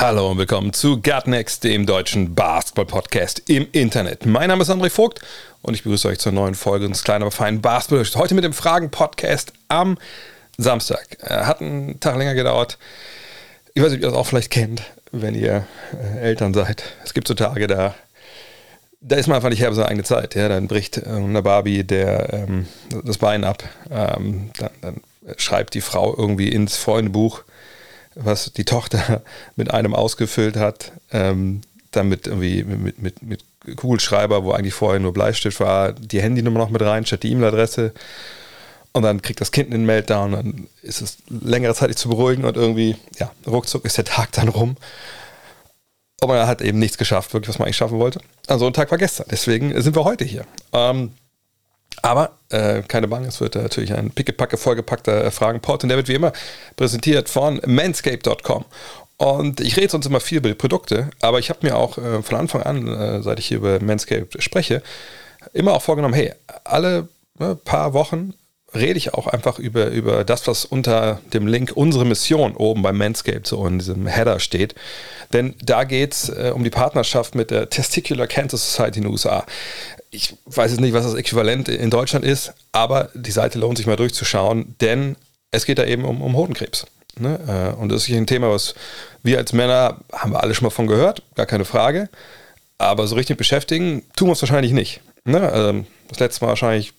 Hallo und willkommen zu Gutnext, dem deutschen Basketball-Podcast im Internet. Mein Name ist André Vogt und ich begrüße euch zur neuen Folge unseres kleinen, aber feinen Basketball. Heute mit dem Fragen-Podcast am Samstag. Äh, Hat einen Tag länger gedauert. Ich weiß nicht, ob ihr das auch vielleicht kennt, wenn ihr äh, Eltern seid. Es gibt so Tage, da, da ist man einfach nicht Herr seine eigene Zeit. Ja? Dann bricht äh, eine Barbie der, ähm, das Bein ab. Ähm, dann, dann schreibt die Frau irgendwie ins Freundebuch, was die Tochter mit einem ausgefüllt hat, ähm, dann mit irgendwie mit, mit, mit Kugelschreiber, wo eigentlich vorher nur Bleistift war, die Handynummer noch mit rein, statt die E-Mail-Adresse. Und dann kriegt das Kind einen Meltdown, dann ist es längere Zeit nicht zu beruhigen und irgendwie, ja, ruckzuck ist der Tag dann rum. Und man hat eben nichts geschafft, wirklich, was man eigentlich schaffen wollte. Also ein Tag war gestern, deswegen sind wir heute hier. Ähm, aber äh, keine Bange, es wird natürlich ein pickepacke vollgepackter äh, Fragenport und der wird wie immer präsentiert von manscape.com. Und ich rede sonst immer viel über die Produkte, aber ich habe mir auch äh, von Anfang an, äh, seit ich hier über Manscaped spreche, immer auch vorgenommen, hey, alle ne, paar Wochen rede ich auch einfach über, über das, was unter dem Link unsere Mission oben bei Manscaped so in diesem Header steht. Denn da geht es äh, um die Partnerschaft mit der Testicular Cancer Society in den USA. Ich weiß jetzt nicht, was das Äquivalent in Deutschland ist, aber die Seite lohnt sich mal durchzuschauen, denn es geht da eben um, um Hodenkrebs. Ne? Äh, Und das ist ein Thema, was wir als Männer haben wir alle schon mal von gehört, gar keine Frage. Aber so richtig beschäftigen tun wir uns wahrscheinlich nicht. Ne? Ähm, Das letzte Mal wahrscheinlich,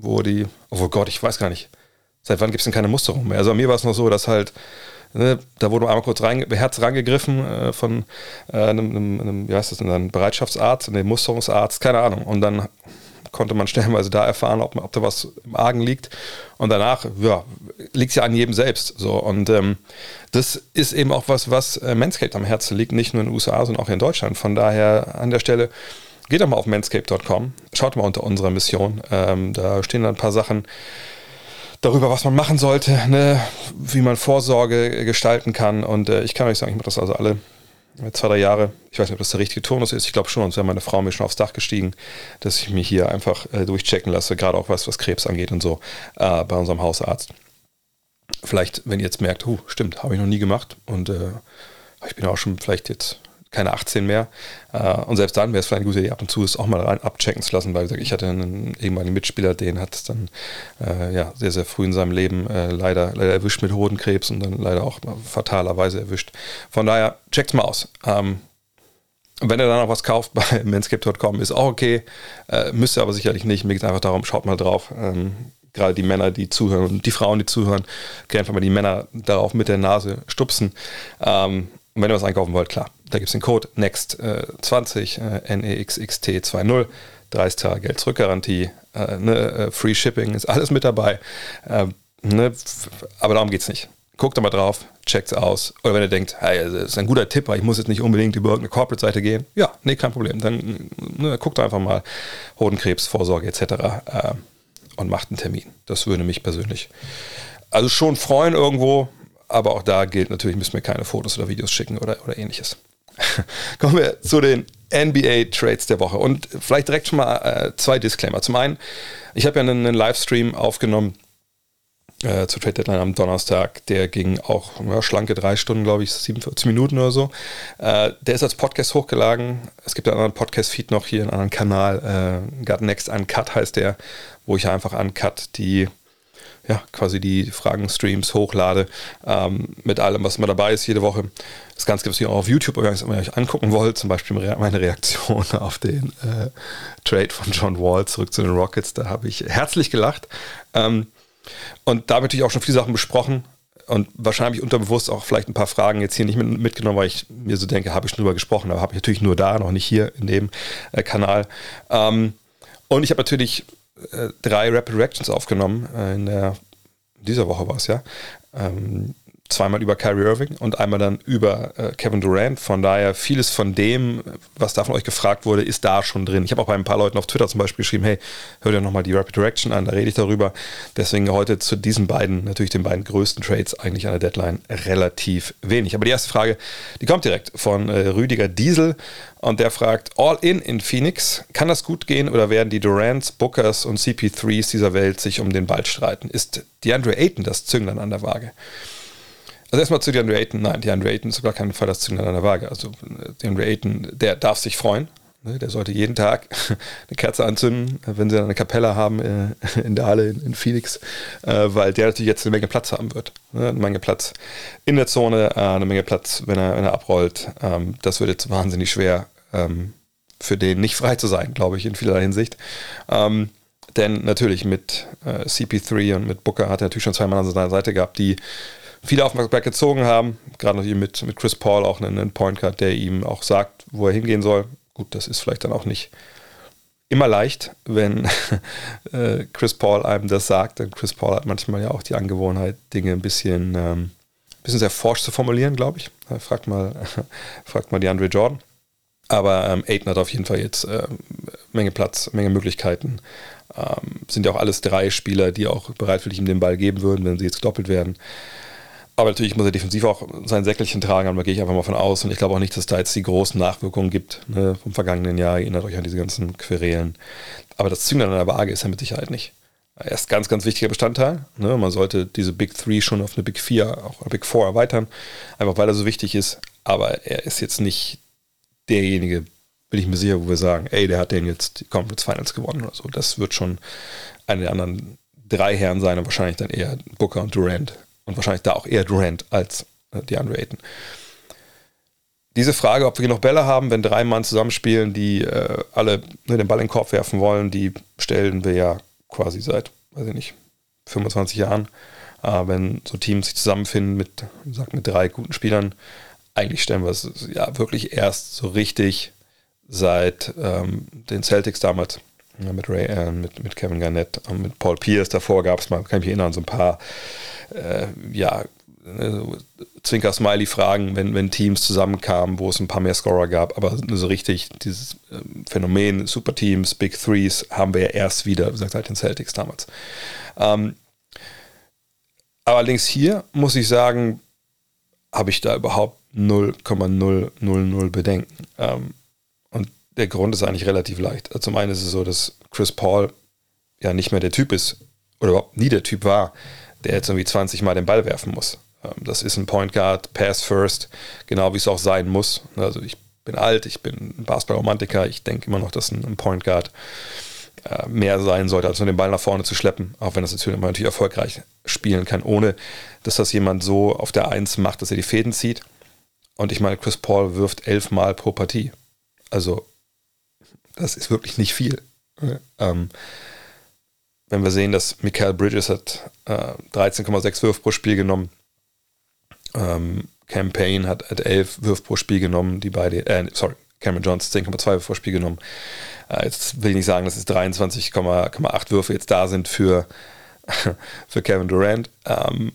wo die, oh Gott, ich weiß gar nicht, seit wann gibt es denn keine Musterung mehr? Also bei mir war es noch so, dass halt, ne, da wurde einmal kurz rein, Herz rangegriffen äh, von äh, einem, einem, einem, wie heißt das denn dann, Bereitschaftsarzt, einem Musterungsarzt, keine Ahnung. Und dann konnte man stellenweise da erfahren, ob, ob da was im Argen liegt. Und danach, ja, liegt es ja an jedem selbst. So. Und ähm, das ist eben auch was, was äh, Manscaped am Herzen liegt, nicht nur in den USA, sondern auch in Deutschland. Von daher an der Stelle, geht doch mal auf manscape.com, schaut mal unter unserer Mission. Ähm, da stehen dann ein paar Sachen darüber, was man machen sollte, ne? wie man Vorsorge gestalten kann. Und äh, ich kann euch sagen, ich mache das also alle zwei, drei Jahre. Ich weiß nicht, ob das der richtige Turnus ist. Ich glaube schon, sonst wäre meine Frau mir schon aufs Dach gestiegen, dass ich mich hier einfach äh, durchchecken lasse, gerade auch was, was Krebs angeht und so, äh, bei unserem Hausarzt. Vielleicht, wenn ihr jetzt merkt, huh, stimmt, habe ich noch nie gemacht und äh, ich bin auch schon vielleicht jetzt keine 18 mehr. Äh, und selbst dann wäre es vielleicht eine gute Idee, ab und zu es auch mal rein abchecken zu lassen, weil ich hatte einen ehemaligen Mitspieler, den hat es dann äh, ja, sehr, sehr früh in seinem Leben äh, leider, leider erwischt mit Hodenkrebs und dann leider auch fatalerweise erwischt. Von daher, checkt's mal aus. Ähm, wenn ihr dann noch was kauft bei manscape.com, ist auch okay. Äh, müsst ihr aber sicherlich nicht. Mir geht es einfach darum, schaut mal drauf. Ähm, gerade die Männer, die zuhören und die Frauen, die zuhören, können einfach mal die Männer darauf mit der Nase stupsen. Ähm, und wenn ihr was einkaufen wollt, klar, da gibt es den Code NEXT20, äh, NEXXT20, 30 Tage Geld-Zurück-Garantie, äh, ne, äh, Free Shipping, ist alles mit dabei. Ähm, ne, aber darum geht es nicht. Guckt da mal drauf, checkt's aus. Oder wenn ihr denkt, hey, das ist ein guter Tipp, aber ich muss jetzt nicht unbedingt über irgendeine Corporate-Seite gehen. Ja, nee, kein Problem. Dann ne, guckt einfach mal Hodenkrebs, Vorsorge etc. Äh, und macht einen Termin. Das würde mich persönlich also schon freuen irgendwo, aber auch da gilt natürlich, müssen wir keine Fotos oder Videos schicken oder, oder ähnliches. Kommen wir zu den NBA Trades der Woche und vielleicht direkt schon mal äh, zwei Disclaimer. Zum einen, ich habe ja einen, einen Livestream aufgenommen äh, zur Trade Deadline am Donnerstag. Der ging auch ja, schlanke drei Stunden, glaube ich, 47 Minuten oder so. Äh, der ist als Podcast hochgeladen. Es gibt einen anderen Podcast-Feed noch hier, einen anderen Kanal. Äh, Got Next Uncut heißt der, wo ich einfach Uncut die ja, quasi die Fragen-Streams hochlade, ähm, mit allem, was immer dabei ist, jede Woche. Das Ganze gibt es hier auch auf YouTube, wenn ihr euch angucken wollt, zum Beispiel meine Reaktion auf den äh, Trade von John Wall zurück zu den Rockets, da habe ich herzlich gelacht. Ähm, und da habe ich natürlich auch schon viele Sachen besprochen und wahrscheinlich unterbewusst auch vielleicht ein paar Fragen jetzt hier nicht mit, mitgenommen, weil ich mir so denke, habe ich schon drüber gesprochen, aber habe ich natürlich nur da, noch nicht hier in dem äh, Kanal. Ähm, und ich habe natürlich äh, drei Rapid Reactions aufgenommen. Äh, in der, dieser Woche war es ja. Ähm, zweimal über Kyrie Irving und einmal dann über äh, Kevin Durant. Von daher, vieles von dem, was da von euch gefragt wurde, ist da schon drin. Ich habe auch bei ein paar Leuten auf Twitter zum Beispiel geschrieben, hey, hör dir nochmal die Rapid Direction an, da rede ich darüber. Deswegen heute zu diesen beiden, natürlich den beiden größten Trades eigentlich an der Deadline relativ wenig. Aber die erste Frage, die kommt direkt von äh, Rüdiger Diesel und der fragt, All in in Phoenix, kann das gut gehen oder werden die Durants, Bookers und CP3s dieser Welt sich um den Ball streiten? Ist DeAndre Ayton das Zünglein an der Waage? Also erstmal zu DeAndre Ayton. Nein, DeAndre Ayton ist sogar kein Fall das Zünglein an der Waage. Also DeAndre Ayton, der darf sich freuen. Ne? Der sollte jeden Tag eine Kerze anzünden, wenn sie eine Kapelle haben äh, in der Halle in Phoenix, äh, weil der natürlich jetzt eine Menge Platz haben wird. Ne? Eine Menge Platz in der Zone, äh, eine Menge Platz, wenn er, wenn er abrollt. Ähm, das wird jetzt wahnsinnig schwer ähm, für den nicht frei zu sein, glaube ich, in vielerlei Hinsicht. Ähm, denn natürlich mit CP3 und mit Booker hat er natürlich schon zwei Mann an seiner Seite gehabt, die viele Aufmerksamkeit gezogen haben. Gerade noch hier mit, mit Chris Paul auch einen, einen Point Guard, der ihm auch sagt, wo er hingehen soll. Gut, das ist vielleicht dann auch nicht immer leicht, wenn äh, Chris Paul einem das sagt. Denn Chris Paul hat manchmal ja auch die Angewohnheit, Dinge ein bisschen, ähm, bisschen sehr forsch zu formulieren, glaube ich. Fragt mal, fragt mal die Andre Jordan. Aber ähm, Aiden hat auf jeden Fall jetzt äh, Menge Platz, Menge Möglichkeiten. Ähm, sind ja auch alles drei Spieler, die auch bereitwillig ihm den Ball geben würden, wenn sie jetzt gedoppelt werden. Aber natürlich muss er defensiv auch sein Säckelchen tragen, da gehe ich einfach mal von aus. Und ich glaube auch nicht, dass da jetzt die großen Nachwirkungen gibt ne, vom vergangenen Jahr. Ihr erinnert euch an diese ganzen Querelen. Aber das Zünglein an der Waage ist er mit Sicherheit nicht. Er ist ganz, ganz wichtiger Bestandteil. Ne? Man sollte diese Big Three schon auf eine Big Four, auch eine Big Four erweitern, einfach weil er so wichtig ist. Aber er ist jetzt nicht derjenige, bin ich mir sicher, wo wir sagen, ey, der hat den jetzt die Conference Finals gewonnen oder so. Das wird schon eine der anderen drei Herren sein und wahrscheinlich dann eher Booker und Durant und wahrscheinlich da auch eher Durant als äh, DeAndre Ayton. Diese Frage, ob wir genug Bälle haben, wenn drei Mann zusammenspielen, die äh, alle ne, den Ball in den Korb werfen wollen, die stellen wir ja quasi seit, weiß ich nicht, 25 Jahren. Äh, wenn so Teams sich zusammenfinden mit, sag, mit drei guten Spielern, eigentlich stellen wir es ja wirklich erst so richtig seit ähm, den Celtics damals ja, mit Ray Allen, mit, mit Kevin Garnett, und mit Paul Pierce. Davor gab es mal, kann ich mich erinnern, so ein paar äh, ja, äh, Zwinker-Smiley-Fragen, wenn, wenn Teams zusammenkamen, wo es ein paar mehr Scorer gab. Aber so richtig dieses äh, Phänomen Superteams, Big Threes haben wir ja erst wieder, wie gesagt, seit den Celtics damals. Ähm, allerdings hier muss ich sagen, habe ich da überhaupt 0,000 Bedenken. Ähm, der Grund ist eigentlich relativ leicht. Also zum einen ist es so, dass Chris Paul ja nicht mehr der Typ ist oder überhaupt nie der Typ war, der jetzt irgendwie 20 Mal den Ball werfen muss. Ähm, das ist ein Point Guard, Pass First, genau wie es auch sein muss. Also ich bin alt, ich bin Basketball-Romantiker, ich denke immer noch, dass ein Point Guard äh, mehr sein sollte, als nur den Ball nach vorne zu schleppen, auch wenn das natürlich, natürlich erfolgreich spielen kann, ohne dass das jemand so auf der Eins macht, dass er die Fäden zieht. Und ich meine, Chris Paul wirft elfmal pro Partie. Also, das ist wirklich nicht viel. Ähm, wenn wir sehen, dass Michael Bridges hat äh, 13,6 Würfe pro Spiel genommen, ähm, Campaign hat, hat 11 Würfe pro Spiel genommen, die beide, äh, sorry, Cameron Jones 10,2 Würfe pro Spiel genommen. Äh, jetzt will ich nicht sagen, dass es 23,8 Würfe jetzt da sind für, für Kevin Durant, ähm,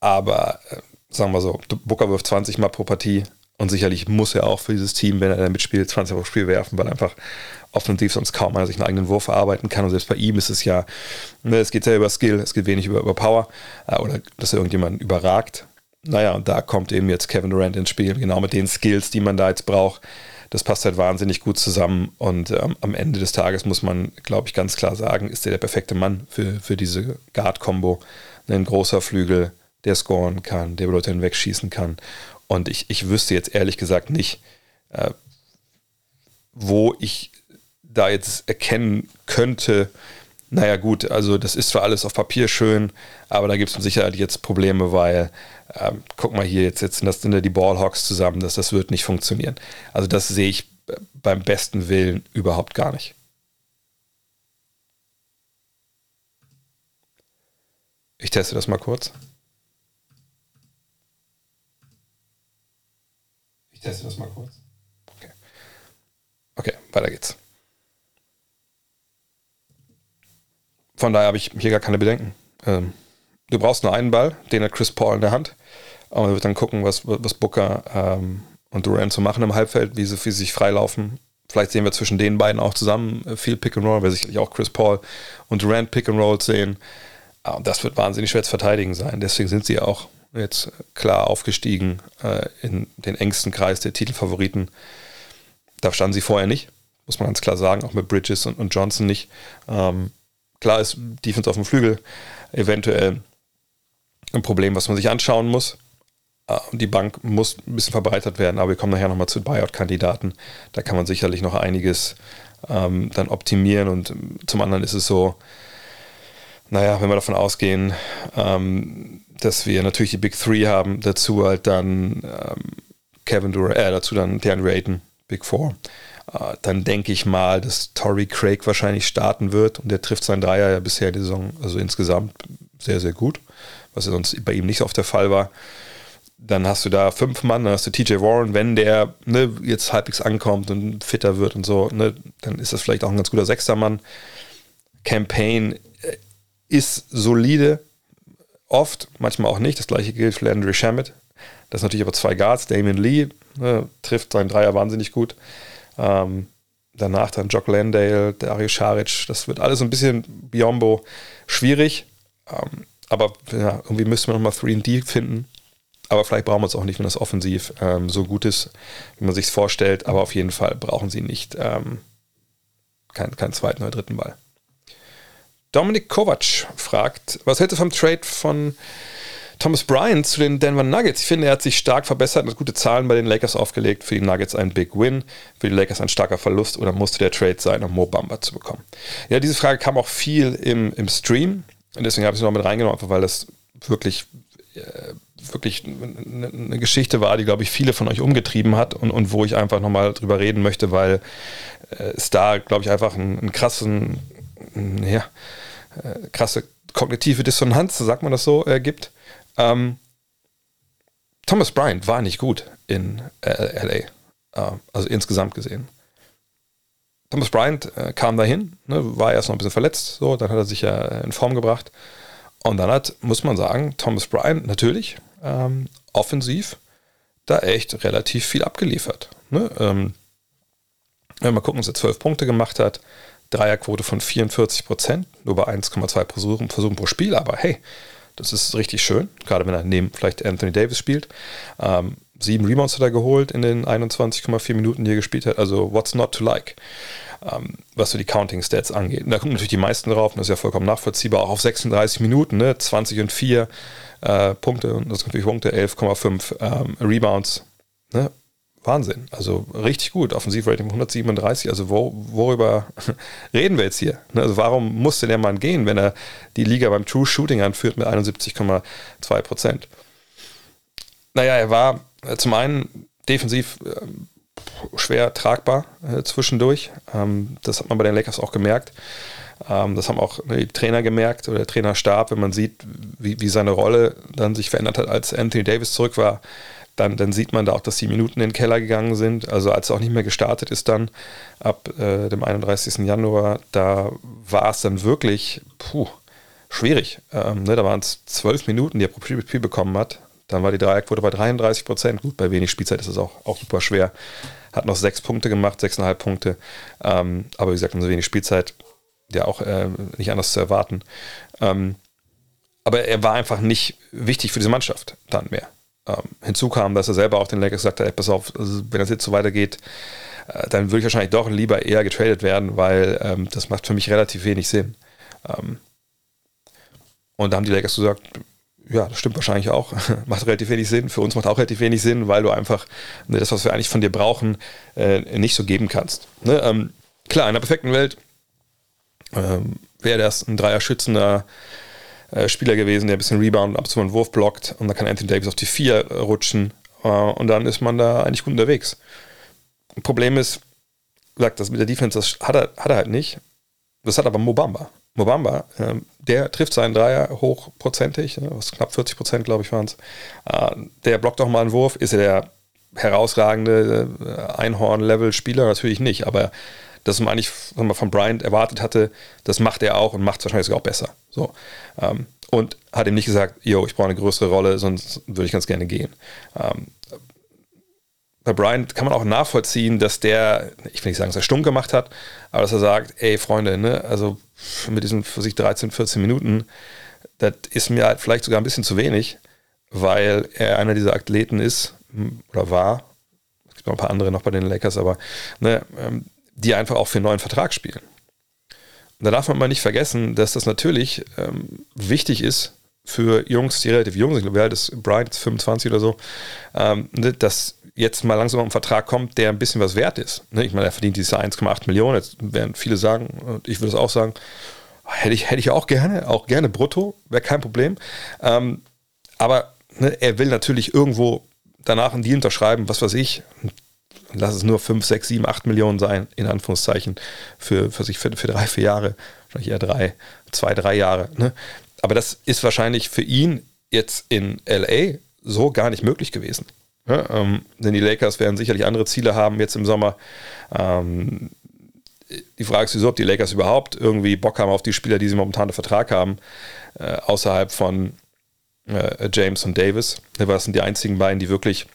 aber äh, sagen wir so, Booker wirft 20 Mal pro Partie und sicherlich muss er auch für dieses Team, wenn er da mitspielt, 20 Mal pro Spiel werfen, weil einfach offensiv sonst kaum einer sich einen eigenen Wurf erarbeiten kann. Und selbst bei ihm ist es ja, ne, es geht sehr über Skill, es geht wenig über, über Power äh, oder dass er irgendjemanden überragt. Naja, und da kommt eben jetzt Kevin Durant ins Spiel, genau mit den Skills, die man da jetzt braucht. Das passt halt wahnsinnig gut zusammen und ähm, am Ende des Tages muss man, glaube ich, ganz klar sagen, ist er der perfekte Mann für, für diese Guard-Kombo. Ein großer Flügel, der scoren kann, der Leute hinwegschießen kann. Und ich, ich wüsste jetzt ehrlich gesagt nicht, äh, wo ich da jetzt erkennen könnte, naja gut, also das ist zwar alles auf Papier schön, aber da gibt es mit Sicherheit jetzt Probleme, weil, ähm, guck mal hier, jetzt, jetzt das sind ja die Ballhawks zusammen, das, das wird nicht funktionieren. Also das sehe ich beim besten Willen überhaupt gar nicht. Ich teste das mal kurz. Teste das mal kurz. Okay. Okay, weiter geht's. Von daher habe ich hier gar keine Bedenken. Ähm, du brauchst nur einen Ball, den hat Chris Paul in der Hand. Aber wird dann gucken, was, was Booker ähm, und Durant zu machen im Halbfeld, wie sie, wie sie sich freilaufen. Vielleicht sehen wir zwischen den beiden auch zusammen äh, viel Pick and Roll, weil sicherlich auch Chris Paul und Durant Pick and Roll sehen. Ah, das wird wahnsinnig schwer zu verteidigen sein. Deswegen sind sie auch jetzt klar aufgestiegen äh, in den engsten Kreis der Titelfavoriten. Da standen sie vorher nicht, muss man ganz klar sagen, auch mit Bridges und, und Johnson nicht. Ähm, klar ist Defense auf dem Flügel eventuell ein Problem, was man sich anschauen muss. Äh, die Bank muss ein bisschen verbreitert werden, aber wir kommen nachher nochmal zu Buyout-Kandidaten. Da kann man sicherlich noch einiges ähm, dann optimieren und zum anderen ist es so, naja, wenn wir davon ausgehen, ähm, dass wir natürlich die Big Three haben, dazu halt dann ähm, Kevin Durant, äh, dazu dann DeAndre Ayton, Big Four. Äh, dann denke ich mal, dass Torrey Craig wahrscheinlich starten wird und der trifft seinen Dreier ja bisher die Saison, also insgesamt sehr, sehr gut, was ja sonst bei ihm nicht so oft der Fall war. Dann hast du da fünf Mann, dann hast du TJ Warren, wenn der ne, jetzt halbwegs ankommt und fitter wird und so, ne, dann ist das vielleicht auch ein ganz guter sechster Mann. Campaign äh, ist solide, oft, manchmal auch nicht. Das gleiche gilt für Landry Shamet. Das sind natürlich aber zwei Guards. Damien Lee ne, trifft seinen Dreier wahnsinnig gut. Ähm, danach dann Jock Landale, Dario Saric. Das wird alles ein bisschen Biombo schwierig. Ähm, aber ja, irgendwie müssen wir nochmal 3D finden. Aber vielleicht brauchen wir es auch nicht, wenn das offensiv ähm, so gut ist, wie man sich es vorstellt. Aber auf jeden Fall brauchen sie nicht ähm, keinen kein zweiten oder dritten Ball. Dominik Kovac fragt, was hältst du vom Trade von Thomas Bryant zu den Denver Nuggets? Ich finde, er hat sich stark verbessert und hat gute Zahlen bei den Lakers aufgelegt. Für die Nuggets ein Big Win, für die Lakers ein starker Verlust oder musste der Trade sein, um Mo Bamba zu bekommen? Ja, diese Frage kam auch viel im, im Stream und deswegen habe ich sie noch mit reingenommen, weil das wirklich äh, wirklich eine Geschichte war, die, glaube ich, viele von euch umgetrieben hat und, und wo ich einfach nochmal drüber reden möchte, weil äh, es da, glaube ich, einfach einen, einen krassen, ja, äh, krasse kognitive Dissonanz, sagt man das so, äh, gibt. Ähm, Thomas Bryant war nicht gut in äh, LA, äh, also insgesamt gesehen. Thomas Bryant äh, kam dahin, ne, war erst noch ein bisschen verletzt, so, dann hat er sich ja in Form gebracht. Und dann hat, muss man sagen, Thomas Bryant natürlich ähm, offensiv da echt relativ viel abgeliefert. Ne? Ähm, wenn mal gucken, dass er zwölf Punkte gemacht hat, Dreierquote von 44 Prozent, nur bei 1,2 Versuchen, Versuchen pro Spiel, aber hey, das ist richtig schön, gerade wenn er neben vielleicht Anthony Davis spielt. Ähm, sieben Rebounds hat er geholt in den 21,4 Minuten, die er gespielt hat. Also, what's not to like? Ähm, was so die Counting-Stats angeht. Und da gucken natürlich die meisten drauf, und das ist ja vollkommen nachvollziehbar, auch auf 36 Minuten, ne? 20 und 4 äh, Punkte, und das sind natürlich Punkte, 11,5 ähm, Rebounds. Ne? Wahnsinn. Also richtig gut. Offensivrating 137. Also wo, worüber reden wir jetzt hier? Ne, also warum musste der Mann gehen, wenn er die Liga beim True Shooting anführt mit 71,2 Prozent? Naja, er war äh, zum einen defensiv äh, schwer tragbar äh, zwischendurch. Ähm, das hat man bei den Lakers auch gemerkt. Ähm, das haben auch die Trainer gemerkt oder der Trainerstab, wenn man sieht, wie, wie seine Rolle dann sich verändert hat, als Anthony Davis zurück war dann, dann sieht man da auch, dass die Minuten in den Keller gegangen sind. Also als es auch nicht mehr gestartet ist dann ab äh, dem 31. Januar, da war es dann wirklich puh, schwierig. Ähm, ne, da waren es zwölf Minuten, die er pro Spiel bekommen hat. Dann war die Dreierquote bei 33 Prozent. Gut, bei wenig Spielzeit ist es auch, auch super schwer. Hat noch sechs Punkte gemacht, sechseinhalb Punkte. Ähm, aber wie gesagt, so wenig Spielzeit, ja auch äh, nicht anders zu erwarten. Ähm, aber er war einfach nicht wichtig für diese Mannschaft dann mehr. Ähm, hinzu kam, dass er selber auch den Lakers sagte, ey, pass auf, also wenn das jetzt so weitergeht, äh, dann würde ich wahrscheinlich doch lieber eher getradet werden, weil ähm, das macht für mich relativ wenig Sinn. Ähm, und da haben die Lakers gesagt, ja, das stimmt wahrscheinlich auch. macht relativ wenig Sinn. Für uns macht auch relativ wenig Sinn, weil du einfach ne, das, was wir eigentlich von dir brauchen, äh, nicht so geben kannst. Ne? Ähm, klar, in einer perfekten Welt ähm, wäre das ein Dreier-schützender äh, Spieler gewesen, der ein bisschen Rebound, ab und zu einen Wurf blockt und dann kann Anthony Davis auf die 4 rutschen äh, und dann ist man da eigentlich gut unterwegs. Problem ist, sagt das mit der Defense, das hat er, hat er halt nicht. Das hat aber Mobamba. Mobamba, äh, der trifft seinen Dreier hochprozentig, ne, was knapp 40 Prozent, glaube ich, waren es. Äh, der blockt auch mal einen Wurf. Ist er der herausragende äh, Einhorn-Level-Spieler? Natürlich nicht, aber das man eigentlich von Bryant erwartet hatte, das macht er auch und macht es wahrscheinlich sogar auch besser. So. Ähm, und hat ihm nicht gesagt, yo, ich brauche eine größere Rolle, sonst würde ich ganz gerne gehen. Ähm, bei Bryant kann man auch nachvollziehen, dass der, ich will nicht sagen, dass er stumm gemacht hat, aber dass er sagt, ey Freunde, ne, also mit diesen für sich 13, 14 Minuten, das ist mir halt vielleicht sogar ein bisschen zu wenig, weil er einer dieser Athleten ist oder war, es gibt noch ein paar andere noch bei den Lakers, aber ne, ähm, die einfach auch für einen neuen Vertrag spielen. Und da darf man mal nicht vergessen, dass das natürlich ähm, wichtig ist für Jungs, die relativ jung sind, wie alt ist Bryant, 25 oder so, ähm, ne, dass jetzt mal langsam ein Vertrag kommt, der ein bisschen was wert ist. Ne? Ich meine, er verdient diese 1,8 Millionen. Jetzt werden viele sagen, und ich würde es auch sagen, hätte ich, hätte ich auch gerne, auch gerne brutto, wäre kein Problem. Ähm, aber ne, er will natürlich irgendwo danach einen Deal unterschreiben, was weiß ich, lass es nur 5, 6, 7, 8 Millionen sein, in Anführungszeichen, für, für sich für, für drei, vier Jahre, wahrscheinlich eher drei, zwei, drei Jahre. Ne? Aber das ist wahrscheinlich für ihn jetzt in LA so gar nicht möglich gewesen. Ja, ähm, denn die Lakers werden sicherlich andere Ziele haben jetzt im Sommer. Ähm, die Frage ist, wieso, ob die Lakers überhaupt irgendwie Bock haben auf die Spieler, die sie momentan einen Vertrag haben, äh, außerhalb von äh, James und Davis. Das sind die einzigen beiden, die wirklich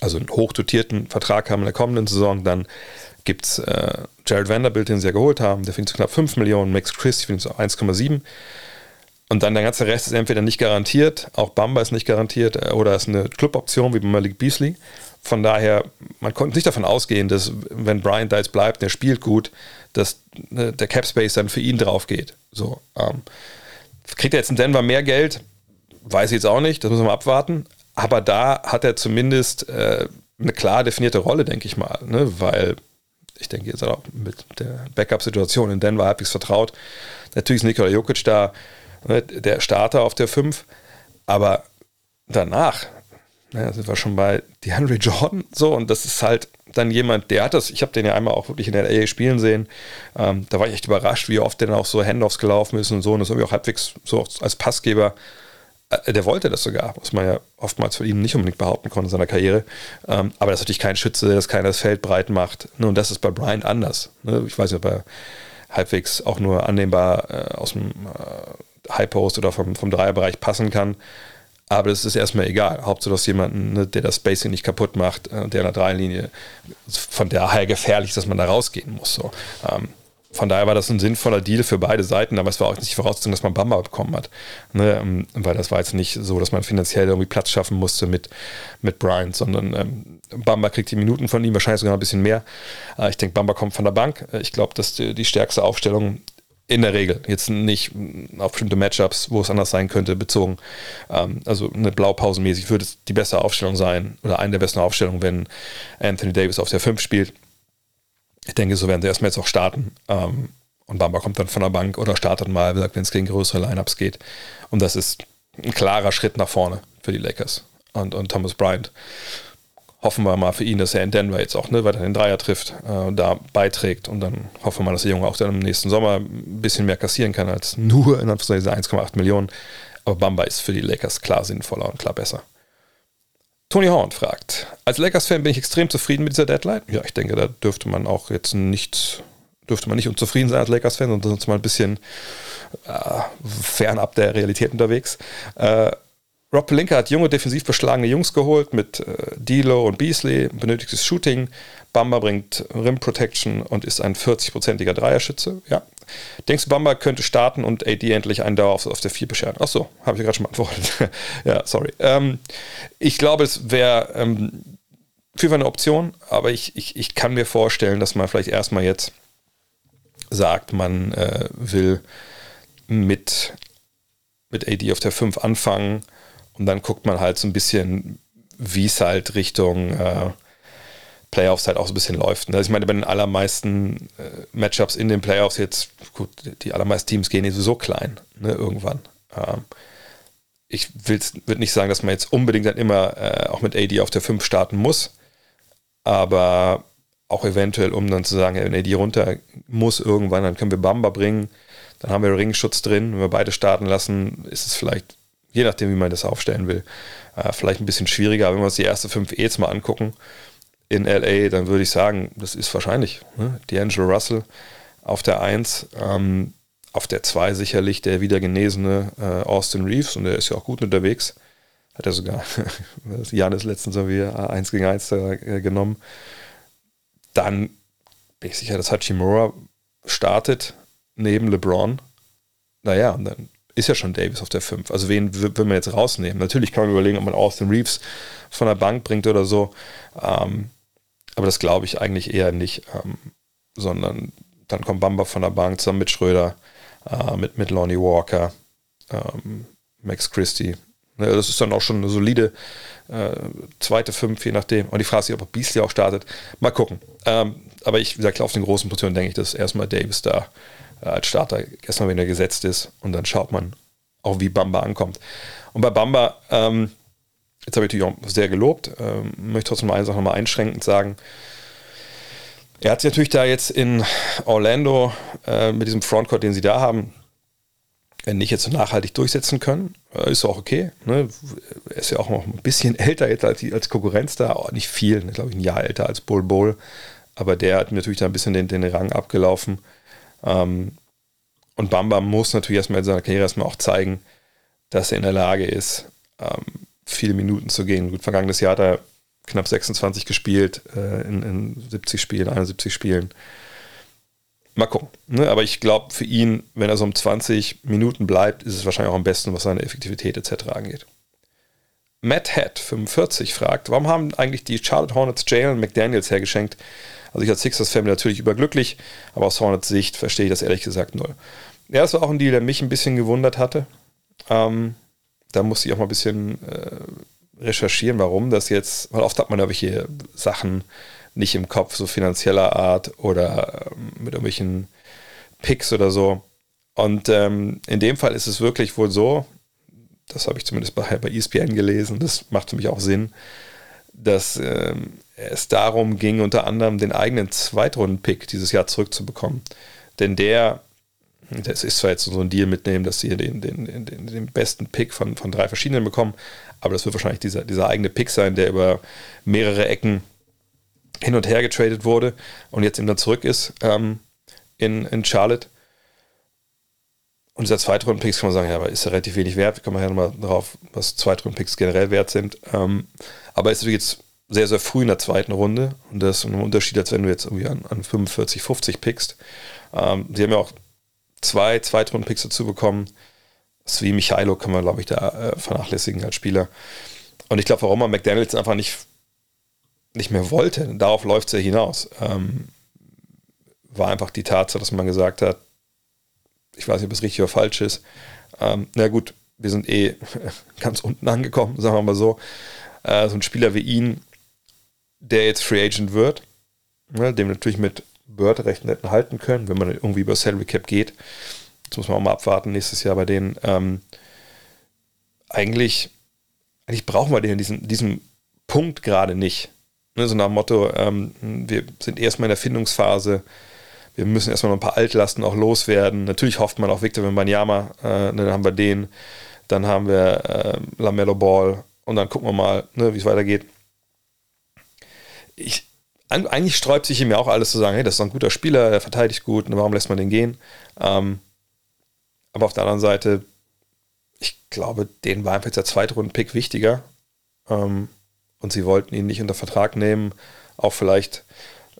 also einen hochdotierten Vertrag haben in der kommenden Saison. Dann gibt es äh, Jared Vanderbilt, den sie ja geholt haben, der fängt zu knapp 5 Millionen, Max Chris, ich finde es 1,7. Und dann der ganze Rest ist entweder nicht garantiert, auch Bamba ist nicht garantiert äh, oder ist eine Cluboption wie bei Malik Beasley. Von daher, man konnte nicht davon ausgehen, dass wenn Bryant da jetzt bleibt, der spielt gut, dass äh, der Cap Space dann für ihn drauf geht. So, ähm, kriegt er jetzt in Denver mehr Geld? Weiß ich jetzt auch nicht, das müssen wir mal abwarten. Aber da hat er zumindest äh, eine klar definierte Rolle, denke ich mal, ne? weil ich denke, jetzt auch mit der Backup-Situation in Denver halbwegs vertraut. Natürlich ist Nikola Jokic da Ne, der Starter auf der 5. Aber danach ne, sind wir schon bei DeAndre Jordan so und das ist halt dann jemand, der hat das, ich habe den ja einmal auch wirklich in der LA spielen sehen, ähm, da war ich echt überrascht, wie oft der dann auch so Handoffs gelaufen ist und so und das irgendwie auch halbwegs so als Passgeber, der wollte das sogar, was man ja oftmals von ihm nicht unbedingt behaupten konnte in seiner Karriere, ähm, aber das ist natürlich kein Schütze, dass keiner das Feld breit macht ne, und das ist bei Bryant anders. Ne? Ich weiß ob er halbwegs auch nur annehmbar äh, aus dem äh, High Post oder vom, vom Dreierbereich passen kann. Aber das ist erstmal egal. Hauptsache, dass jemanden, ne, der das Spacing nicht kaputt macht, äh, der in der Dreierlinie von daher gefährlich ist, dass man da rausgehen muss. So. Ähm, von daher war das ein sinnvoller Deal für beide Seiten, aber es war auch nicht voraussetzung, dass man Bamba bekommen hat. Ne, ähm, weil das war jetzt nicht so, dass man finanziell irgendwie Platz schaffen musste mit, mit Bryant, sondern ähm, Bamba kriegt die Minuten von ihm, wahrscheinlich sogar ein bisschen mehr. Äh, ich denke, Bamba kommt von der Bank. Äh, ich glaube, dass die, die stärkste Aufstellung in der Regel. Jetzt nicht auf bestimmte Matchups, wo es anders sein könnte, bezogen. Ähm, also eine Blaupausenmäßig würde es die beste Aufstellung sein oder eine der besten Aufstellungen, wenn Anthony Davis auf der 5 spielt. Ich denke, so werden sie erstmal jetzt auch starten. Ähm, und Bamba kommt dann von der Bank oder startet mal, wenn es gegen größere Lineups geht. Und das ist ein klarer Schritt nach vorne für die Lakers und, und Thomas Bryant hoffen wir mal für ihn, dass er in Denver jetzt auch ne, weiter den Dreier trifft, äh, da beiträgt und dann hoffen wir mal, dass der Junge auch dann im nächsten Sommer ein bisschen mehr kassieren kann als nur in Anführungszeichen 1,8 Millionen. Aber Bamba ist für die Lakers klar sinnvoller und klar besser. Tony Horn fragt, als Lakers-Fan bin ich extrem zufrieden mit dieser Deadline. Ja, ich denke, da dürfte man auch jetzt nicht, dürfte man nicht unzufrieden sein als Lakers-Fan, sondern sonst mal ein bisschen äh, fernab der Realität unterwegs. Äh, Rob Pelinka hat junge, defensiv beschlagene Jungs geholt mit äh, D'Lo und Beasley, benötigtes Shooting. Bamba bringt Rim Protection und ist ein 40-prozentiger Dreierschütze. Ja. Denkst du, Bamba könnte starten und AD endlich einen Dauer auf, auf der 4 bescheren? Ach so, habe ich gerade schon beantwortet. ja, sorry. Ähm, ich glaube, es wäre ähm, für eine Option, aber ich, ich, ich kann mir vorstellen, dass man vielleicht erstmal jetzt sagt, man äh, will mit, mit AD auf der 5 anfangen und dann guckt man halt so ein bisschen, wie es halt Richtung äh, Playoffs halt auch so ein bisschen läuft. Also ich meine, bei den allermeisten äh, Matchups in den Playoffs jetzt, gut, die allermeisten Teams gehen sowieso klein, ne, irgendwann. Ähm, ich würde nicht sagen, dass man jetzt unbedingt dann immer äh, auch mit AD auf der 5 starten muss, aber auch eventuell, um dann zu sagen, wenn AD runter muss irgendwann, dann können wir Bamba bringen, dann haben wir Ringschutz drin, wenn wir beide starten lassen, ist es vielleicht je nachdem, wie man das aufstellen will. Äh, vielleicht ein bisschen schwieriger, aber wenn wir uns die erste fünf E's mal angucken in LA, dann würde ich sagen, das ist wahrscheinlich ne? D'Angelo Russell auf der 1. Ähm, Auf der 2 sicherlich der wieder genesene äh, Austin Reeves und der ist ja auch gut unterwegs. Hat er sogar Janis letztens so wie 1 gegen 1 äh, genommen. Dann bin ich sicher, dass Hachimura startet neben LeBron. Naja, und dann ist ja schon Davis auf der 5. Also wen will man jetzt rausnehmen? Natürlich kann man überlegen, ob man Austin Reeves von der Bank bringt oder so. Ähm, aber das glaube ich eigentlich eher nicht. Ähm, sondern dann kommt Bamba von der Bank zusammen mit Schröder, äh, mit, mit Lonnie Walker, ähm, Max Christie. Ne, das ist dann auch schon eine solide äh, zweite Fünf, je nachdem. Und die Frage ist, ob Beasley auch startet. Mal gucken. Ähm, aber ich, wie gesagt, auf den großen Positionen denke ich, dass erstmal Davis da als Starter erstmal wieder gesetzt ist und dann schaut man auch, wie Bamba ankommt. Und bei Bamba, ähm, jetzt habe ich natürlich auch sehr gelobt, ähm, möchte trotzdem eine Sache nochmal einschränkend sagen. Er hat sich natürlich da jetzt in Orlando äh, mit diesem Frontcourt, den sie da haben, nicht jetzt so nachhaltig durchsetzen können. Äh, ist auch okay. Ne? Er ist ja auch noch ein bisschen älter jetzt als, als Konkurrenz da, auch nicht viel, ne? glaube ich, ein Jahr älter als Bull Bull. Aber der hat natürlich da ein bisschen den, den Rang abgelaufen. Ähm, und Bamba muss natürlich erstmal in seiner Karriere erstmal auch zeigen, dass er in der Lage ist, ähm, viele Minuten zu gehen. Gut, vergangenes Jahr hat er knapp 26 gespielt, äh, in, in 70 Spielen, 71 Spielen. Mal gucken. Ne? Aber ich glaube, für ihn, wenn er so um 20 Minuten bleibt, ist es wahrscheinlich auch am besten, was seine Effektivität etc. angeht. Matt Head, 45, fragt, warum haben eigentlich die Charlotte Hornets Jalen McDaniels hergeschenkt? Also ich als Sixers-Fan natürlich überglücklich, aber aus Hornets Sicht verstehe ich das ehrlich gesagt null. Ja, das war auch ein Deal, der mich ein bisschen gewundert hatte. Ähm, da musste ich auch mal ein bisschen äh, recherchieren, warum das jetzt, weil oft hat man irgendwelche Sachen nicht im Kopf, so finanzieller Art oder ähm, mit irgendwelchen Picks oder so. Und ähm, in dem Fall ist es wirklich wohl so, das habe ich zumindest bei, bei ESPN gelesen, das macht für mich auch Sinn, dass ähm, es darum ging, unter anderem den eigenen Zweitrunden-Pick dieses Jahr zurückzubekommen. Denn der, das ist zwar jetzt so ein Deal mitnehmen, dass sie den, den, den, den besten Pick von, von drei verschiedenen bekommen, aber das wird wahrscheinlich dieser, dieser eigene Pick sein, der über mehrere Ecken hin und her getradet wurde und jetzt eben dann zurück ist ähm, in, in Charlotte. Und dieser Zweitrunden-Picks kann man sagen, ja, aber ist ja relativ wenig wert. Wir kommen ja nochmal drauf, was Zweitrunden-Picks generell wert sind. Ähm, aber ist natürlich jetzt sehr, sehr früh in der zweiten Runde. Und das ist ein Unterschied, als wenn du jetzt irgendwie an, an 45, 50 pickst. Ähm, sie haben ja auch zwei Zweitrunden-Picks dazu bekommen. Svi Michailo kann man, glaube ich, da äh, vernachlässigen als Spieler. Und ich glaube, warum man McDaniels einfach nicht, nicht mehr wollte, darauf läuft es ja hinaus, ähm, war einfach die Tatsache, dass man gesagt hat, ich weiß nicht, ob es richtig oder falsch ist. Ähm, na gut, wir sind eh ganz unten angekommen, sagen wir mal so. Äh, so ein Spieler wie ihn, der jetzt Free Agent wird, ne, dem natürlich mit Bird recht hätten halten können, wenn man irgendwie über Salary Cap geht. Das muss man auch mal abwarten nächstes Jahr bei denen. Ähm, eigentlich, eigentlich brauchen wir den in diesem, diesem Punkt gerade nicht. Ne, so nach dem Motto, ähm, wir sind erstmal in der Findungsphase, wir müssen erstmal noch ein paar Altlasten auch loswerden. Natürlich hofft man auch Victor Wembanyama, äh, dann haben wir den, dann haben wir äh, Lamello Ball und dann gucken wir mal, ne, wie es weitergeht. Ich, eigentlich sträubt sich ihm ja auch alles zu sagen, hey, das ist ein guter Spieler, der verteidigt gut, warum lässt man den gehen? Ähm, aber auf der anderen Seite, ich glaube, denen war einfach der Zweitrunden-Pick wichtiger. Ähm, und sie wollten ihn nicht unter Vertrag nehmen, auch vielleicht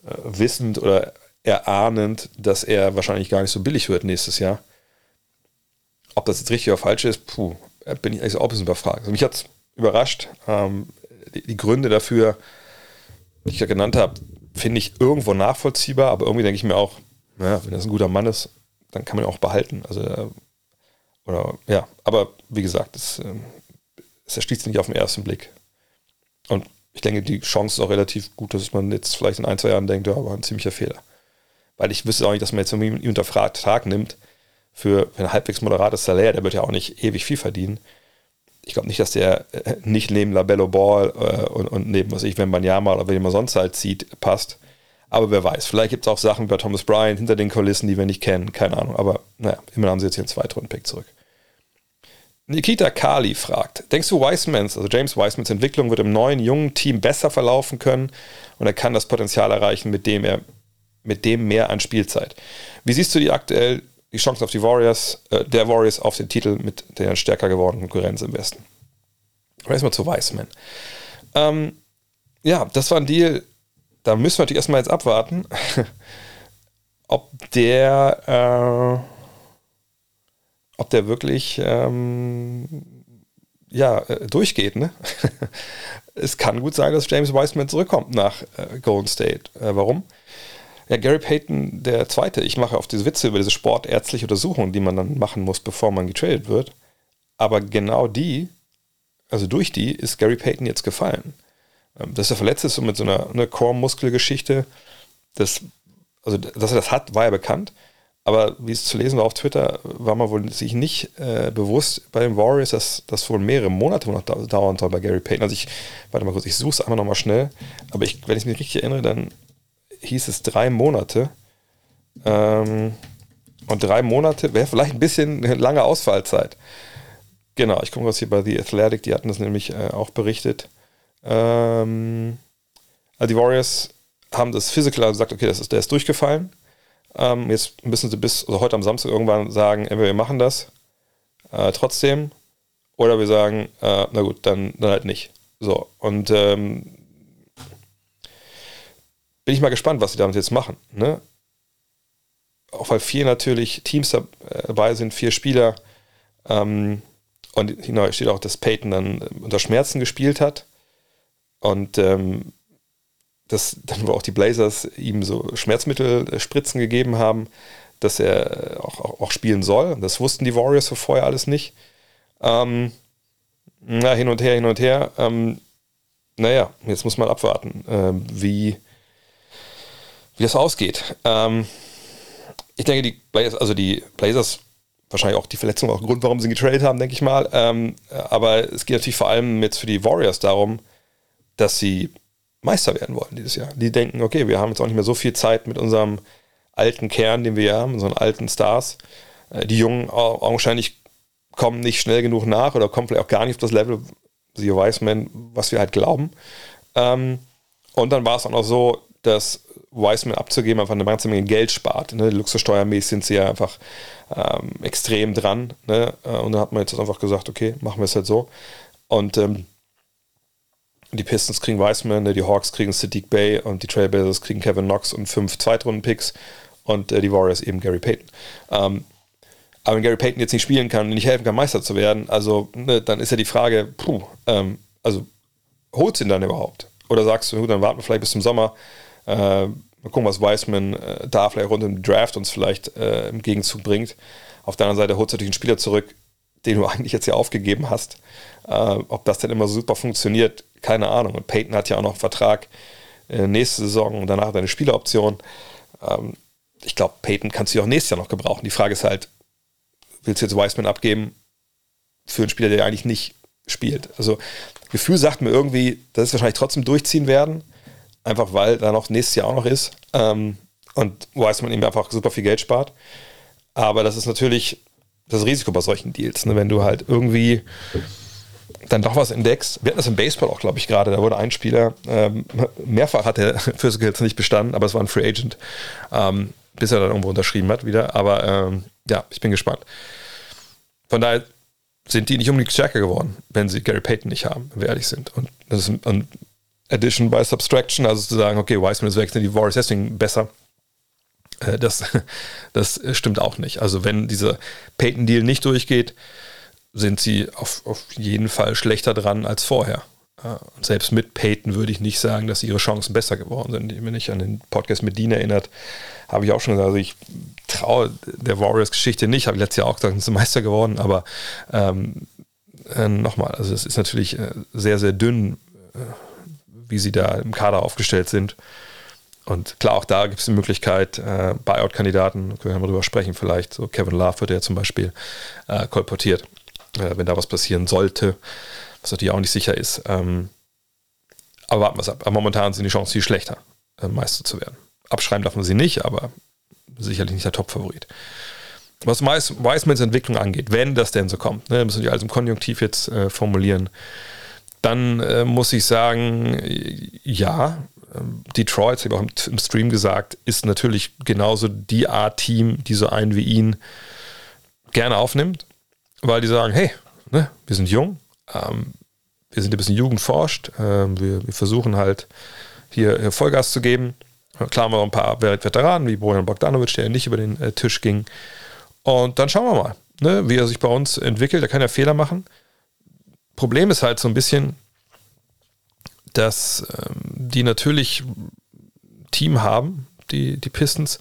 äh, wissend oder erahnend, dass er wahrscheinlich gar nicht so billig wird nächstes Jahr. Ob das jetzt richtig oder falsch ist, puh, bin ich eigentlich auch ein bisschen überfragt. Also mich hat es überrascht. Ähm, die, die, Gründe dafür, die ich ja genannt habe, finde ich irgendwo nachvollziehbar, aber irgendwie denke ich mir auch, naja, wenn das ein guter Mann ist, dann kann man ihn auch behalten. Also, äh, oder ja, aber wie gesagt, es, ähm, es erschließt nicht auf den ersten Blick. Und ich denke, die Chance ist auch relativ gut, dass man jetzt vielleicht in ein, zwei Jahren denkt, ja, war ein ziemlicher Fehler. Weil ich wüsste auch nicht, dass man jetzt irgendwie unter Vertrag nimmt für, für ein halbwegs moderates Salär, der wird ja auch nicht ewig viel verdienen. Ich glaube nicht, dass der äh, nicht neben Labello Ball äh, und, und, neben, was ich, wenn man ja mal oder wenn man sonst halt sieht, passt. Aber wer weiß, vielleicht gibt es auch Sachen bei Thomas Bryant hinter den Kulissen, die wir nicht kennen, keine Ahnung. Aber naja, immerhin haben sie jetzt hier einen Zweitrunden-Pick zurück. Nikita Kali fragt, denkst du Wisemans, also James Wisemans Entwicklung wird im neuen jungen Team besser verlaufen können und er kann das Potenzial erreichen, mit dem er mit dem mehr an Spielzeit. Wie siehst du die aktuell die Chancen auf die Warriors, äh, der Warriors auf den Titel mit der stärker gewordenen Konkurrenz im Westen. Aber erstmal zu Wiseman. Ähm, ja, das war ein Deal, da müssen wir natürlich erstmal jetzt abwarten, ob der, äh, ob der wirklich ähm, ja, äh, durchgeht. Ne? es kann gut sein, dass James Wiseman zurückkommt nach äh, Golden State. Äh, warum? Ja, Gary Payton, der Zweite, ich mache auf diese Witze über diese sportärztliche Untersuchung, die man dann machen muss, bevor man getradet wird. Aber genau die, also durch die, ist Gary Payton jetzt gefallen. Ähm, dass er verletzt ist und mit so einer, einer Core-Muskelgeschichte, das, also dass er das hat, war ja bekannt. Aber wie es zu lesen war auf Twitter, war man wohl sich nicht äh, bewusst bei den Warriors, dass das wohl mehrere Monate noch dauern soll bei Gary Payton. Also ich, warte mal kurz, ich suche es einmal nochmal schnell. Aber ich, wenn ich mich richtig erinnere, dann hieß es drei Monate. Ähm, und drei Monate wäre vielleicht ein bisschen eine lange Ausfallzeit. Genau, ich gucke was hier bei The Athletic, die hatten das nämlich äh, auch berichtet. Ähm, also die Warriors haben das Physical gesagt, okay, das ist, der ist durchgefallen. Ähm, jetzt müssen sie bis also heute am Samstag irgendwann sagen, entweder wir machen das äh, trotzdem oder wir sagen, äh, na gut, dann, dann halt nicht. So, und ähm, bin ich mal gespannt, was sie damit jetzt machen. Ne? Auch weil vier natürlich Teams äh, dabei sind, vier Spieler. Ähm, und genau, steht auch, dass Peyton dann äh, unter Schmerzen gespielt hat. Und ähm, dass dann wohl auch die Blazers ihm so Schmerzmittelspritzen gegeben haben, dass er auch, auch, auch, spielen soll. Das wussten die Warriors vorher alles nicht. Ähm, na, hin und her, hin und her. Ähm, naja, jetzt muss man abwarten, äh, wie, wie das ausgeht. Ähm, ich denke, die Blazers, also die Blazers, wahrscheinlich auch die Verletzung auch ein Grund, warum sie getradet haben, denke ich mal. Ähm, aber es geht natürlich vor allem jetzt für die Warriors darum, dass sie Meister werden wollen dieses Jahr. Die denken, okay, wir haben jetzt auch nicht mehr so viel Zeit mit unserem alten Kern, den wir haben, unseren alten Stars. Äh, die Jungen augenscheinlich kommen nicht schnell genug nach oder kommen vielleicht auch gar nicht auf das Level, siehe Wiseman, was wir halt glauben. Ähm, und dann war es auch noch so, dass Wiseman abzugeben einfach eine ganze Menge Geld spart. Ne? Luxussteuermäßig sind sie ja einfach ähm, extrem dran. Ne? Äh, und dann hat man jetzt einfach gesagt, okay, machen wir es halt so. Und ähm, die Pistons kriegen Wiseman, ne, die Hawks kriegen Sadiq Bay und die Trailblazers kriegen Kevin Knox und fünf Zweitrunden-Picks und äh, die Warriors eben Gary Payton. Ähm, aber wenn Gary Payton jetzt nicht spielen kann und nicht helfen kann, Meister zu werden, also ne, dann ist ja die Frage, puh, ähm, also holt ihn dann überhaupt? Oder sagst du, dann warten wir vielleicht bis zum Sommer, äh, mal gucken, was Wiseman äh, da vielleicht rund im Draft uns vielleicht äh, im Gegenzug bringt. Auf der anderen Seite holst du natürlich einen Spieler zurück, den du eigentlich jetzt ja aufgegeben hast. Äh, ob das denn immer super funktioniert, keine Ahnung. Und Peyton hat ja auch noch einen Vertrag äh, nächste Saison und danach eine Spieleroption. Ähm, ich glaube, Peyton kannst du auch nächstes Jahr noch gebrauchen. Die Frage ist halt, willst du jetzt Wiseman abgeben für einen Spieler, der eigentlich nicht spielt? Also, Gefühl sagt mir irgendwie, dass es wahrscheinlich trotzdem durchziehen werden, einfach weil da noch nächstes Jahr auch noch ist ähm, und Wiseman ihm einfach super viel Geld spart. Aber das ist natürlich das Risiko bei solchen Deals, ne? wenn du halt irgendwie dann doch was entdeckst. Wir hatten das im Baseball auch, glaube ich, gerade. Da wurde ein Spieler, ähm, mehrfach hat er Physicals nicht bestanden, aber es war ein Free Agent, ähm, bis er dann irgendwo unterschrieben hat wieder. Aber ähm, ja, ich bin gespannt. Von daher sind die nicht unbedingt stärker geworden, wenn sie Gary Payton nicht haben, wenn wir ehrlich sind. Und das ist ein Addition by Subtraction, also zu sagen, okay, Wiseman ist weg, sind die Warriors deswegen besser. Äh, das, das stimmt auch nicht. Also wenn dieser Payton-Deal nicht durchgeht, sind sie auf, auf jeden Fall schlechter dran als vorher. Und selbst mit Peyton würde ich nicht sagen, dass ihre Chancen besser geworden sind. Wenn ich an den Podcast mit Dean erinnert, habe ich auch schon gesagt, also ich traue der Warriors-Geschichte nicht. Habe letztes Jahr auch gesagt, sind sie Meister geworden, aber ähm, äh, nochmal, also es ist natürlich äh, sehr, sehr dünn, äh, wie sie da im Kader aufgestellt sind. Und klar, auch da gibt es die Möglichkeit, äh, Buyout-Kandidaten, können wir drüber sprechen, vielleicht. So Kevin Love wird ja zum Beispiel äh, kolportiert äh, wenn da was passieren sollte, was natürlich auch nicht sicher ist. Ähm, aber warten wir es ab. Aber momentan sind die Chancen viel schlechter, äh, Meister zu werden. Abschreiben darf man sie nicht, aber sicherlich nicht der Top-Favorit. Was Wisemans Entwicklung angeht, wenn das denn so kommt, ne, müssen wir also im Konjunktiv jetzt äh, formulieren, dann äh, muss ich sagen, ja, ähm, Detroit, habe ich auch im, im, Stream gesagt, ist natürlich genauso die Art Team, die so einen wie ihn gerne aufnimmt, weil die sagen, hey, ne, wir sind jung, ähm, wir sind ein bisschen jugendforscht, ähm, wir, wir, versuchen halt hier Vollgas zu geben. Klar haben wir auch ein paar Veteranen wie Bojan Bogdanovic, der nicht über den äh, Tisch ging. Und dann schauen wir mal, ne, wie er sich bei uns entwickelt. Er kann ja Fehler machen. Problem ist halt so ein bisschen, dass ähm, die natürlich Team haben, die, die Pistons,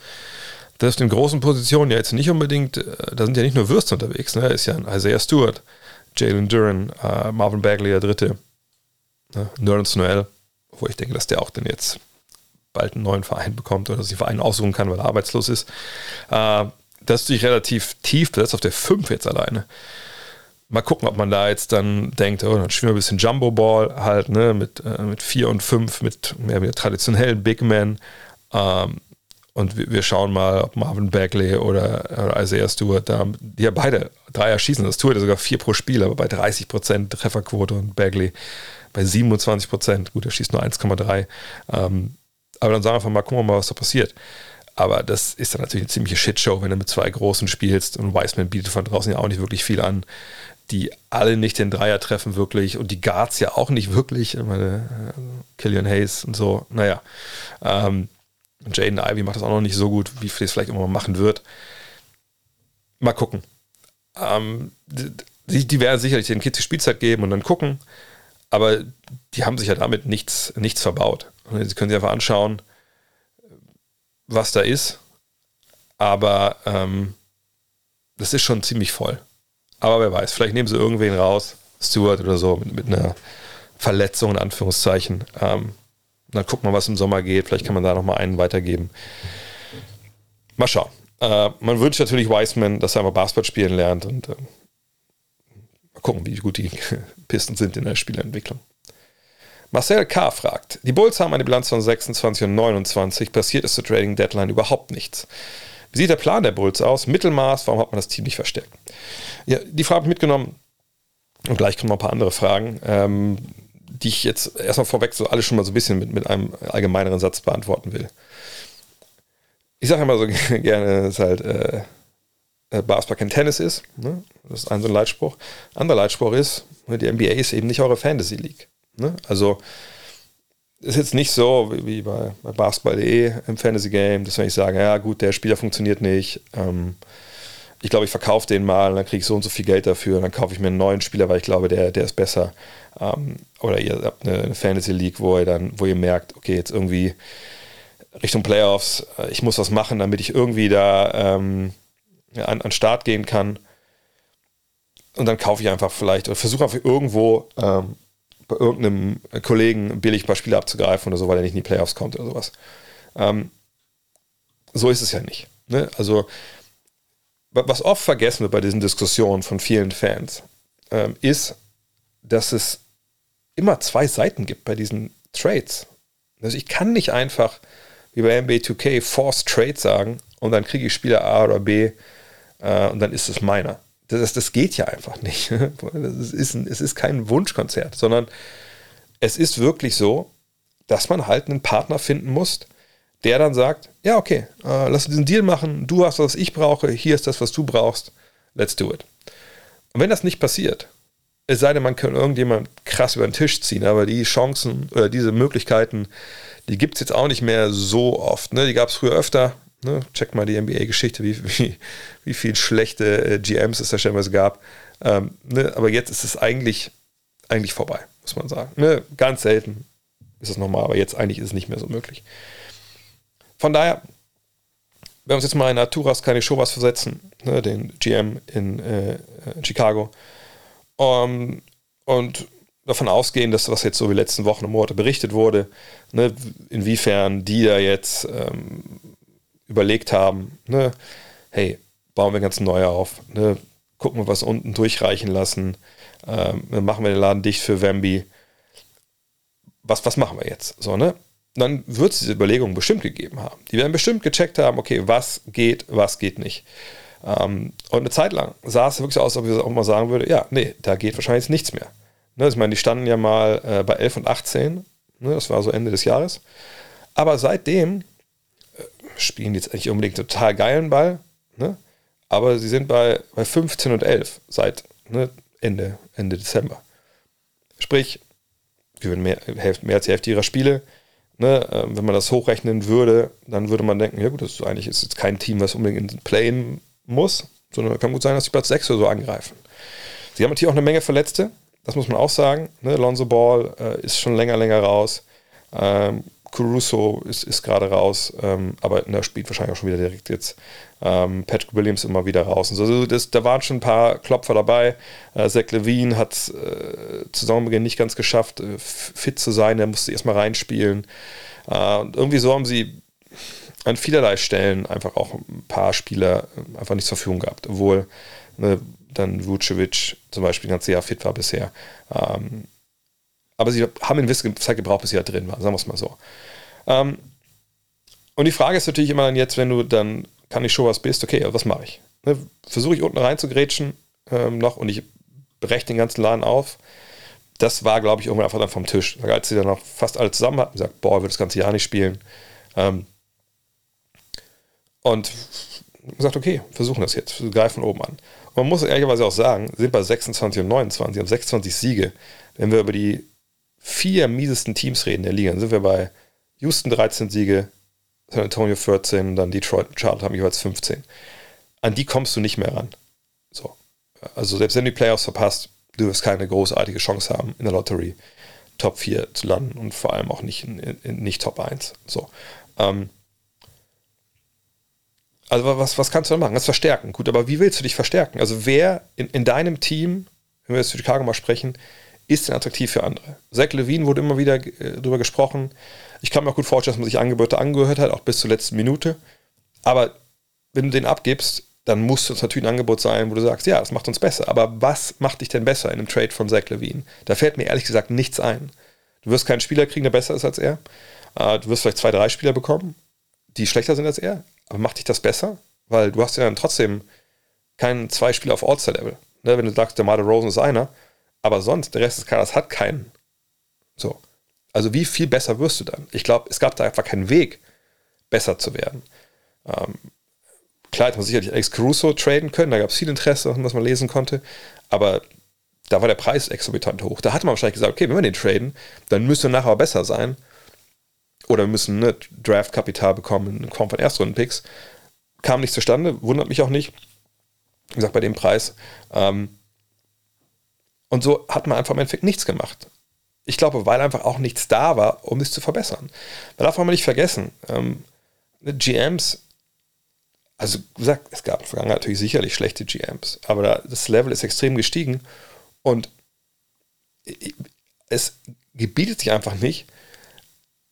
das auf den großen Positionen ja jetzt nicht unbedingt, äh, da sind ja nicht nur Würste unterwegs, ne? Ist ja ein Isaiah Stewart, Jalen Duran, äh, Marvin Bagley, der Dritte, ne? Nerlens Noel, wo ich denke, dass der auch dann jetzt bald einen neuen Verein bekommt oder sich einen Verein aussuchen kann, weil er arbeitslos ist. Äh, das ist natürlich relativ tief, das ist auf der 5 jetzt alleine. Mal gucken, ob man da jetzt dann denkt, oh, dann spielen wir ein bisschen Jumbo Ball halt, ne, mit, äh, mit 4 und 5, mit mehr mit traditionellen Big Men. Ähm, und wir, wir, schauen mal, ob Marvin Bagley oder, oder Isaiah Stewart da, die ja beide Dreier schießen. Das Stewart ja sogar 4 pro Spiel, aber bei 30% Trefferquote und Bagley bei 27%. Gut, er schießt nur 1,3. Ähm, aber dann sagen wir einfach mal, gucken wir mal, was da passiert. Aber das ist dann natürlich eine ziemliche Shitshow, wenn du mit zwei Großen spielst und Wiseman bietet von draußen ja auch nicht wirklich viel an. Die alle nicht den Dreier treffen wirklich und die Guards ja auch nicht wirklich. Ich meine, äh, Killian Hayes und so, naja. Ähm, Jaden Ivy macht das auch noch nicht so gut, wie es vielleicht immer mal machen wird. Mal gucken. Ähm, die, die werden sicherlich den Kids die Spielzeit geben und dann gucken. Aber die haben sich ja damit nichts, nichts verbaut. Sie können sich einfach anschauen, was da ist. Aber ähm, das ist schon ziemlich voll. Aber wer weiß, vielleicht nehmen sie irgendwen raus, Stewart oder so, mit, mit einer Verletzung in Anführungszeichen. Ähm, dann guckt man, was im Sommer geht. Vielleicht kann man da nochmal einen weitergeben. Mal schauen. Äh, man wünscht natürlich Wiseman, dass er einfach Basketball spielen lernt und äh, mal gucken, wie gut die Pisten sind in der Spielentwicklung. Marcel K. fragt, die Bulls haben eine Bilanz von 26 und 29, passiert ist zur Trading Deadline überhaupt nichts. Wie sieht der Plan der Bulls aus? Mittelmaß, warum hat man das Team nicht verstärkt? Ja, die Frage habe ich mitgenommen und gleich kommen noch ein paar andere Fragen, ähm, die ich jetzt erstmal vorweg so alle schon mal so ein bisschen mit, mit einem allgemeineren Satz beantworten will. Ich sage immer so gerne, dass halt äh, äh, Basketball kein Tennis ist. Ne? Das ist ein so ein Leitspruch. Anderer Leitspruch ist, ne, die NBA ist eben nicht eure Fantasy League. Ne? Also ist jetzt nicht so wie bei, bei Basketball.de im Fantasy Game, dass wenn ich sage, ja gut, der Spieler funktioniert nicht, ähm, ich glaube, ich verkaufe den mal, und dann kriege ich so und so viel Geld dafür, und dann kaufe ich mir einen neuen Spieler, weil ich glaube, der, der ist besser. Ähm, oder ihr habt eine, eine, Fantasy League, wo ihr dann, wo ihr merkt, okay, jetzt irgendwie Richtung Playoffs, äh, ich muss was machen, damit ich irgendwie da ähm, an, an Start gehen kann. Und dann kaufe ich einfach vielleicht oder versuche einfach irgendwo ähm, bei irgendeinem Kollegen billig ein paar Spiele abzugreifen oder so, weil er nicht in die Playoffs kommt oder sowas. Ähm, so ist es ja nicht. Ne? Also, was oft vergessen wird bei diesen Diskussionen von vielen Fans, ähm, ist, dass es immer zwei Seiten gibt bei diesen Trades. Also ich kann nicht einfach, wie bei NBA 2K, Force Trade sagen und dann kriege ich Spieler A oder B äh, und dann ist es meiner das, das geht ja einfach nicht. Das ist ein, es ist kein Wunschkonzert, sondern es ist wirklich so, dass man halt einen Partner finden muss, der dann sagt, ja, okay, äh, lass uns diesen Deal machen, du hast was ich brauche, hier ist das, was du brauchst, let's do it. Und wenn das nicht passiert, es sei denn, man kann irgendjemand krass über den Tisch ziehen, aber die Chancen oder diese Möglichkeiten, die gibt es jetzt auch nicht mehr so oft. Ne? Die gab es früher öfter, Ne? Checkt mal die NBA-Geschichte, wie, wie, wie viel schlechte äh, GMs es da stellenweise gab. Ähm, ne? Aber jetzt ist es eigentlich, eigentlich vorbei, muss man sagen. Ne? Ganz selten ist es nochmal, aber jetzt eigentlich ist es nicht mehr so möglich. Von daher, wenn wir uns jetzt mal in Arturas keine Showers versetzen, ne? den GM in, äh, Chicago, um, und davon ausgehen, dass was jetzt so wie letzten Wochen und Monate berichtet wurde, ne, inwiefern die da jetzt ähm, überlegt haben, ne, hey, bauen wir ganz neu auf, ne, gucken wir was unten durchreichen lassen, ähm, machen wir den Laden dicht für Wemby. Was, was machen wir jetzt? So, ne? Dann wird es diese Überlegungen bestimmt gegeben haben. Die werden bestimmt gecheckt haben, okay, was geht, was geht nicht. Ähm, und eine Zeit lang sah es wirklich so aus, als ob ich auch mal sagen würde, ja, nee, da geht wahrscheinlich nichts mehr. Ne, ich meine, die standen ja mal äh, bei 11 und 18, ne, das war so Ende des Jahres. Aber seitdem äh, spielen die jetzt nicht unbedingt total geilen Ball, ne? aber sie sind bei, bei 15 und 11 seit Ende, Ende Dezember. Sprich, gewinnen mehr, mehr als die Hälfte ihrer Spiele. Ne, äh, wenn man das hochrechnen würde, dann würde man denken, ja gut, das ist eigentlich ist jetzt kein Team, was unbedingt in Play muss, sondern kann gut sein, dass sie Platz 6 oder so angreifen. Sie haben natürlich auch eine Menge Verletzte, das muss man auch sagen. Ne, Lonzo Ball äh, ist schon länger, länger raus. Ähm, Caruso ist, ist gerade raus, ähm, aber der spielt wahrscheinlich auch schon wieder direkt jetzt. Ähm, Patrick Williams immer wieder raus. Und so, also das, da waren schon ein paar Klopfer dabei. Äh, Zach Levine hat es äh, zu Saisonbeginn nicht ganz geschafft, äh, fit zu sein. Der musste erstmal reinspielen. Äh, und irgendwie so haben sie an vielerlei Stellen einfach auch ein paar Spieler äh, einfach nicht zur Verfügung gehabt, obwohl ne, dann Vucevic zum Beispiel ganz sehr fit war bisher. Ähm, aber sie haben eine gewisse Zeit gebraucht, bis sie da drin waren, sagen wir es mal so. Ähm, und die Frage ist natürlich immer dann jetzt, wenn du dann kann ich schon was bist, okay, was mache ich? Ne, Versuche ich unten rein zu grätschen ähm, noch und ich breche den ganzen Laden auf. Das war, glaube ich, irgendwann einfach dann vom Tisch. Als sie dann noch fast alle zusammen hatten, gesagt, boah, wird das ganze Jahr nicht spielen. Ähm, und gesagt, okay, versuchen das jetzt, greifen oben an. Und man muss ehrlicherweise auch sagen, sind bei 26 und 29, haben 26 Siege. Wenn wir über die vier miesesten Teams reden der Liga, dann sind wir bei Houston 13 Siege, San Antonio 14, dann Detroit und Charlotte haben jeweils 15. An die kommst du nicht mehr ran. So. Also selbst wenn du die Playoffs verpasst, du wirst keine großartige Chance haben, in der Lottery Top 4 zu landen und vor allem auch nicht, in, in, nicht Top 1. So. Ähm, also was, was kannst du da machen? Das verstärken. Gut, aber wie willst du dich verstärken? Also wer in, in deinem Team, wenn wir jetzt zu Chicago mal sprechen, ist denn attraktiv für andere? Zach Levine wurde immer wieder äh, drüber gesprochen. Ich kann mir auch gut vorstellen, dass man sich Angebote angehört hat, auch bis zur letzten Minute. Aber wenn du den abgibst, dann muss es natürlich ein Angebot sein, wo du sagst, ja, das macht uns besser. Aber was macht dich denn besser in einem Trade von Zach Levine? Da fällt mir ehrlich gesagt nichts ein. Du wirst keinen Spieler kriegen, der besser ist als er. Äh, du wirst vielleicht zwei, drei Spieler bekommen, die schlechter sind als er. Aber macht dich das besser? Weil du hast ja dann trotzdem keinen zwei Spieler auf All-Star-Level. Ne, wenn du sagst, der Marder Rosen ist einer, aber sonst, der Rest des Kaders hat keinen. So. Also wie viel besser wirst du dann? Ich glaube, es gab da einfach keinen Weg, besser zu werden. Ähm, klar hätte man sicherlich Alex Caruso traden können, da gab es viel Interesse, was man lesen konnte, aber da war der Preis exorbitant hoch. Da hatte man wahrscheinlich gesagt, okay, wenn wir den traden, dann müsste nachher besser sein. Oder wir müssen ne, Draft-Kapital bekommen in Form von Erstrunden-Picks. Kam nicht zustande, wundert mich auch nicht. Wie gesagt, bei dem Preis. Ähm, und so hat man einfach im Endeffekt nichts gemacht. Ich glaube, weil einfach auch nichts da war, um es zu verbessern. Man darf man nicht vergessen, ähm, GMs, also gesagt, es gab in der Vergangenheit natürlich sicherlich schlechte GMs, aber da, das Level ist extrem gestiegen und es gebietet sich einfach nicht,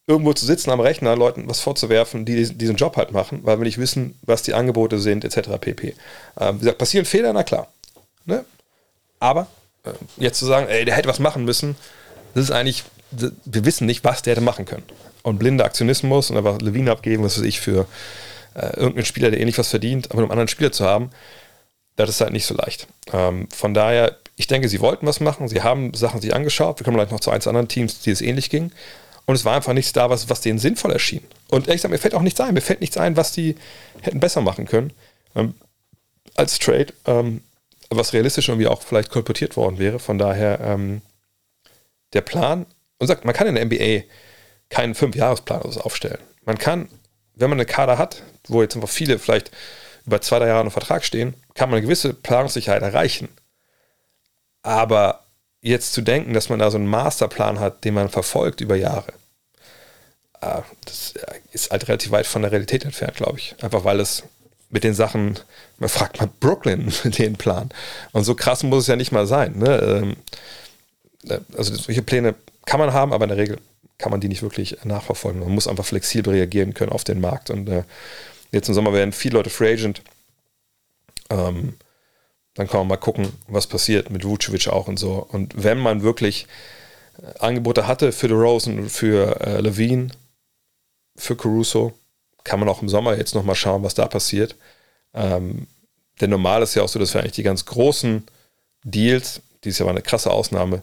irgendwo zu sitzen am Rechner, Leuten was vorzuwerfen, die diesen Job halt machen, weil wir nicht wissen, was die Angebote sind, etc. pp. Ähm, wie gesagt, passieren Fehler, na klar. Ne? Aber jetzt zu sagen, ey, der hätte was machen müssen, das ist eigentlich, wir wissen nicht, was der hätte machen können. Und blinder Aktionismus und einfach Levine abgeben, was weiß ich, für äh, irgendeinen Spieler, der ähnlich was verdient, aber einen anderen Spieler zu haben, das ist halt nicht so leicht. Ähm, von daher, ich denke, sie wollten was machen, sie haben Sachen sich angeschaut, wir kommen gleich noch zu eins anderen Teams, die es ähnlich ging. Und es war einfach nichts da, was, was denen sinnvoll erschien. Und ehrlich gesagt, mir fällt auch nichts ein. Mir fällt nichts ein, was die hätten besser machen können ähm, als Trade, ähm, was realistisch irgendwie auch vielleicht kolportiert worden wäre. Von daher, ähm, der Plan, und sagt, man kann in der NBA keinen Fünfjahresplan aufstellen. Man kann, wenn man eine Kader hat, wo jetzt einfach viele vielleicht über zwei, drei Jahre unter Vertrag stehen, kann man eine gewisse Planungssicherheit erreichen. Aber jetzt zu denken, dass man da so einen Masterplan hat, den man verfolgt über Jahre, ah, das ist halt relativ weit von der Realität entfernt, glaube ich. Einfach weil es mit den Sachen, man fragt mal Brooklyn den Plan. Und so krass muss es ja nicht mal sein. Ne? Ähm, äh, also solche Pläne kann man haben, aber in der Regel kann man die nicht wirklich nachverfolgen. Man muss einfach flexibel reagieren können auf den Markt. Und äh, jetzt im Sommer werden viele Leute Free Agent. Ähm, dann kann man mal gucken, was passiert mit Vucevic auch und so. Und wenn man wirklich äh, Angebote hatte für DeRozan und für Levine, für Caruso, kann man auch im Sommer jetzt nochmal schauen, was da passiert. Ähm, denn normal ist ja auch so, dass wir eigentlich die ganz großen Deals, dieses Jahr war eine krasse Ausnahme,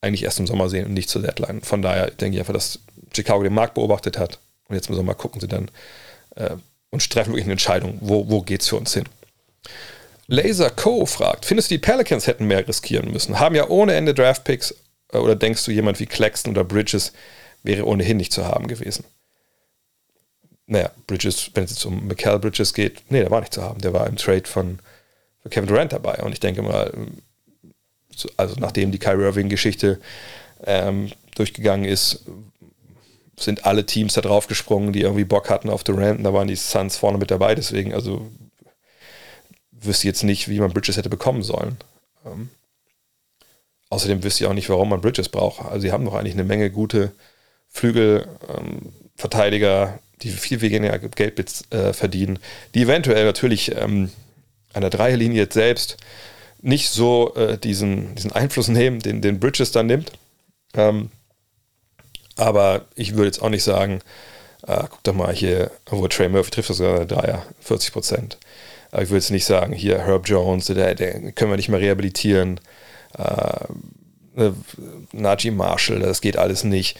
eigentlich erst im Sommer sehen und nicht zur Deadline. Von daher denke ich einfach, dass Chicago den Markt beobachtet hat Und jetzt wir mal gucken, sie dann äh, und treffen wirklich eine Entscheidung, wo, wo geht es für uns hin. Laser Co. fragt, findest du, die Pelicans hätten mehr riskieren müssen? Haben ja ohne Ende Draftpicks äh, oder denkst du, jemand wie Claxton oder Bridges wäre ohnehin nicht zu haben gewesen? Naja, Bridges, wenn es jetzt um Michael Bridges geht, nee, der war nicht zu haben. Der war im Trade von Kevin Durant dabei. Und ich denke mal, also nachdem die Kyrie Irving-Geschichte ähm, durchgegangen ist, sind alle Teams da drauf gesprungen, die irgendwie Bock hatten auf Durant. Und da waren die Suns vorne mit dabei. Deswegen, also wüsste jetzt nicht, wie man Bridges hätte bekommen sollen. Ähm, außerdem wüsste ich auch nicht, warum man Bridges braucht. Also sie haben doch eigentlich eine Menge gute Flügelverteidiger, ähm, die viel weniger Geld äh, verdienen, die eventuell natürlich ähm, an der Dreierlinie selbst nicht so äh, diesen, diesen Einfluss nehmen, den, den Bridges dann nimmt. Ähm, aber ich würde jetzt auch nicht sagen, äh, guck doch mal hier, wo Trey Murphy trifft das sogar Dreier, 40 Prozent. Aber ich würde jetzt nicht sagen, hier Herb Jones, der, der können wir nicht mehr rehabilitieren. Äh, Najee Marshall, das geht alles nicht.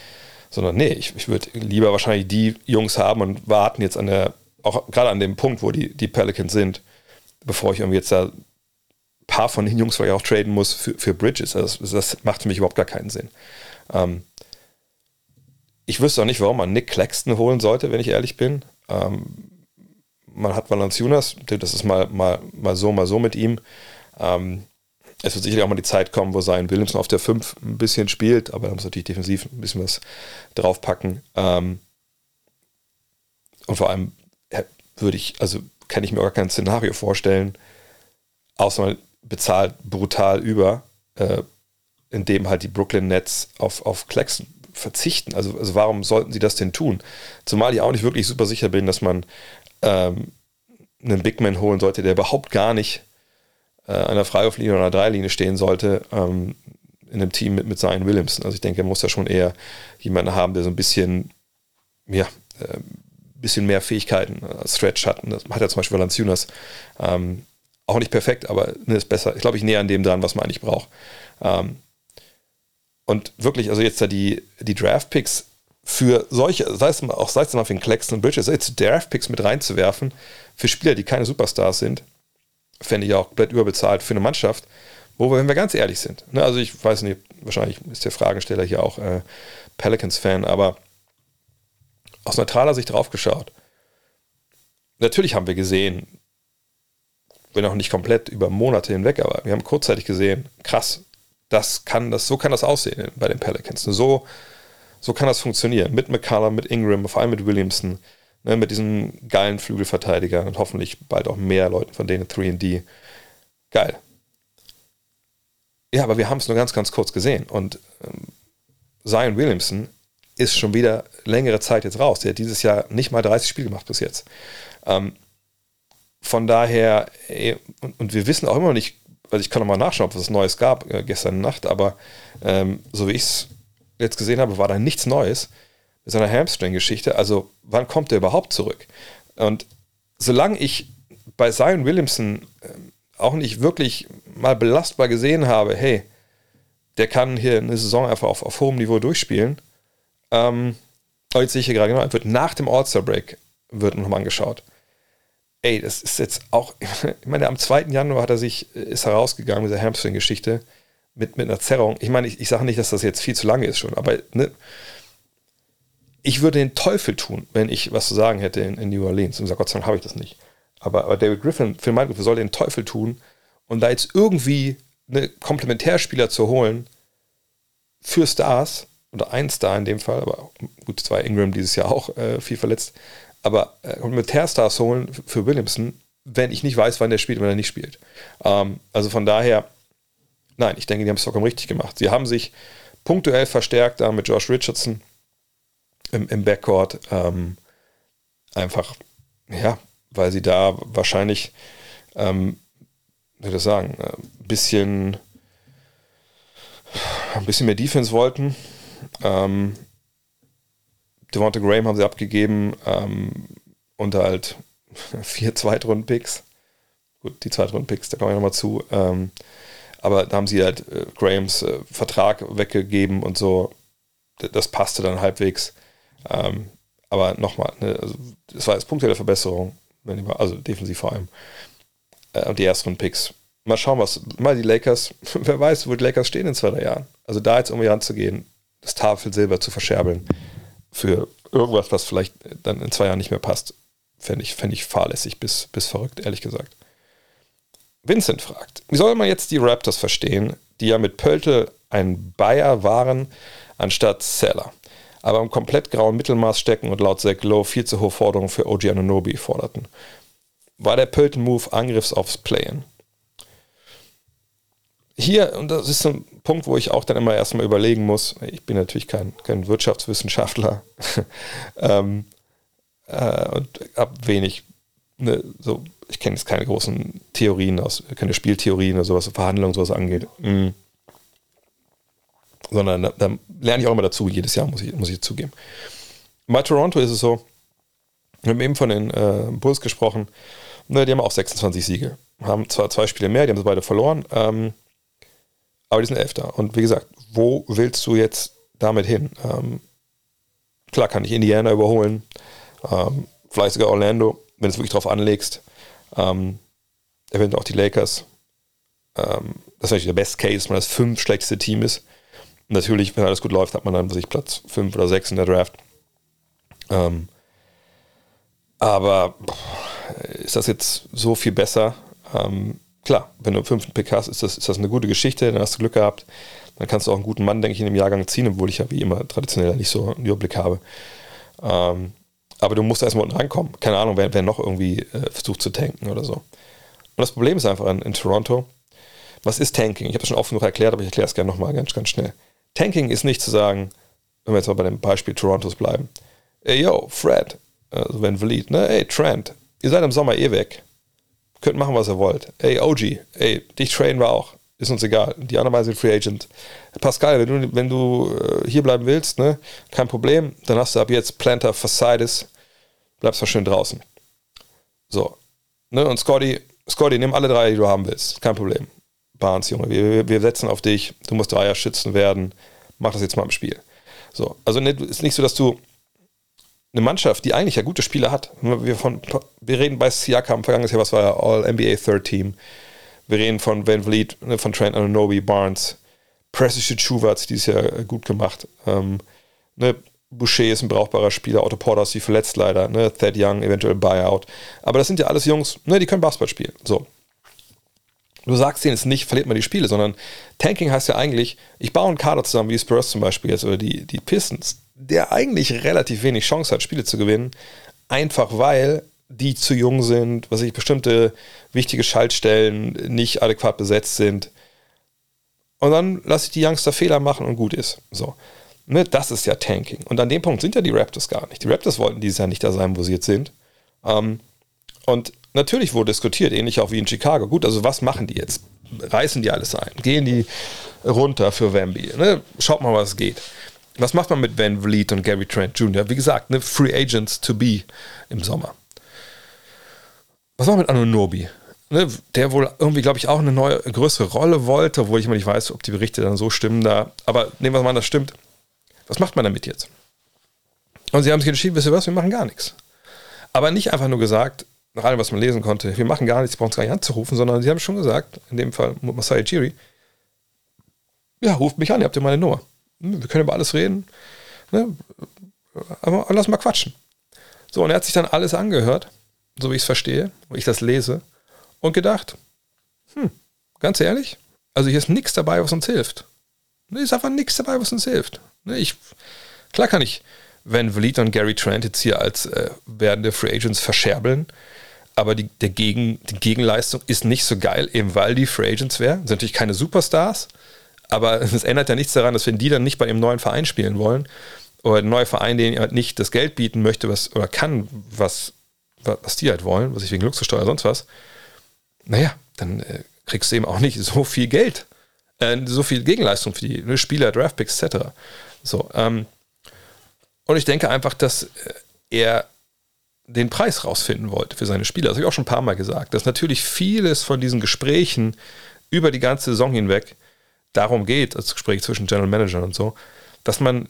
Sondern nee, ich, ich würde lieber wahrscheinlich die Jungs haben und warten jetzt an der, auch gerade an dem Punkt, wo die, die Pelicans sind, bevor ich irgendwie jetzt da ein paar von den Jungs vielleicht auch traden muss für, für Bridges. Also das, das macht für mich überhaupt gar keinen Sinn. Ähm, ich wüsste auch nicht, warum man Nick Claxton holen sollte, wenn ich ehrlich bin. Ähm, man hat Valanciunas, das ist mal, mal, mal so, mal so mit ihm. Ähm, es wird sicherlich auch mal die Zeit kommen, wo sein Williamson auf der 5 ein bisschen spielt, aber da muss natürlich defensiv ein bisschen was draufpacken. Ähm, und vor allem würde ich, also kann ich mir auch gar kein Szenario vorstellen, außer man bezahlt brutal über, äh, indem halt die Brooklyn Nets auf, auf Claxton verzichten. Also, also warum sollten sie das denn tun? Zumal ich auch nicht wirklich super sicher bin, dass man ähm, einen Big Man holen sollte, der überhaupt gar nicht äh, der Freiwurflinie oder einer Dreilinie stehen sollte, ähm, in einem Team mit, mit Zion Williamson. Also ich denke, er muss da schon eher jemanden haben, der so ein bisschen, ja, äh, bisschen mehr Fähigkeiten, äh, Stretch hat. Und das hat ja zum Beispiel Valanciunas. Ähm, auch nicht perfekt, aber ne, ist besser. Ich glaube, ich näher an dem dran, was man eigentlich braucht. Ähm, und wirklich, also jetzt da die, die Draft-Picks für solche, sei es mal, auch sei es mal für den Claxton und Bridges, jetzt Draft-Picks mit reinzuwerfen, für Spieler, die keine Superstars sind, fände ich auch komplett überbezahlt für eine Mannschaft, wo wir, wenn wir ganz ehrlich sind, ne, also ich weiß nicht, wahrscheinlich ist der Fragensteller hier auch äh, Pelicans-Fan, aber aus neutraler Sicht drauf geschaut. Natürlich haben wir gesehen, wenn auch nicht komplett über Monate hinweg, aber wir haben kurzzeitig gesehen, krass, das kann das, so kann das aussehen bei den Pelicans. So, so kann das funktionieren. Mit McCullum, mit Ingram, vor allem mit Williamson, ne, mit diesen geilen Flügelverteidigern und hoffentlich bald auch mehr Leuten von denen 3D. Geil. Ja, aber wir haben es nur ganz, ganz kurz gesehen. Und ähm, Zion Williamson ist schon wieder längere Zeit jetzt raus. Der hat dieses Jahr nicht mal 30 Spiele gemacht bis jetzt. Ähm, von daher, und, und, wir wissen auch immer noch nicht also ich kann nochmal nachschauen, ob es Neues gab äh, gestern Nacht, aber ähm, so wie ich es jetzt gesehen habe, war da nichts Neues mit seiner Hamstring-Geschichte. Also wann kommt der überhaupt zurück? Und solange ich bei Zion Williamson äh, auch nicht wirklich mal belastbar gesehen habe, hey, der kann hier eine Saison einfach auf, auf hohem Niveau durchspielen. Ähm, jetzt sehe ich hier gerade genau, wird nach dem All-Star-Break wird nochmal angeschaut ey, das ist jetzt auch, ich meine, am 2. Januar hat er sich, ist herausgegangen mit der Hamstring-Geschichte mit, mit einer Zerrung. Ich meine, ich, ich sage nicht, dass das jetzt viel zu lange ist schon, aber ne, ich würde den Teufel tun, wenn ich was zu sagen hätte in, in New Orleans. Und sage, Gott sei Dank habe ich das nicht. Aber, aber David Griffin, Phil Michael, soll den Teufel tun und da jetzt irgendwie eine Komplementärspieler zu holen für Stars, oder ein Star in dem Fall, aber gut, zwei Ingram dieses Jahr auch äh, viel verletzt, aber äh, Komplementärstars holen für Williamson, wenn ich nicht weiß, wann der spielt und wann er nicht spielt. Ähm, also von daher, nein, ich denke, die haben es vollkommen richtig gemacht. Sie haben sich punktuell verstärkt da mit Josh Richardson im, im Backcourt. Ähm, einfach, ja, weil sie da wahrscheinlich, ähm, wie soll ich sagen, ein äh, bisschen, ein bisschen mehr Defense wollten. Ähm, Devonta Graham haben sie abgegeben ähm, und halt vier Zweitrunden-Picks. Gut, die Zweitrunden-Picks, da kommen wir nochmal zu. Ähm, aber da haben sie halt äh, Grahams äh, Vertrag weggegeben und so. Das passte dann halbwegs. Ähm, Aber nochmal, ne, also das war jetzt punktuelle Verbesserung, also defensiv vor allem. Äh, und die ersten Picks. Mal schauen, was, mal die Lakers, wer weiß, wo die Lakers stehen in zwei, drei Jahren. Also da jetzt irgendwie ranzugehen, das Tafelsilber zu verscherbeln für irgendwas, was vielleicht dann in zwei Jahren nicht mehr passt, fände ich, fänd ich fahrlässig bis, bis verrückt, ehrlich gesagt. Vincent fragt, wie soll man jetzt die Raptors verstehen, die ja mit Pöltl ein Bayer waren anstatt Seller, aber im komplett grauen Mittelmaß stecken und laut Zach Lowe viel zu hohe Forderungen für OG Anunobi forderten. War der Pöltl-Move Angriffs aufs Playen? Hier, und das ist ein Punkt, wo ich auch dann immer erstmal überlegen muss, ich bin natürlich kein, kein Wirtschaftswissenschaftler ähm, äh, und habe wenig, ne, so, ich kenne jetzt keine großen Theorien aus, keine Spieltheorien oder sowas, Verhandlungen, sowas angeht. Mm. Sondern da, da, lerne ich auch immer dazu, jedes Jahr muss ich, muss ich zugeben. Bei Toronto ist es so, wir haben eben von den äh, Bulls gesprochen, ne, die haben auch 26 Siege, haben zwar zwei Spiele mehr, die haben sie beide verloren, ähm, aber die sind Elfter. Und wie gesagt, wo willst du jetzt damit hin? Ähm, klar kann ich Indiana überholen, ähm, vielleicht sogar Orlando, wenn du es wirklich drauf anlegst. Ähm, eventuell auch die Lakers. Ähm, das ist natürlich der Best Case, wenn das fünf schlechteste Team ist. Natürlich, wenn alles gut läuft, hat man dann, was ich, Platz fünf oder sechs in der Draft. Ähm, aber ist das jetzt so viel besser? Ähm, klar, wenn du einen fünften Pick hast, ist das, ist das eine gute Geschichte, dann hast du Glück gehabt. Dann kannst du auch einen guten Mann, denke ich, in dem Jahrgang ziehen, obwohl ich ja wie immer traditionell nicht so einen Überblick habe. Ähm, aber du musst erstmal unten rankommen. Keine Ahnung, wer, wer noch irgendwie äh, versucht zu tanken oder so. Und das Problem ist einfach in, in Toronto, was ist Tanking? Ich habe das schon oft genug erklärt, aber ich erkläre es gerne nochmal ganz, ganz schnell. Tanking ist nicht zu sagen, wenn wir jetzt mal bei dem Beispiel Torontos bleiben, ey yo, Fred, also wenn Vliet, ne, ey Trent, ihr seid im Sommer eh weg könnt machen, was ihr wollt. Ey, OG, ey, dich trainen wir auch. Ist uns egal. Die anderen beiden sind Free Agent. Pascal, wenn du, wenn du äh, hier bleiben willst, ne, kein Problem, dann hast du ab jetzt Planter Fascides, bleibst mal schön draußen. So. Ne, und Scotty, Scotty, nimm alle drei, die du haben willst. Kein Problem. Barnes, Junge, wir, wir setzen auf dich. Du musst Dreier schützen werden. Mach das jetzt mal im Spiel. So. Also, ne, ist nicht so, dass du eine Mannschaft, die eigentlich ja gute Spieler hat. Wir, von, wir reden bei Siakam, vergangenes Jahr, was war ja All-NBA Third Team. Wir reden von Van Vliet, ne, von Trent Anunoby, Barnes. Precious Chuva hat es dieses Jahr gut gemacht. Ähm, ne, Boucher ist ein brauchbarer Spieler, Otto Porter ist wie verletzt leider, ne, Thad Young eventuell Buyout. Aber das sind ja alles Jungs, ne, die können Basketball spielen. So. Du sagst denen jetzt nicht, verliert man die Spiele, sondern Tanking heißt ja eigentlich, ich baue einen Kader zusammen, wie Spurs zum Beispiel jetzt oder die, die Pistons der eigentlich relativ wenig Chance hat, Spiele zu gewinnen, einfach weil die zu jung sind, was ich bestimmte wichtige Schaltstellen nicht adäquat besetzt sind. Und dann lasse ich die Youngster Fehler machen und gut ist. So. Ne, das ist ja Tanking. Und an dem Punkt sind ja die Raptors gar nicht. Die Raptors wollten dieses Jahr nicht da sein, wo sie jetzt sind. Ähm, und natürlich wurde diskutiert, ähnlich auch wie in Chicago. Gut, also was machen die jetzt? Reißen die alles ein? Gehen die runter für Wemby? Ne? Schaut mal, was geht. Was macht man mit Van Vliet und Gary Trent Jr.? Wie gesagt, ne, Free Agents to be im Sommer. Was machen wir mit Anunobi? Ne, der wohl irgendwie, glaube ich, auch eine neue, größere Rolle wollte, obwohl ich mal nicht weiß, ob die Berichte dann so stimmen da. Aber nehmen wir mal an, das stimmt. Was macht man damit jetzt? Und sie haben sich entschieden, wisst ihr was, wir machen gar nichts. Aber nicht einfach nur gesagt, nach allem, was man lesen konnte, wir machen gar nichts, brauchen es gar nicht anzurufen, sondern sie haben schon gesagt, in dem Fall Masai Chiri, ja, ruft mich an, ihr habt ja meine Nummer. Wir können über alles reden. Ne? Aber lass mal quatschen. So, und er hat sich dann alles angehört, so wie ich es verstehe, wo ich das lese, und gedacht, hm, ganz ehrlich, also hier ist nichts dabei, was uns hilft. Hier ist einfach nichts dabei, was uns hilft. Ne, ich, klar kann ich Van Vliet und Gary Trent jetzt hier als äh, werdende Free Agents verscherbeln, aber die, der Gegen, die Gegenleistung ist nicht so geil, eben weil die Free Agents wären. Sind natürlich keine Superstars, aber es ändert ja nichts daran, dass wenn die dann nicht bei ihrem neuen Verein spielen wollen, oder ein neuer Verein, den halt nicht das Geld bieten möchte, was oder kann, was, was die halt wollen, was ich wegen Luxussteuer sonst was, naja, dann äh, kriegst du eben auch nicht so viel Geld, äh, so viel Gegenleistung für die ne, Spieler, Draftpicks etc. So, ähm, und ich denke einfach, dass äh, er den Preis rausfinden wollte für seine Spieler. Das habe ich auch schon ein paar Mal gesagt, dass natürlich vieles von diesen Gesprächen über die ganze Saison hinweg darum geht, das Gespräch zwischen General Managern und so, dass man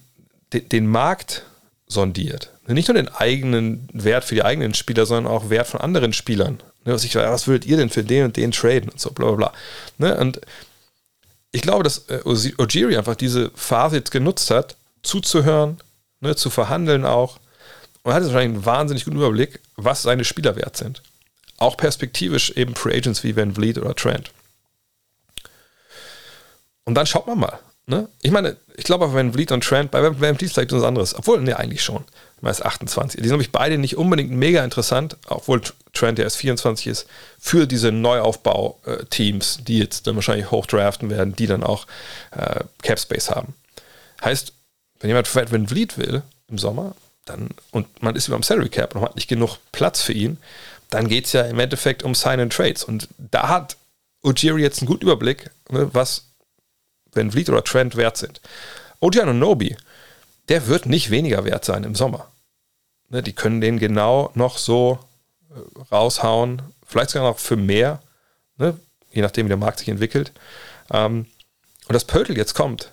de den Markt sondiert. nicht nur den eigenen Wert für die eigenen Spieler, sondern auch Wert von anderen Spielern. Ne, was, ich, was würdet ihr denn für den und den traden und so, bla bla bla. Ne, und ich glaube, dass äh, Ojiri einfach diese Phase jetzt genutzt hat, zuzuhören, ne, zu verhandeln auch. Und hat jetzt wahrscheinlich einen wahnsinnig guten Überblick, was seine Spieler wert sind. Auch perspektivisch eben Free Agents wie Van Vliet oder Trent. Und dann schaut man mal. Ne? Ich meine, ich glaube auch Van Vliet und Trent, bei Van Vliet vielleicht was anderes. Obwohl, ne, eigentlich schon. Er ist 28. Die sind, glaube ich, beide nicht unbedingt mega interessant, obwohl Trent ja erst 24 ist, für diese Neuaufbau-Teams, die jetzt dann wahrscheinlich hochdraften werden, die dann auch äh, Cap Space haben. Heißt, wenn jemand Van Vliet will im Sommer, dann, und man ist über dem Salary Cap und hat nicht genug Platz für ihn, dann geht es ja im Endeffekt um Sign and Trades. Und da hat Ujiri jetzt einen guten Überblick, ne, was wenn Vliet oder Trent wert sind. Ojian Nobi, der wird nicht weniger wert sein im Sommer. Ne, die können den genau noch so äh, raushauen, vielleicht sogar noch für mehr, ne, je nachdem, wie der Markt sich entwickelt. Ähm, und dass Pötel jetzt kommt,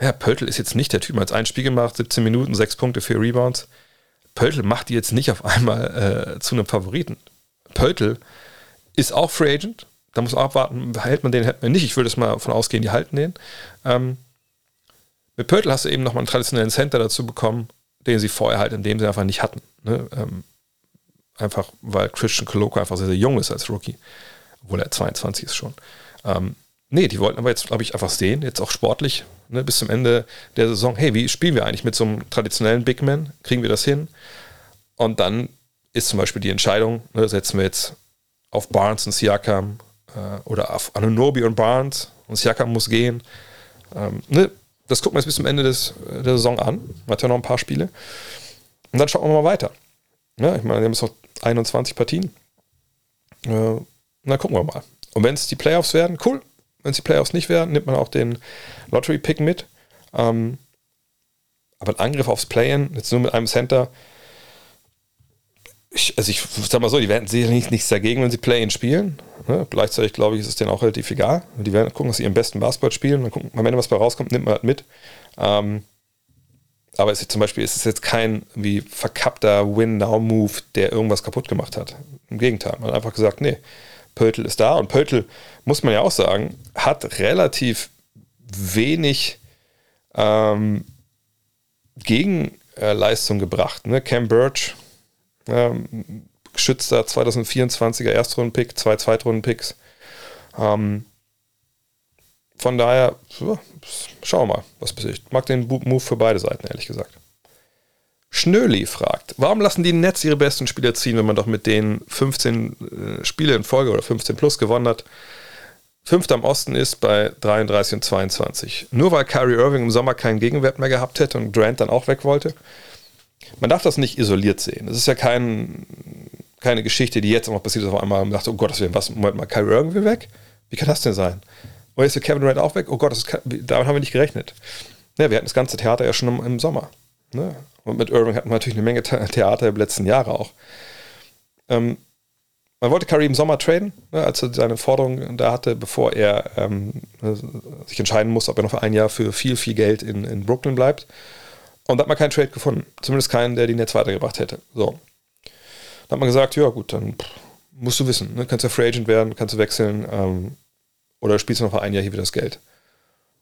ja, Pöltl ist jetzt nicht der Typ, der hat ein Spiel gemacht, 17 Minuten, 6 Punkte, 4 Rebounds. Pöltl macht die jetzt nicht auf einmal äh, zu einem Favoriten. Pöltl ist auch Free Agent, da muss man abwarten, hält man den, hält man nicht. Ich würde es mal davon ausgehen, die halten den. Ähm, mit Pörtl hast du eben nochmal einen traditionellen Center dazu bekommen, den sie vorher halt in dem Sinne einfach nicht hatten. Ne? Ähm, einfach weil Christian Koloko einfach sehr, sehr jung ist als Rookie, obwohl er 22 ist schon. Ähm, nee, die wollten aber jetzt, glaube ich, einfach sehen, jetzt auch sportlich, ne, bis zum Ende der Saison, hey, wie spielen wir eigentlich mit so einem traditionellen Big Man? Kriegen wir das hin? Und dann ist zum Beispiel die Entscheidung, ne, setzen wir jetzt auf Barnes und Siakam äh, oder auf Anunobi und Barnes und Siakam muss gehen. Ähm, ne? Das gucken wir jetzt bis zum Ende des, äh, der Saison an. Man hat ja noch ein paar Spiele. Und dann schauen wir mal weiter. Ja, ich meine, wir haben jetzt noch 21 Partien. Äh, dann gucken wir mal. Und wenn es die Playoffs werden, cool. Wenn es die Playoffs nicht werden, nimmt man auch den Lottery-Pick mit. Ähm, aber ein Angriff aufs Play-In, jetzt nur mit einem Center, ich, also ich sag mal so, die werden sicherlich nichts dagegen, wenn sie Play-In spielen. Ne? Gleichzeitig glaube ich, ist es denen auch relativ egal. Die werden gucken, dass sie ihren besten Basketball spielen. Dann gucken, am Ende, was bei rauskommt, nimmt man halt mit. Ähm, aber es ist zum Beispiel ist es jetzt kein wie verkappter Win-Now-Move, der irgendwas kaputt gemacht hat. Im Gegenteil, man hat einfach gesagt, nee, Pöltl ist da und Pöltl, muss man ja auch sagen, hat relativ wenig ähm, Gegenleistung gebracht. Ne? Cam Birch ähm, geschützter 2024er Erstrundenpick, zwei Zweitrunden-Picks. Ähm, von daher, so, schauen wir mal, was passiert. Ich mag den Move für beide Seiten, ehrlich gesagt. Schnöli fragt, warum lassen die Nets ihre besten Spieler ziehen, wenn man doch mit denen 15 äh, Spiele in Folge oder 15 plus gewonnen hat? Fünfter im Osten ist bei 33 und 22. Nur weil Kyrie Irving im Sommer keinen Gegenwert mehr gehabt hätte und Grant dann auch weg wollte? man darf das nicht isoliert sehen. Es ist ja kein, keine Geschichte, die jetzt noch passiert ist, auf einmal und dachte, oh Gott, das was, Moment mal, Kyrie Irving weg? Wie kann das denn sein? Oder ist der Kevin Durant auch weg? Oh Gott, das ist, damit haben wir nicht gerechnet. Ja, wir hatten das ganze Theater ja schon im, im Sommer. Ne? Und mit Irving hatten wir natürlich eine Menge Theater im letzten Jahre auch. Ähm, man wollte Kyrie im Sommer traden, ne, als er seine Forderung da hatte, bevor er ähm, sich entscheiden muss, ob er noch für ein Jahr für viel, viel Geld in, in Brooklyn bleibt. Und da hat man keinen Trade gefunden. Zumindest keinen, der den jetzt weitergebracht hätte. So. Dann hat man gesagt, ja gut, dann musst du wissen. Ne? Kannst du Free Agent werden, kannst du wechseln ähm, oder spielst du noch für ein Jahr hier für das Geld.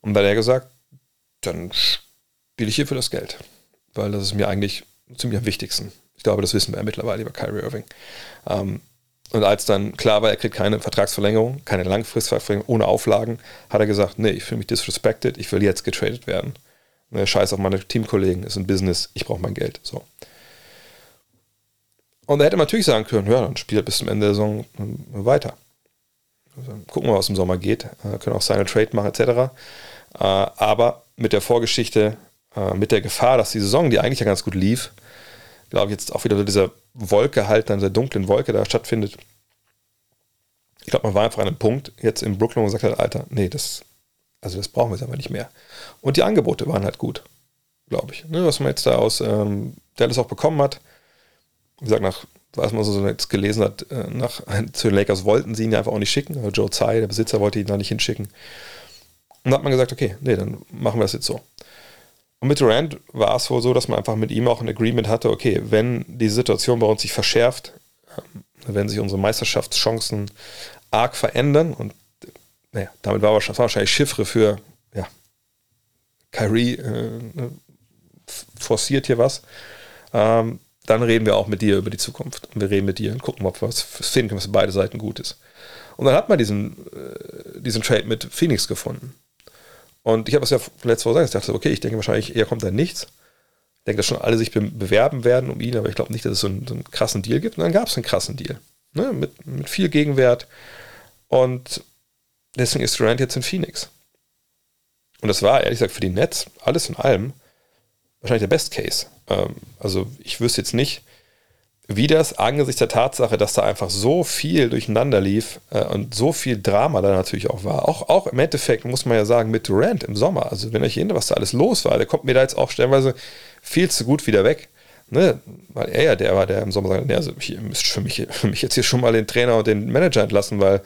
Und dann hat er gesagt, dann spiele ich hier für das Geld. Weil das ist mir eigentlich ziemlich am wichtigsten. Ich glaube, das wissen wir ja mittlerweile über Kyrie Irving. Ähm, und als dann klar war, er kriegt keine Vertragsverlängerung, keine Langfristverlängerung ohne Auflagen, hat er gesagt, nee, ich fühle mich disrespected, ich will jetzt getradet werden. Ne, scheiß auf meine Teamkollegen, ist ein Business, ich brauche mein Geld. So. Und er hätte natürlich sagen können, ja, dann spielt er bis zum Ende der Saison äh, weiter. Also, gucken wir, was im Sommer geht. Äh, können auch seine Trade machen, etc. Äh, aber mit der Vorgeschichte, äh, mit der Gefahr, dass die Saison, die eigentlich ja ganz gut lief, glaube ich, jetzt auch wieder dieser Wolke halt, dieser dunklen Wolke da stattfindet. Ich glaube, man war einfach an einem Punkt jetzt in Brooklyn und gesagt hat, Alter, nee, das, also das brauchen wir jetzt aber nicht mehr. Und die Angebote waren halt gut, glaube ich. Ne, was man jetzt da aus ähm, Dallas auch bekommen hat. Wie gesagt, nach, was man so jetzt gelesen hat, äh, nach, zu den Lakers wollten sie ihn ja einfach auch nicht schicken. Joe Tsai, der Besitzer, wollte ihn da nicht hinschicken. Und dann hat man gesagt, okay, nee, dann machen wir das jetzt so. Und mit Durant war es wohl so, dass man einfach mit ihm auch ein Agreement hatte, okay, wenn die Situation bei uns sich verschärft, ähm, wenn sich unsere Meisterschaftschancen arg verändern und naja, damit war wahrscheinlich Chiffre für, ja, Kyrie äh, ne, forciert hier was. Ähm, dann reden wir auch mit dir über die Zukunft. Und wir reden mit dir und gucken, ob wir was können, was für beide Seiten gut ist. Und dann hat man diesen, äh, diesen Trade mit Phoenix gefunden. Und ich habe es ja letzte Woche gesagt, ich dachte, okay, ich denke wahrscheinlich, eher kommt da nichts. Ich denke, dass schon alle sich be bewerben werden um ihn, aber ich glaube nicht, dass es so einen, so einen, krassen Deal gibt. Und dann gab es einen krassen Deal. Ne? Mit, mit viel Gegenwert. Und deswegen ist Durant jetzt in Phoenix. Und das war, ehrlich gesagt, für die Nets, alles in allem, wahrscheinlich der Best Case. Ähm, also ich wüsste jetzt nicht, wie das angesichts der Tatsache, dass da einfach so viel durcheinander lief äh, und so viel Drama da natürlich auch war. Auch, auch im Endeffekt muss man ja sagen, mit Durant im Sommer, also wenn euch erinnert, was da alles los war, der kommt mir da jetzt auch stellenweise viel zu gut wieder weg. Ne? Weil er ja der war, der im Sommer sagt, nee, also ihr müsst für mich, für mich jetzt hier schon mal den Trainer und den Manager entlassen, weil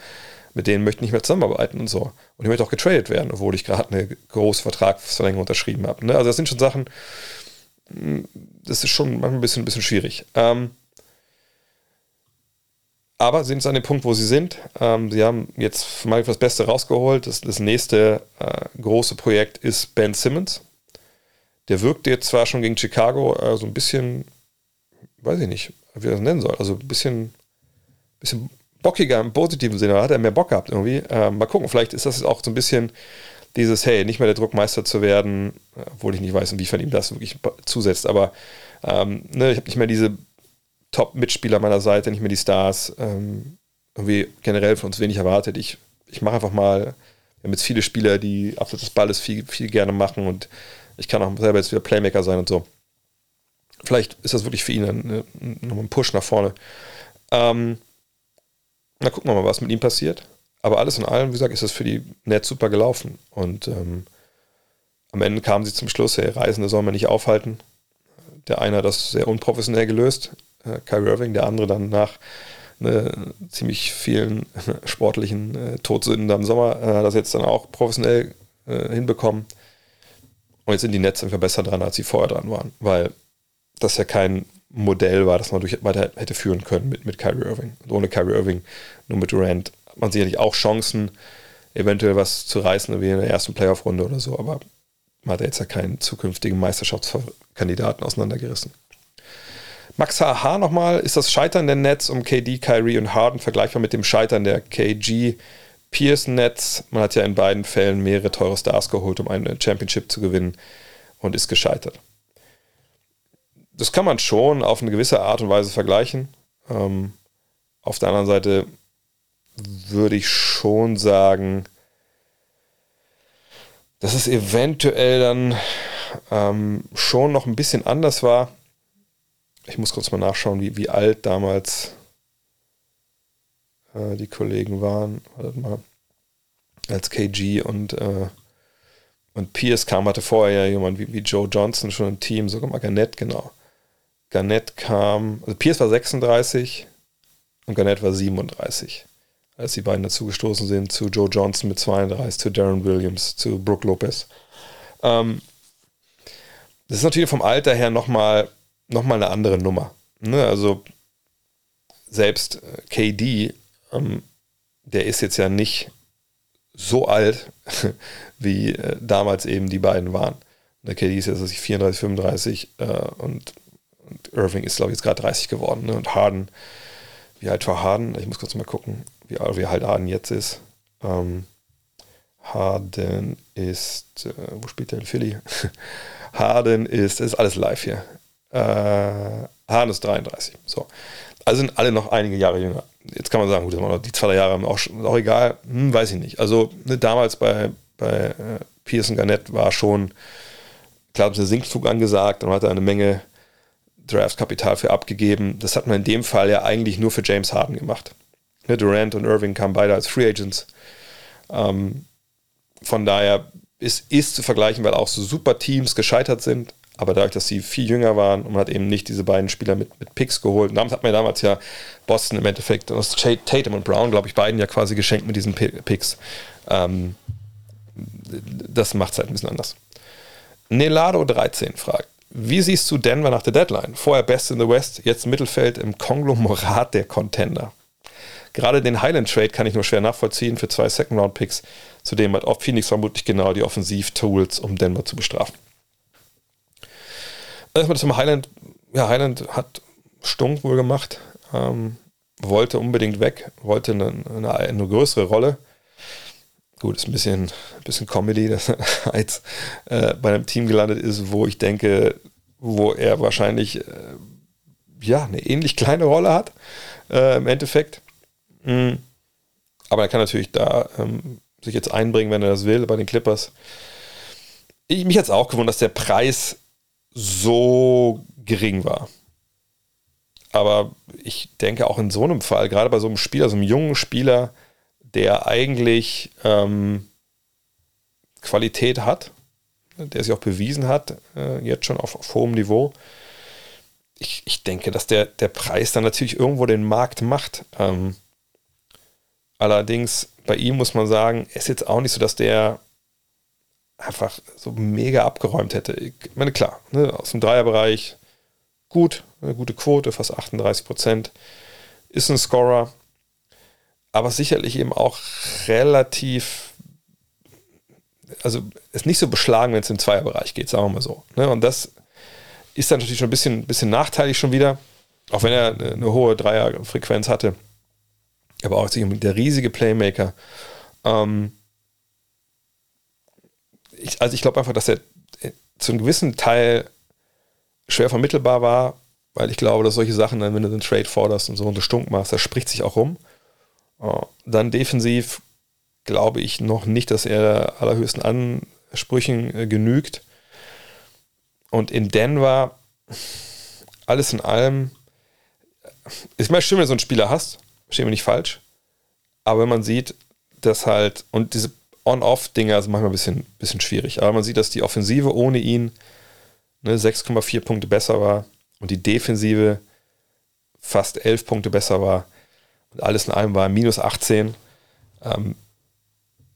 mit denen möchte ich nicht mehr zusammenarbeiten und so. Und ich möchte auch getradet werden, obwohl ich gerade eine große Vertragsverlängerung unterschrieben habe. Ne? Also das sind schon Sachen, hm, das ist schon manchmal ein bisschen, ein bisschen schwierig. Ähm, aber sind jetzt an dem Punkt, wo sie sind. Ähm, sie haben jetzt mal das Beste rausgeholt. Das, das nächste äh, große Projekt ist Ben Simmons. Der wirkt jetzt zwar schon gegen Chicago äh, so ein bisschen, weiß ich nicht, wie er das nennen soll, also ein bisschen, bisschen bockiger im positiven Sinne. Da hat er mehr Bock gehabt irgendwie. Äh, mal gucken, vielleicht ist das auch so ein bisschen dieses, hey, nicht mehr der Druckmeister zu werden, obwohl ich nicht weiß, inwiefern ihm das wirklich zusetzt, aber ähm, ne, ich habe nicht mehr diese Top-Mitspieler meiner Seite, nicht mehr die Stars. Ähm, irgendwie generell von uns wenig erwartet. Ich, ich mache einfach mal, wir haben jetzt viele Spieler, die abseits des Balles viel, viel gerne machen und ich kann auch selber jetzt wieder Playmaker sein und so. Vielleicht ist das wirklich für ihn nochmal ein Push nach vorne. Ähm, na, gucken wir mal, was mit ihm passiert. Aber alles in allem, wie gesagt, ist das für die Nets super gelaufen. Und ähm, am Ende kamen sie zum Schluss, hey, Reisende sollen wir nicht aufhalten. Der eine hat das sehr unprofessionell gelöst, äh, Kyrie Irving, der andere dann nach ne, ziemlich vielen sportlichen äh, Todsünden am Sommer äh, hat das jetzt dann auch professionell äh, hinbekommen. Und jetzt sind die Nets einfach besser dran, als sie vorher dran waren, weil das ja kein Modell war, das man durch weiter hätte führen können mit, mit Kyrie Irving. Und ohne Kyrie Irving, nur mit Durant, hat man sicherlich auch Chancen, eventuell was zu reißen, wie in der ersten Playoff-Runde oder so, aber man hat jetzt ja keinen zukünftigen Meisterschaftskandidaten auseinandergerissen. Max HH nochmal, ist das Scheitern der Nets um KD, Kyrie und Harden vergleichbar mit dem Scheitern der KG Pierce Nets? Man hat ja in beiden Fällen mehrere teure Stars geholt, um eine Championship zu gewinnen und ist gescheitert. Das kann man schon auf eine gewisse Art und Weise vergleichen. Ähm, auf der anderen Seite würde ich schon sagen, dass es eventuell dann ähm, schon noch ein bisschen anders war ich muss kurz mal nachschauen, wie, wie alt damals äh, die Kollegen waren. Wartet mal. Als KG und, äh, und Pierce kam, hatte vorher ja jemand wie, wie Joe Johnson schon im Team, sogar mal Garnett, genau. Garnett kam, also Pierce war 36 und Garnett war 37, als die beiden dazugestoßen sind zu Joe Johnson mit 32, zu Darren Williams, zu Brooke Lopez. Ähm, das ist natürlich vom Alter her nochmal nochmal eine andere Nummer. Ne? Also selbst äh, KD, ähm, der ist jetzt ja nicht so alt, wie äh, damals eben die beiden waren. Der KD ist jetzt also 34, 35 äh, und, und, Irving ist, glaube ich, jetzt gerade 30 geworden. Ne? Und Harden, wie alt war Harden? Ich muss kurz mal gucken, wie, wie alt Harden jetzt ist. Ähm, Harden ist, äh, wo spielt der in Philly? Harden ist, ist alles live hier. Äh, Hahn ist 33. So. Also sind alle noch einige Jahre jünger. Jetzt kann man sagen, gut, die zwei Jahre auch, auch egal, hm, weiß ich nicht. Also ne, damals bei, bei äh, Pearson Garnett war schon, klar, ein Sinkflug angesagt und hat er eine Menge Draftkapital für abgegeben. Das hat man in dem Fall ja eigentlich nur für James Harden gemacht. Ne, Durant und Irving kamen beide als Free Agents. Ähm, von daher ist, ist zu vergleichen, weil auch so super Teams gescheitert sind aber dadurch, dass sie viel jünger waren und man hat eben nicht diese beiden Spieler mit, mit Picks geholt. Und damit hat man ja damals ja Boston im Endeffekt, aus Tatum und Brown, glaube ich, beiden ja quasi geschenkt mit diesen Picks. Ähm, das macht es halt ein bisschen anders. Nelado 13 fragt, wie siehst du Denver nach der Deadline? Vorher Best in the West, jetzt Mittelfeld im Konglomerat der Contender. Gerade den Highland Trade kann ich nur schwer nachvollziehen für zwei Second Round Picks. Zudem hat Phoenix vermutlich genau die Offensiv-Tools, um Denver zu bestrafen. Erstmal zum Highland. Ja, Highland hat Stunk wohl gemacht, ähm, wollte unbedingt weg, wollte eine, eine, eine, größere Rolle. Gut, ist ein bisschen, ein bisschen Comedy, dass er jetzt äh, bei einem Team gelandet ist, wo ich denke, wo er wahrscheinlich äh, ja, eine ähnlich kleine Rolle hat äh, im Endeffekt. Mhm. Aber er kann natürlich da ähm, sich jetzt einbringen, wenn er das will, bei den Clippers. Ich, mich hat es auch gewundert, dass der Preis so gering war. Aber ich denke auch in so einem Fall, gerade bei so einem Spieler, so einem jungen Spieler, der eigentlich ähm, Qualität hat, der sich auch bewiesen hat, äh, jetzt schon auf, auf hohem Niveau. Ich, ich denke, dass der, der Preis dann natürlich irgendwo den Markt macht. Ähm, allerdings bei ihm muss man sagen, ist jetzt auch nicht so, dass der einfach so mega abgeräumt hätte. Ich meine, klar, ne, aus dem Dreierbereich gut, eine gute Quote, fast 38 Prozent, ist ein Scorer, aber sicherlich eben auch relativ, also ist nicht so beschlagen, wenn es im Zweierbereich geht, sagen wir mal so. Ne? Und das ist dann natürlich schon ein bisschen, bisschen nachteilig schon wieder, auch wenn er eine, eine hohe Dreierfrequenz hatte. Aber auch der riesige Playmaker. Ähm, ich, also ich glaube einfach, dass er äh, zu einem gewissen Teil schwer vermittelbar war, weil ich glaube, dass solche Sachen, wenn du den Trade forderst und so und Stunk machst, das spricht sich auch rum. Äh, dann defensiv glaube ich noch nicht, dass er allerhöchsten Ansprüchen äh, genügt. Und in Denver, alles in allem, ist mal schön, wenn du so einen Spieler hast, stehen wir nicht falsch. Aber wenn man sieht, dass halt, und diese On-Off-Dinger sind manchmal ein bisschen, bisschen schwierig. Aber man sieht, dass die Offensive ohne ihn ne, 6,4 Punkte besser war und die Defensive fast 11 Punkte besser war. Und alles in allem war minus 18. Ähm,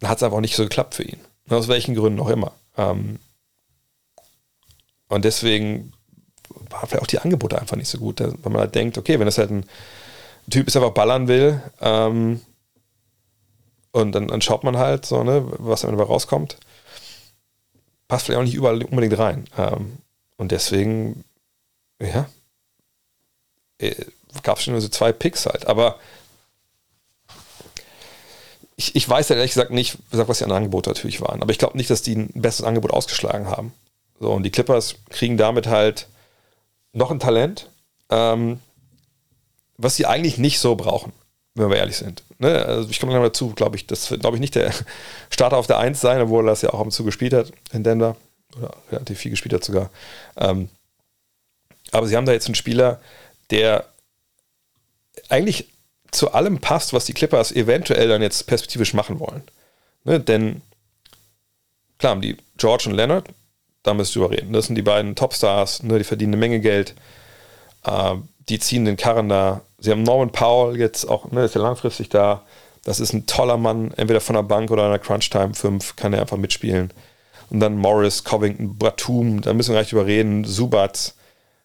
hat es einfach nicht so geklappt für ihn. Aus welchen Gründen auch immer. Ähm, und deswegen waren vielleicht auch die Angebote einfach nicht so gut. Weil man halt denkt, okay, wenn das halt ein Typ ist, der einfach ballern will, ähm, und dann, dann, schaut man halt so, ne, was dabei rauskommt. Passt vielleicht auch nicht überall unbedingt rein. Ähm, und deswegen, ja, äh, gab es schon nur so zwei Picks halt. Aber ich, ich weiß ja ehrlich gesagt nicht, was die anderen Angebote natürlich waren. Aber ich glaube nicht, dass die ein besseres Angebot ausgeschlagen haben. So, und die Clippers kriegen damit halt noch ein Talent, ähm, was sie eigentlich nicht so brauchen wenn wir ehrlich sind. Ne? Also ich komme gleich dazu, glaube ich, das wird, glaube ich, nicht der Starter auf der 1 sein, obwohl er das ja auch am Zug gespielt hat in Denver. Oder relativ viel gespielt hat sogar. Ähm, aber sie haben da jetzt einen Spieler, der eigentlich zu allem passt, was die Clippers eventuell dann jetzt perspektivisch machen wollen. Ne? Denn klar haben die George und Leonard, da müsst ihr drüber reden. Das sind die beiden Topstars, ne? die verdienen eine Menge Geld. Äh, die ziehen den Karren da Sie haben Norman Powell jetzt auch, ne, ist ja langfristig da. Das ist ein toller Mann, entweder von der Bank oder in der Crunch Time 5 kann er einfach mitspielen. Und dann Morris, Covington, Batum, da müssen wir gleich drüber reden. Subats,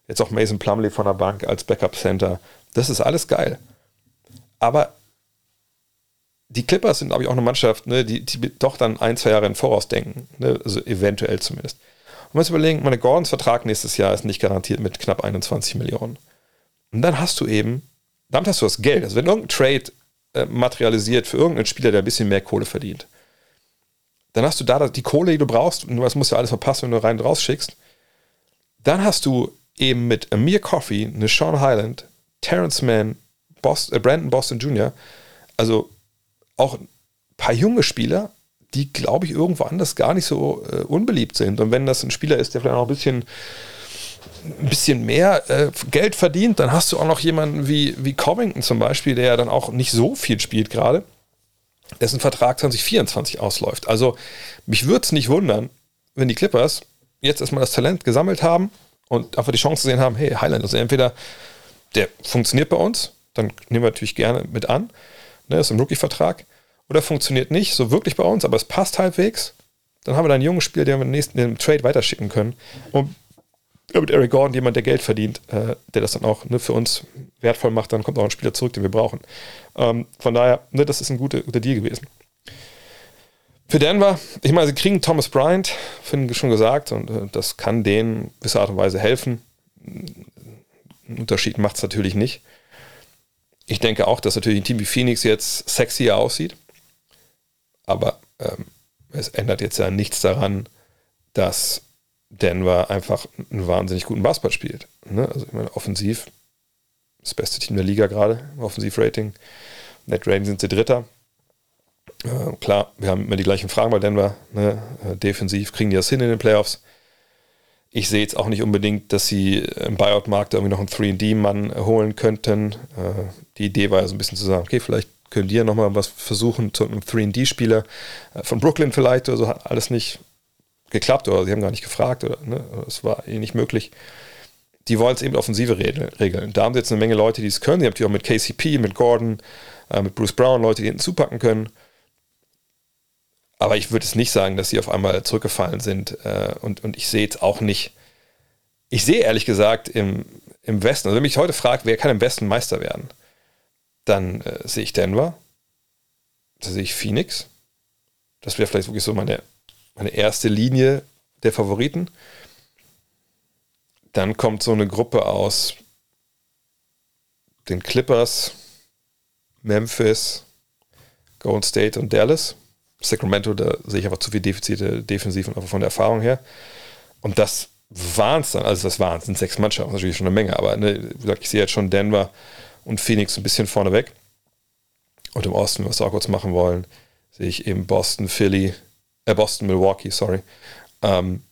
jetzt auch Mason Plumley von der Bank als Backup Center. Das ist alles geil. Aber die Clippers sind, glaube ich, auch eine Mannschaft, ne, die, die doch dann ein, zwei Jahre in Voraus denken. Ne, also eventuell zumindest. Und man muss überlegen, meine Gordons Vertrag nächstes Jahr ist nicht garantiert mit knapp 21 Millionen. Und dann hast du eben damit hast du das Geld. Also wenn irgendein Trade äh, materialisiert für irgendeinen Spieler, der ein bisschen mehr Kohle verdient, dann hast du da die Kohle, die du brauchst, und das musst du alles verpassen, wenn du rein und raus schickst. Dann hast du eben mit Amir Coffey, eine Sean Highland, Terrence Mann, Boston, äh, Brandon Boston Jr., also auch ein paar junge Spieler, die, glaube ich, irgendwo anders gar nicht so äh, unbeliebt sind. Und wenn das ein Spieler ist, der vielleicht auch ein bisschen ein bisschen mehr äh, Geld verdient, dann hast du auch noch jemanden wie, wie Covington zum Beispiel, der ja dann auch nicht so viel spielt gerade, dessen Vertrag 2024 ausläuft. Also mich würde es nicht wundern, wenn die Clippers jetzt erstmal das Talent gesammelt haben und einfach die Chance gesehen haben, hey, Highland, also entweder der funktioniert bei uns, dann nehmen wir natürlich gerne mit an, ne, ist ein Rookie-Vertrag, oder funktioniert nicht so wirklich bei uns, aber es passt halbwegs, Dann haben wir da einen jungen Spieler, den wir im nächsten im Trade weiterschicken können. Und mit Eric Gordon jemand, der Geld verdient, äh, der das dann auch ne, für uns wertvoll macht, dann kommt auch ein Spieler zurück, den wir brauchen. Ähm, von daher, ne, das ist ein guter, guter Deal gewesen. Für Denver, ich meine, sie kriegen Thomas Bryant, finde ich schon gesagt, und äh, das kann denen gewisser Art und Weise helfen. Einen Unterschied macht es natürlich nicht. Ich denke auch, dass natürlich ein Team wie Phoenix jetzt sexier aussieht. Aber ähm, es ändert jetzt ja nichts daran, dass Denver einfach einen wahnsinnig guten Basketball spielt. Ne? Also ich meine, offensiv das beste Team der Liga gerade, Offensivrating. Net Rating sind sie Dritter. Äh, klar, wir haben immer die gleichen Fragen bei Denver. Ne? Äh, defensiv kriegen die das hin in den Playoffs. Ich sehe jetzt auch nicht unbedingt, dass sie im Buyout-Markt irgendwie noch einen 3D-Mann holen könnten. Äh, die Idee war ja so ein bisschen zu sagen, okay, vielleicht können die ja nochmal was versuchen zu einem 3D-Spieler äh, von Brooklyn vielleicht oder so, hat alles nicht geklappt oder sie haben gar nicht gefragt oder ne, es war eh nicht möglich. Die wollen es eben offensive regeln. Da haben sie jetzt eine Menge Leute, die es können. Sie haben die auch mit KCP, mit Gordon, äh, mit Bruce Brown, Leute, die hinten zupacken können. Aber ich würde es nicht sagen, dass sie auf einmal zurückgefallen sind. Äh, und, und ich sehe jetzt auch nicht. Ich sehe ehrlich gesagt im, im Westen, also wenn mich heute fragt, wer kann im Westen Meister werden, dann äh, sehe ich Denver. Da sehe ich Phoenix. Das wäre vielleicht wirklich so meine meine erste Linie der Favoriten. Dann kommt so eine Gruppe aus den Clippers, Memphis, Golden State und Dallas. Sacramento, da sehe ich einfach zu viele Defizite defensiv und von der Erfahrung her. Und das waren es dann, also das waren es, sind sechs Mannschaften, natürlich schon eine Menge, aber ne, wie gesagt, ich sehe jetzt schon Denver und Phoenix ein bisschen vorne weg. Und im Osten, was wir auch kurz machen wollen, sehe ich eben Boston, Philly, äh Boston, Milwaukee, sorry. Ähm,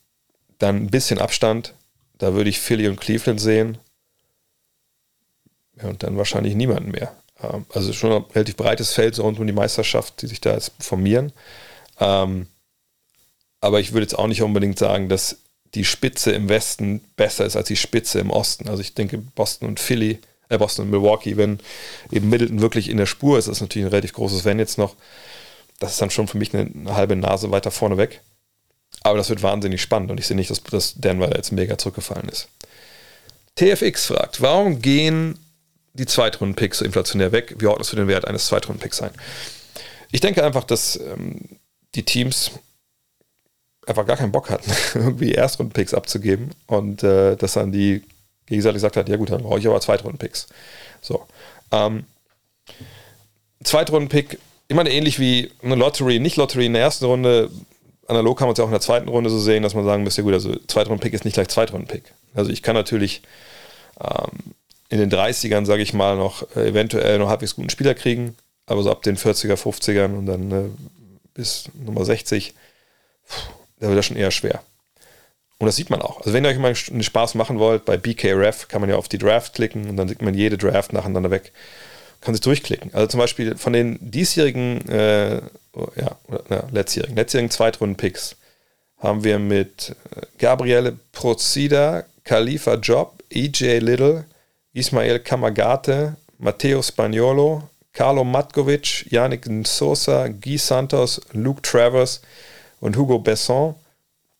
dann ein bisschen Abstand. Da würde ich Philly und Cleveland sehen. Ja, und dann wahrscheinlich niemanden mehr. Ähm, also schon ein relativ breites Feld so rund um die Meisterschaft, die sich da jetzt formieren. Ähm, aber ich würde jetzt auch nicht unbedingt sagen, dass die Spitze im Westen besser ist als die Spitze im Osten. Also ich denke, Boston und Philly, äh Boston und Milwaukee, wenn eben Middleton wirklich in der Spur ist, ist natürlich ein relativ großes Wenn jetzt noch das ist dann schon für mich eine, eine, halbe Nase weiter vorne weg. Aber das wird wahnsinnig spannend und ich sehe nicht, dass, dass Denver jetzt mega zurückgefallen ist. TFX fragt, warum gehen die Zweitrunden-Picks so inflationär weg? Wie ordnest du den Wert eines Zweitrunden-Picks ein? Ich denke einfach, dass ähm, die Teams einfach gar keinen Bock hatten, irgendwie Erstrunden-Picks abzugeben und äh, dass dann die gegenseitig gesagt hat, ja gut, dann brauche ich aber Zweitrunden-Picks. So. Ähm, Zweitrunden-Pick ich meine, ähnlich wie eine Lottery, nicht Lottery in der ersten Runde, analog kann man es ja auch in der zweiten Runde so sehen, dass man sagen müsste, gut, also Zweitrunden-Pick ist nicht gleich Zweitrunden-Pick. Also ich kann natürlich ähm, in den 30ern, sage ich mal, noch äh, eventuell noch halbwegs guten Spieler kriegen, aber so ab den 40er, 50ern und dann äh, bis Nummer 60, pff, da wird das schon eher schwer. Und das sieht man auch. Also wenn ihr euch mal einen Spaß machen wollt, bei BKRF kann man ja auf die Draft klicken und dann sieht man jede Draft nacheinander weg kann sich durchklicken. Also zum Beispiel von den diesjährigen, äh, ja, ja, letztjährigen, letztjährigen Zweitrunden-Picks haben wir mit äh, Gabriele Procida, Khalifa Job, EJ Little, Ismael Kamagate, Matteo Spagnolo, Carlo Matkovic, Yannick Sosa, Guy Santos, Luke Travers und Hugo Besson.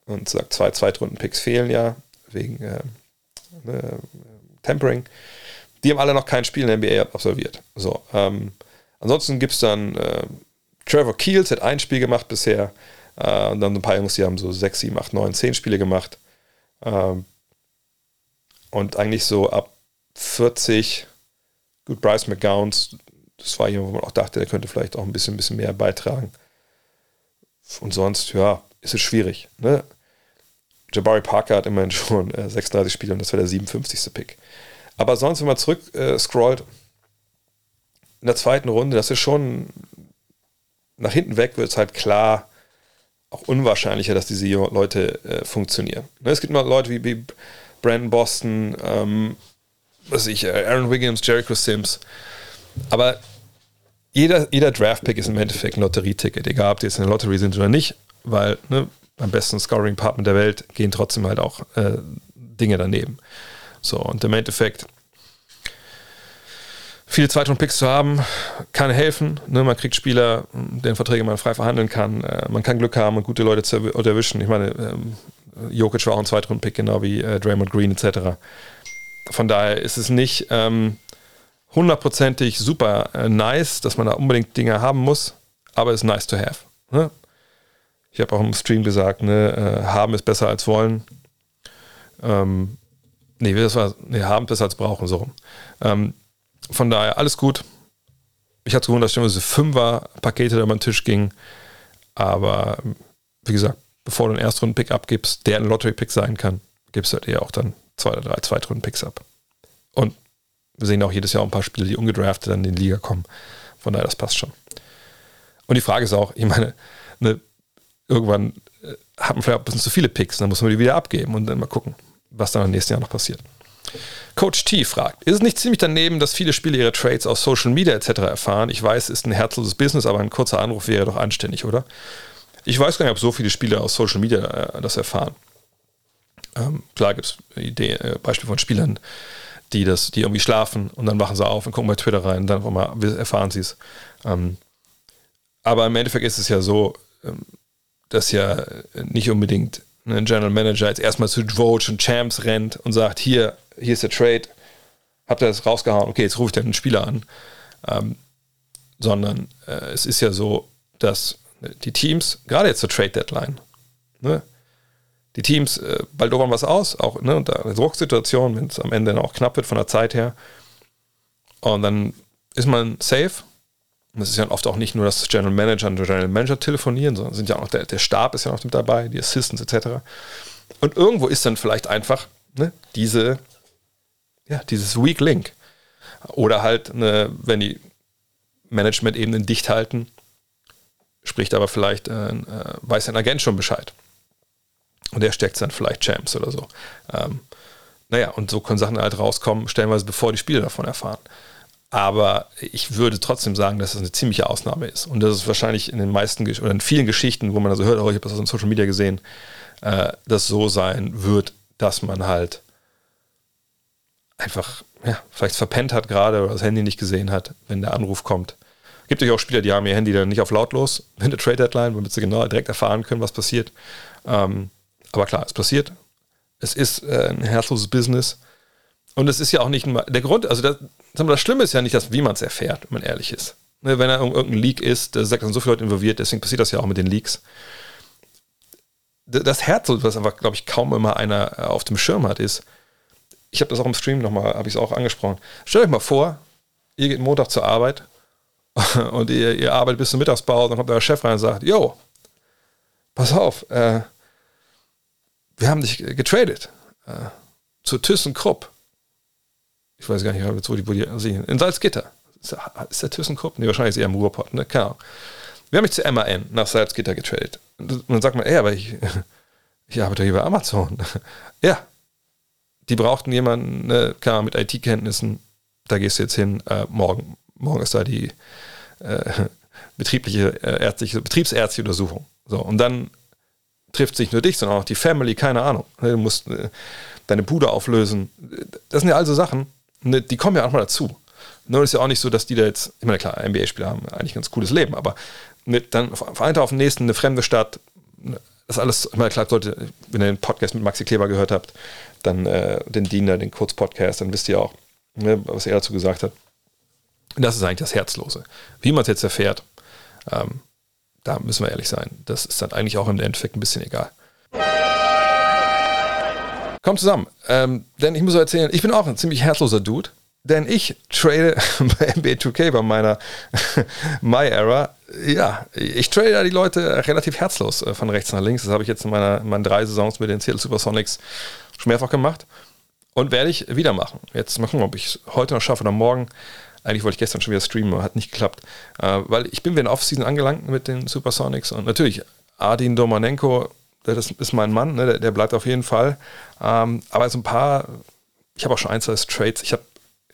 Und sagt, zwei Zweitrunden-Picks fehlen ja wegen äh, äh, Tempering. Die haben alle noch kein Spiel in der NBA absolviert. So, ähm, ansonsten gibt es dann äh, Trevor Keels, hat ein Spiel gemacht bisher. Äh, und dann ein paar Jungs, die haben so 6, 7, 8, 9, 10 Spiele gemacht. Ähm, und eigentlich so ab 40, gut, Bryce McGowns, das war jemand, wo man auch dachte, der könnte vielleicht auch ein bisschen, ein bisschen mehr beitragen. Und sonst, ja, ist es schwierig. Ne? Jabari Parker hat immerhin schon äh, 36 Spiele und das war der 57. Pick. Aber sonst, wenn man zurück äh, scrollt, in der zweiten Runde, das ist schon nach hinten weg, wird es halt klar auch unwahrscheinlicher, dass diese Leute äh, funktionieren. Ne, es gibt mal Leute wie, wie Brandon Boston, ähm, was ich, äh, Aaron Wiggins, Jericho Sims. Aber jeder, jeder Draft-Pick ist im Endeffekt ein Lotterieticket, egal ob die jetzt in der Lotterie sind oder nicht, weil ne, beim besten Scoring-Partner der Welt gehen trotzdem halt auch äh, Dinge daneben. So, und im Endeffekt viele Zweitrunden-Picks zu haben, kann helfen. Ne? Man kriegt Spieler, deren Verträge man frei verhandeln kann. Äh, man kann Glück haben und gute Leute zu erwischen. Ich meine, ähm, Jokic war auch ein Zweitrunden-Pick, genau wie äh, Draymond Green etc. Von daher ist es nicht ähm, hundertprozentig super äh, nice, dass man da unbedingt Dinge haben muss, aber es ist nice to have. Ne? Ich habe auch im Stream gesagt, ne, äh, haben ist besser als wollen. Ähm, nee, das war, nee, haben besser als brauchen, so rum. Ähm, von daher alles gut. Ich hatte gewundert, dass schon diese Fünfer-Pakete über den Tisch gingen. Aber wie gesagt, bevor du einen Erstrunden-Pick abgibst, der ein Lottery-Pick sein kann, gibst du halt eher auch dann zwei oder drei Zweitrunden-Picks ab. Und wir sehen auch jedes Jahr ein paar Spiele, die ungedraftet dann in die Liga kommen. Von daher, das passt schon. Und die Frage ist auch, ich meine, ne, irgendwann äh, hat man vielleicht ein bisschen zu viele Picks, dann muss man die wieder abgeben und dann mal gucken, was dann im nächsten Jahr noch passiert. Coach T fragt, ist es nicht ziemlich daneben, dass viele Spieler ihre Trades aus Social Media etc. erfahren? Ich weiß, es ist ein herzloses Business, aber ein kurzer Anruf wäre doch anständig, oder? Ich weiß gar nicht, ob so viele Spieler aus Social Media äh, das erfahren. Ähm, klar gibt es äh, Beispiele von Spielern, die das, die irgendwie schlafen und dann wachen sie auf und gucken bei Twitter rein, dann mal erfahren sie es. Ähm, aber im Endeffekt ist es ja so, ähm, dass ja nicht unbedingt ein General Manager jetzt erstmal zu Vogue und Champs rennt und sagt, hier, hier ist der Trade, habt ihr das rausgehauen, okay, jetzt rufe ich den Spieler an. Ähm, sondern äh, es ist ja so, dass die Teams, gerade jetzt zur Trade Deadline, ne, die Teams, äh, bald dovern was aus, auch ne, unter Drucksituation, wenn es am Ende dann auch knapp wird von der Zeit her. Und dann ist man safe. Und es ist ja oft auch nicht nur, dass General Manager und General Manager telefonieren, sondern sind ja auch der, der Stab ist ja noch mit dabei, die Assistants etc. Und irgendwo ist dann vielleicht einfach ne, diese ja, dieses Weak Link. Oder halt, eine, wenn die Management-Ebenen dicht halten, spricht aber vielleicht, äh, äh, weiß ein Agent schon Bescheid. Und der steckt dann vielleicht Champs oder so. Ähm, naja, und so können Sachen halt rauskommen, stellenweise bevor die Spieler davon erfahren. Aber ich würde trotzdem sagen, dass das eine ziemliche Ausnahme ist. Und das ist wahrscheinlich in den meisten oder in vielen Geschichten, wo man also hört, oh, ich habe das auf Social Media gesehen, äh, das so sein wird, dass man halt einfach ja, vielleicht verpennt hat gerade oder das Handy nicht gesehen hat, wenn der Anruf kommt. Gibt euch auch Spieler, die haben ihr Handy dann nicht auf lautlos in der Trade Deadline, womit sie genau direkt erfahren können, was passiert. Ähm, aber klar, es passiert. Es ist äh, ein herzloses Business. Und es ist ja auch nicht der Grund, also das, das Schlimme ist ja nicht, dass, wie man es erfährt, wenn man ehrlich ist. Ne, wenn er irgendein Leak ist, da sind so viele Leute involviert, deswegen passiert das ja auch mit den Leaks. Das Herz, was einfach, glaube ich, kaum immer einer äh, auf dem Schirm hat, ist, ich habe das auch im Stream nochmal, habe ich es auch angesprochen. Stellt euch mal vor, ihr geht Montag zur Arbeit und ihr, ihr arbeitet bis zum Mittagspause, dann kommt euer Chef rein und sagt, yo, pass auf, äh, wir haben dich getradet äh, zu ThyssenKrupp. Ich weiß gar nicht, wo die, wo die sehen. In Salzgitter. Ist der, ThyssenKrupp? Nee, wahrscheinlich ist er eher im Ruhrpott, ne? Keine Ahnung. Wir haben mich zu MAN nach Salzgitter getradet. Und dann sagt man, ey, aber ich, ich arbeite hier bei Amazon. ja, die brauchten jemanden, ne, klar, mit IT-Kenntnissen, da gehst du jetzt hin, äh, morgen, morgen ist da die äh, betriebliche, äh, ärztliche, betriebsärztliche Untersuchung. So, und dann trifft sich nur dich, sondern auch die Family, keine Ahnung. Ne, du musst äh, deine Bude auflösen. Das sind ja also Sachen, ne, die kommen ja auch mal dazu. Nur ist ja auch nicht so, dass die da jetzt, ich meine, klar, NBA-Spieler haben eigentlich ein ganz cooles Leben, aber mit dann von auf den nächsten eine fremde Stadt, ne, das alles, ich meine, klar, Leute, wenn ihr den Podcast mit Maxi Kleber gehört habt, dann äh, den Diener, den Kurzpodcast, dann wisst ihr auch, ne, was er dazu gesagt hat. Das ist eigentlich das Herzlose. Wie man es jetzt erfährt, ähm, da müssen wir ehrlich sein. Das ist dann eigentlich auch im Endeffekt ein bisschen egal. Kommt zusammen. Ähm, denn ich muss erzählen, ich bin auch ein ziemlich herzloser Dude. Denn ich trade bei NBA 2K bei meiner My Era. Ja, ich trade da die Leute relativ herzlos äh, von rechts nach links. Das habe ich jetzt in, meiner, in meinen drei Saisons mit den Seattle Supersonics schon mehrfach gemacht und werde ich wieder machen. Jetzt mal gucken, ob ich es heute noch schaffe oder morgen. Eigentlich wollte ich gestern schon wieder streamen, aber hat nicht geklappt. Äh, weil ich bin wieder in Offseason angelangt mit den Supersonics und natürlich Adin Domanenko, das ist mein Mann, ne, der, der, bleibt auf jeden Fall. Ähm, aber so ein paar, ich habe auch schon einzelne Trades, ich habe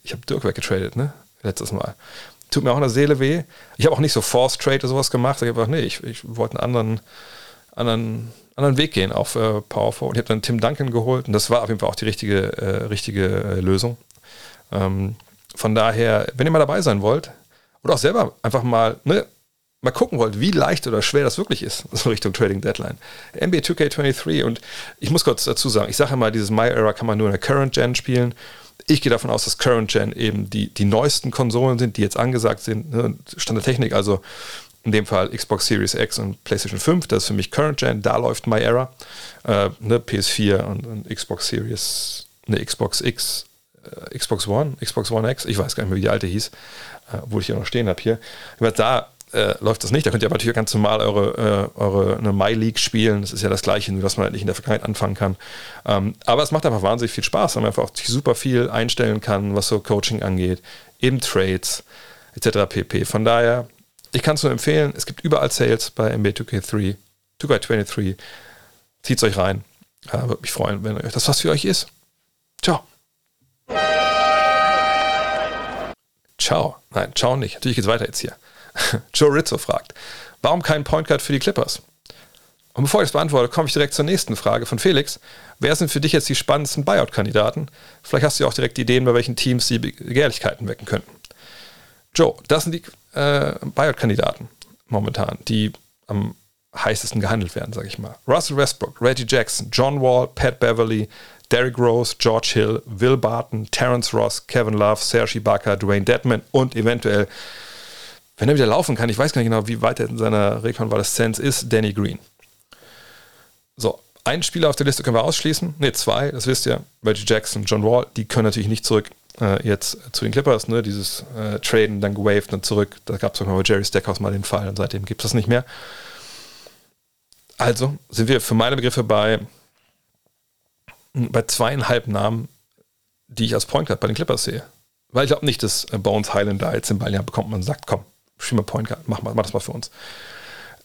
ich hab Dirk weggetradet, ne? Letztes Mal. Tut mir auch in der Seele weh. Ich habe auch nicht so Force Trade oder sowas gemacht. Ich habe gesagt, nee, ich, ich wollte einen anderen, anderen anderen Weg gehen auf äh, Power Und ich habe dann Tim Duncan geholt und das war auf jeden Fall auch die richtige, äh, richtige äh, Lösung. Ähm, von daher, wenn ihr mal dabei sein wollt oder auch selber einfach mal, ne, mal gucken wollt, wie leicht oder schwer das wirklich ist, so Richtung Trading Deadline. NBA 2K23 und ich muss kurz dazu sagen, ich sage immer, dieses My Era kann man nur in der Current Gen spielen. Ich gehe davon aus, dass Current Gen eben die, die neuesten Konsolen sind, die jetzt angesagt sind, ne, Stand der Technik, also in dem Fall Xbox Series X und PlayStation 5, das ist für mich Current Gen, da läuft My Era, äh, ne, PS4 und, und, Xbox Series, ne, Xbox X, äh, Xbox One, Xbox One X, ich weiß gar nicht mehr, wie die alte hieß, äh, wo ich ja noch stehen habe hier. Da äh, läuft das nicht. Da könnt ihr aber natürlich ganz normal eure, äh, eure eine My League spielen. Das ist ja das Gleiche, nur dass man halt nicht in der Vergangenheit anfangen kann. Ähm, aber es macht einfach wahnsinnig viel Spaß, weil man einfach auch super viel einstellen kann, was so Coaching angeht, eben Trades etc. pp. Von daher, ich kann es nur empfehlen. Es gibt überall Sales bei NBA 2K3, 2K23. Zieht es euch rein. Ja, Würde mich freuen, wenn euch das was für euch ist. Ciao. Ciao. Nein, ciao nicht. Natürlich geht es weiter jetzt hier. Joe Rizzo fragt, warum kein Point Guard für die Clippers? Und bevor ich das beantworte, komme ich direkt zur nächsten Frage von Felix. Wer sind für dich jetzt die spannendsten Buyout-Kandidaten? Vielleicht hast du ja auch direkt Ideen, bei welchen Teams sie Begehrlichkeiten wecken könnten. Joe, das sind die äh, Buyout-Kandidaten momentan, die am heißesten gehandelt werden, sage ich mal. Russell Westbrook, Reggie Jackson, John Wall, Pat Beverly, Derrick Rose, George Hill, Will Barton, Terrence Ross, Kevin Love, Serge Ibaka, Dwayne Dedman und eventuell wenn er wieder laufen kann, ich weiß gar nicht genau, wie weit er in seiner Rekonvaleszenz ist, Danny Green. So, einen Spieler auf der Liste können wir ausschließen. Ne, zwei, das wisst ihr. Reggie Jackson, John Wall, die können natürlich nicht zurück äh, jetzt zu den Clippers. Ne? Dieses äh, Traden, dann gewaved, dann zurück. Da gab es mal bei Jerry Stackhouse mal den Fall und seitdem gibt es das nicht mehr. Also sind wir für meine Begriffe bei, bei zweieinhalb Namen, die ich als Point Guard bei den Clippers sehe. Weil ich glaube nicht, dass äh, Bones Highland da jetzt den Ball ja bekommt und sagt, komm, spiel mal Point Guard, mach, mach, mach das mal für uns.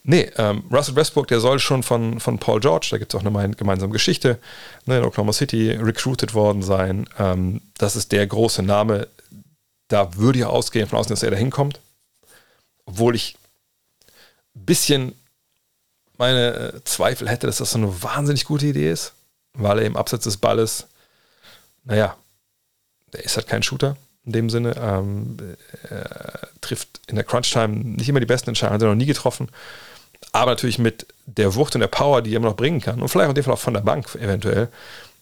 Nee, ähm, Russell Westbrook, der soll schon von, von Paul George, da gibt es auch eine gemeinsame Geschichte, ne, in Oklahoma City recruited worden sein. Ähm, das ist der große Name. Da würde ich ausgehen von außen, dass er da hinkommt. Obwohl ich ein bisschen meine äh, Zweifel hätte, dass das so eine wahnsinnig gute Idee ist, weil er im Absatz des Balles, naja, er ist halt kein Shooter in dem Sinne. Ähm, äh, trifft in der Crunch-Time nicht immer die besten Entscheidungen, hat er noch nie getroffen. Aber natürlich mit der Wucht und der Power, die er immer noch bringen kann. Und vielleicht in dem Fall auch von der Bank eventuell.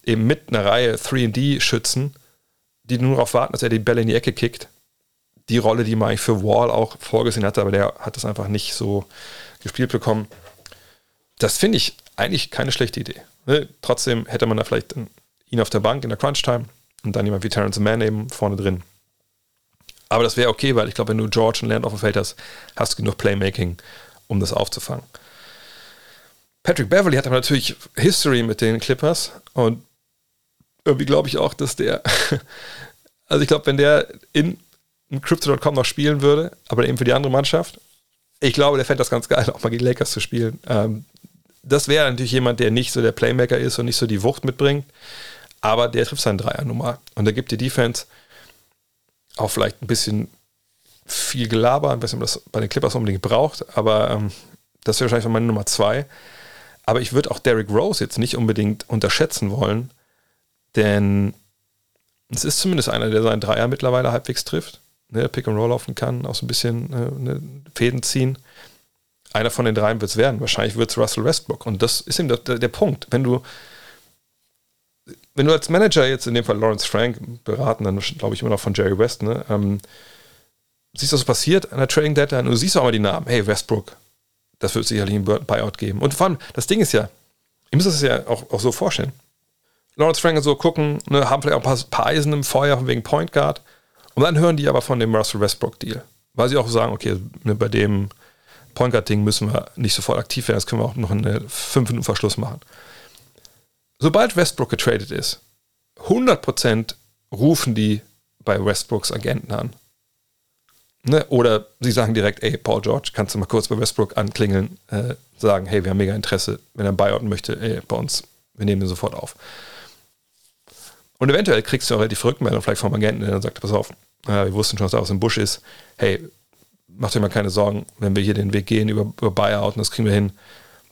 Eben mit einer Reihe 3D-Schützen, die nur darauf warten, dass er die Bälle in die Ecke kickt. Die Rolle, die man eigentlich für Wall auch vorgesehen hatte, aber der hat das einfach nicht so gespielt bekommen. Das finde ich eigentlich keine schlechte Idee. Ne? Trotzdem hätte man da vielleicht ihn auf der Bank in der Crunch-Time und dann jemand wie Terrence Mann eben vorne drin. Aber das wäre okay, weil ich glaube, wenn du George und Land auf dem Feld hast, hast du genug Playmaking, um das aufzufangen. Patrick Beverly hat aber natürlich History mit den Clippers und irgendwie glaube ich auch, dass der, also ich glaube, wenn der in, Crypto.com noch spielen würde, aber eben für die andere Mannschaft, ich glaube, der fände das ganz geil, auch mal gegen Lakers zu spielen. Ähm, das wäre natürlich jemand, der nicht so der Playmaker ist und nicht so die Wucht mitbringt, aber der trifft seinen Dreier Nummer und der gibt die Defense auch vielleicht ein bisschen viel Gelaber, ein bisschen das bei den Clippers unbedingt braucht, aber ähm, das wäre wahrscheinlich meine Nummer zwei. Aber ich würde auch Derrick Rose jetzt nicht unbedingt unterschätzen wollen, denn es ist zumindest einer, der seinen Dreier mittlerweile halbwegs trifft, ne, Pick and Roll laufen kann, auch so ein bisschen äh, ne, Fäden ziehen. Einer von den dreien wird es werden. Wahrscheinlich wird es Russell Westbrook. Und das ist eben der, der Punkt. Wenn du wenn du als Manager jetzt in dem Fall Lawrence Frank beraten, dann glaube ich immer noch von Jerry West, ne? Ähm, siehst du, was passiert an der Trading Deadline und du siehst auch mal die Namen. Hey, Westbrook, das wird sicherlich ein Buyout geben. Und vor allem, das Ding ist ja, ihr müsst es ja auch, auch so vorstellen. Lawrence Frank und so gucken, ne, haben vielleicht auch ein paar, Eisen im Feuer wegen Point Guard. Und dann hören die aber von dem Russell Westbrook Deal. Weil sie auch sagen, okay, ne, bei dem Point Guard Ding müssen wir nicht sofort aktiv werden, das können wir auch noch einen 5 Minuten Verschluss machen sobald Westbrook getradet ist, 100% rufen die bei Westbrooks Agenten an. Ne? Oder sie sagen direkt, ey, Paul George, kannst du mal kurz bei Westbrook anklingeln, äh, sagen, hey, wir haben mega Interesse, wenn er ein Buyout möchte, ey, bei uns, wir nehmen ihn sofort auf. Und eventuell kriegst du auch relativ Rückmeldung vielleicht vom Agenten, der dann sagt, pass auf, äh, wir wussten schon, dass er aus dem Busch ist, hey, mach dir mal keine Sorgen, wenn wir hier den Weg gehen über, über Buyout und das kriegen wir hin,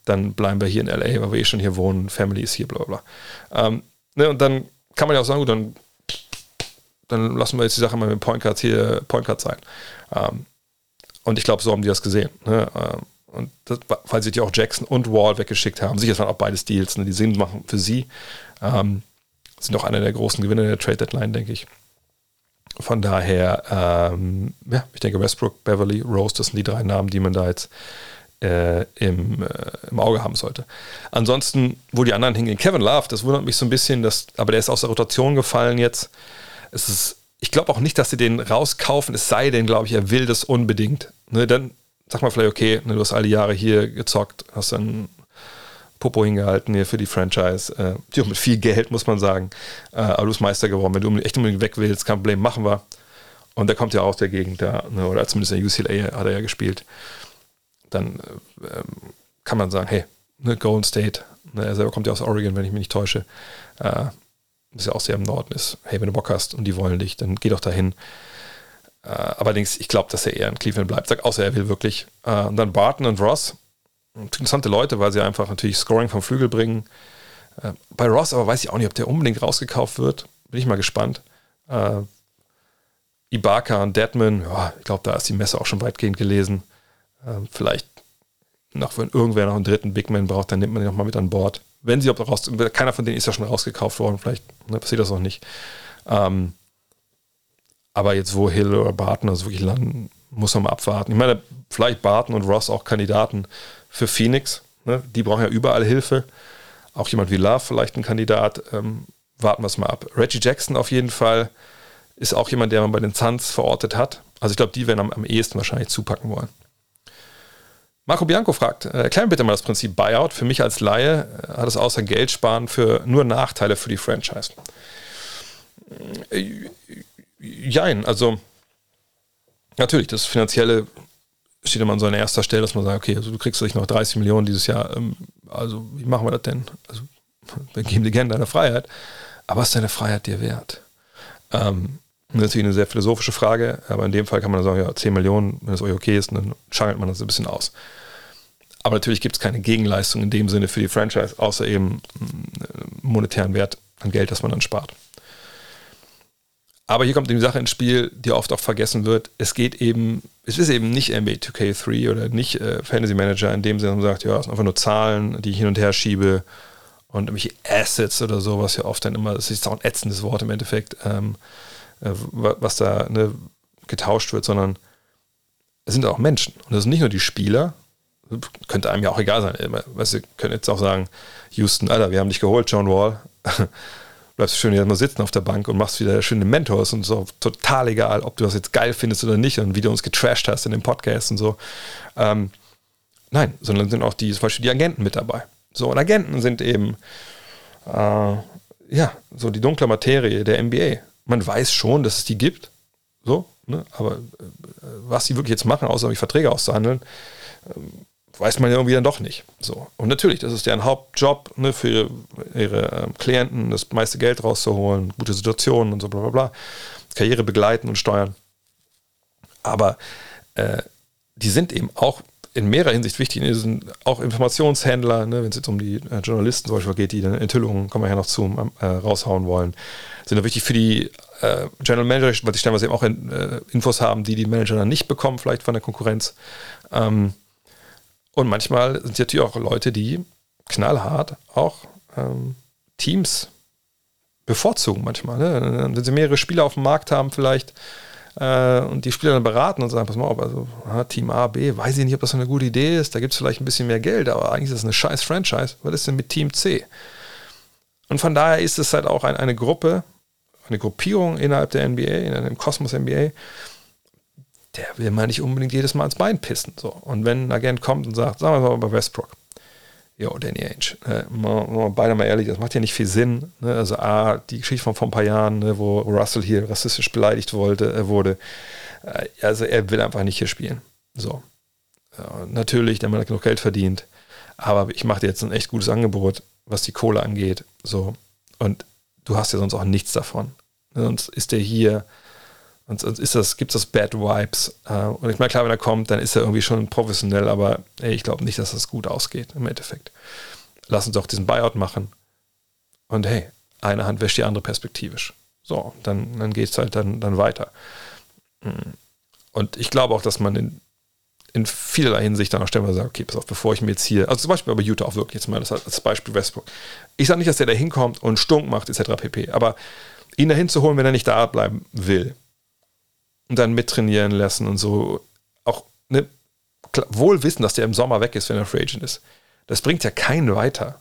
dann bleiben wir hier in LA, weil wir eh schon hier wohnen, Family ist hier, bla bla bla. Ähm, ne, und dann kann man ja auch sagen, gut, dann dann lassen wir jetzt die Sache mal mit Point Guards hier Point Guard sein. Ähm, und ich glaube, so haben die das gesehen. Ne? Ähm, und das, weil sie die auch Jackson und Wall weggeschickt haben. Sicher, das waren auch beide Deals, ne, die Sinn machen für sie. Ähm, sind auch einer der großen Gewinner der Trade Deadline, denke ich. Von daher, ähm, ja, ich denke Westbrook, Beverly, Rose, das sind die drei Namen, die man da jetzt äh, im, äh, im Auge haben sollte. Ansonsten, wo die anderen hingehen, Kevin Love, das wundert mich so ein bisschen, dass, aber der ist aus der Rotation gefallen jetzt. Es ist, ich glaube auch nicht, dass sie den rauskaufen, es sei denn, glaube ich, er will das unbedingt. Ne, dann sag mal vielleicht, okay, ne, du hast alle Jahre hier gezockt, hast dann Popo hingehalten hier für die Franchise. Äh, mit viel Geld, muss man sagen. Äh, aber du bist Meister geworden. Wenn du echt unbedingt weg willst, kein Problem, machen wir. Und der kommt ja aus der Gegend da, ne, oder zumindest in der UCLA hat er ja gespielt. Dann äh, kann man sagen, hey, ne, Golden State, ne, er selber kommt ja aus Oregon, wenn ich mich nicht täusche. Äh, das ja auch sehr im Norden ist. Hey, wenn du Bock hast und die wollen dich, dann geh doch dahin. Äh, allerdings, ich glaube, dass er eher in Cleveland bleibt, sag, außer er will wirklich. Äh, und dann Barton und Ross, interessante Leute, weil sie einfach natürlich Scoring vom Flügel bringen. Äh, bei Ross aber weiß ich auch nicht, ob der unbedingt rausgekauft wird. Bin ich mal gespannt. Äh, Ibaka und Deadman, ja, ich glaube, da ist die Messe auch schon weitgehend gelesen. Äh, vielleicht noch, wenn irgendwer noch einen dritten Big Man braucht, dann nimmt man den nochmal mit an Bord. Wenn sie ob raus, keiner von denen ist ja schon rausgekauft worden, vielleicht ne, passiert das auch nicht. Ähm, aber jetzt, wo Hill oder Barton also wirklich landen, muss man mal abwarten. Ich meine, vielleicht Barton und Ross auch Kandidaten für Phoenix. Ne? Die brauchen ja überall Hilfe. Auch jemand wie Love vielleicht ein Kandidat. Ähm, warten wir es mal ab. Reggie Jackson auf jeden Fall ist auch jemand, der man bei den Suns verortet hat. Also ich glaube, die werden am, am ehesten wahrscheinlich zupacken wollen. Marco Bianco fragt, äh, erklär mir bitte mal das Prinzip Buyout. Für mich als Laie äh, hat es außer Geld sparen für nur Nachteile für die Franchise. Äh, jein, also natürlich, das Finanzielle steht immer an so einer erster Stelle, dass man sagt, okay, also du kriegst dich noch 30 Millionen dieses Jahr, ähm, also wie machen wir das denn? Also wir geben dir gerne deine Freiheit, aber ist deine Freiheit dir wert? Ähm, das ist natürlich eine sehr philosophische Frage, aber in dem Fall kann man sagen, ja, 10 Millionen, wenn es euch okay ist, dann schangelt man das ein bisschen aus. Aber natürlich gibt es keine Gegenleistung in dem Sinne für die Franchise, außer eben äh, monetären Wert an Geld, das man dann spart. Aber hier kommt die Sache ins Spiel, die oft auch vergessen wird. Es geht eben, es ist eben nicht NBA 2K3 oder nicht äh, Fantasy Manager in dem Sinne, man sagt, ja, es sind einfach nur Zahlen, die ich hin und her schiebe und irgendwelche Assets oder so, was ja oft dann immer, das ist auch ein ätzendes Wort im Endeffekt, ähm, äh, was da ne, getauscht wird, sondern es sind auch Menschen. Und das sind nicht nur die Spieler, könnte einem ja auch egal sein. Weißt du, können jetzt auch sagen, Houston, Alter, wir haben dich geholt, John Wall. bleibst schön hier mal sitzen auf der Bank und machst wieder schöne Mentors und so. Total egal, ob du das jetzt geil findest oder nicht und wie du uns getrashed hast in dem Podcast und so. Ähm, nein, sondern sind auch die, zum Beispiel die Agenten mit dabei. So, und Agenten sind eben, äh, ja, so die dunkle Materie der NBA. Man weiß schon, dass es die gibt, so, ne? aber äh, was sie wirklich jetzt machen, außer die Verträge auszuhandeln, ähm, weiß man ja irgendwie dann doch nicht. So. Und natürlich, das ist deren Hauptjob, ne, für ihre, ihre äh, Klienten das meiste Geld rauszuholen, gute Situationen und so bla bla bla. Karriere begleiten und steuern. Aber äh, die sind eben auch in mehrerer Hinsicht wichtig. Die sind auch Informationshändler, ne, wenn es jetzt um die äh, Journalisten zum Beispiel geht, die dann Enthüllungen, kommen wir ja noch zu, äh, raushauen wollen. Sind auch wichtig für die äh, General Manager, weil die stellenweise eben auch in, äh, Infos haben, die die Manager dann nicht bekommen, vielleicht von der Konkurrenz. Ähm, und manchmal sind es natürlich auch Leute, die knallhart auch ähm, Teams bevorzugen manchmal. Ne? Wenn sie mehrere Spieler auf dem Markt haben vielleicht äh, und die Spieler dann beraten und sagen, pass mal auf, also Team A, B, weiß ich nicht, ob das eine gute Idee ist, da gibt es vielleicht ein bisschen mehr Geld, aber eigentlich ist das eine scheiß Franchise. Was ist denn mit Team C? Und von daher ist es halt auch ein, eine Gruppe, eine Gruppierung innerhalb der NBA, in einem Kosmos NBA, der will man nicht unbedingt jedes Mal ins Bein pissen. So. Und wenn ein Agent kommt und sagt, sagen wir mal bei Westbrook, jo, Danny Ainge, äh, mal, mal beide mal ehrlich, das macht ja nicht viel Sinn. Ne? Also A, die Geschichte von vor ein paar Jahren, ne, wo Russell hier rassistisch beleidigt wollte, äh, wurde, äh, also er will einfach nicht hier spielen. So. Ja, natürlich, der Mann hat genug Geld verdient, aber ich mache dir jetzt ein echt gutes Angebot, was die Kohle angeht. So. Und du hast ja sonst auch nichts davon. Sonst ist der hier und sonst ist das, gibt es das Bad Vibes. Äh, und ich meine, klar, wenn er kommt, dann ist er irgendwie schon professionell, aber ey, ich glaube nicht, dass das gut ausgeht im Endeffekt. Lass uns doch diesen Buyout machen. Und hey, eine Hand wäscht die andere perspektivisch. So, dann, dann geht es halt dann, dann weiter. Hm. Und ich glaube auch, dass man in, in vielerlei Hinsicht dann auch stellenweise sagt, okay, pass auf, bevor ich mir jetzt hier, also zum Beispiel bei Utah auch wirklich, jetzt mal das als Beispiel Westbrook. Ich sage nicht, dass der da hinkommt und Stunk macht, etc. pp. Aber ihn dahin zu holen, wenn er nicht da bleiben will und dann mittrainieren lassen und so, auch ne, wohl wissen, dass der im Sommer weg ist, wenn er Free Agent ist. Das bringt ja keinen weiter.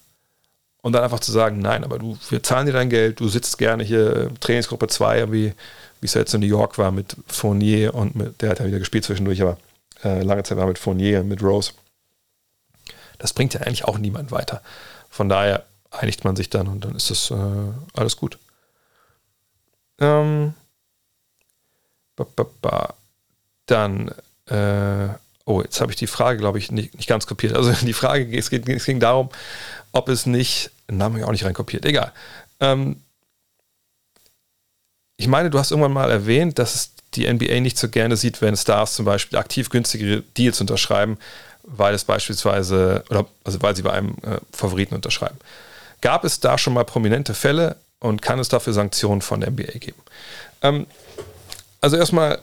Und dann einfach zu sagen, nein, aber du, wir zahlen dir dein Geld, du sitzt gerne hier Trainingsgruppe 2, wie, wie es jetzt in New York war mit Fournier und mit, der hat ja wieder gespielt zwischendurch, aber äh, lange Zeit war mit Fournier und mit Rose. Das bringt ja eigentlich auch niemand weiter. Von daher einigt man sich dann und dann ist das äh, alles gut. Ähm. Dann, äh, oh, jetzt habe ich die Frage, glaube ich, nicht, nicht ganz kopiert. Also die Frage, es, geht, es ging darum, ob es nicht, Namen habe ich auch nicht reinkopiert, egal. Ähm, ich meine, du hast irgendwann mal erwähnt, dass es die NBA nicht so gerne sieht, wenn Stars zum Beispiel aktiv günstigere Deals unterschreiben, weil es beispielsweise, oder also weil sie bei einem äh, Favoriten unterschreiben. Gab es da schon mal prominente Fälle und kann es dafür Sanktionen von der NBA geben? Ähm, also erstmal,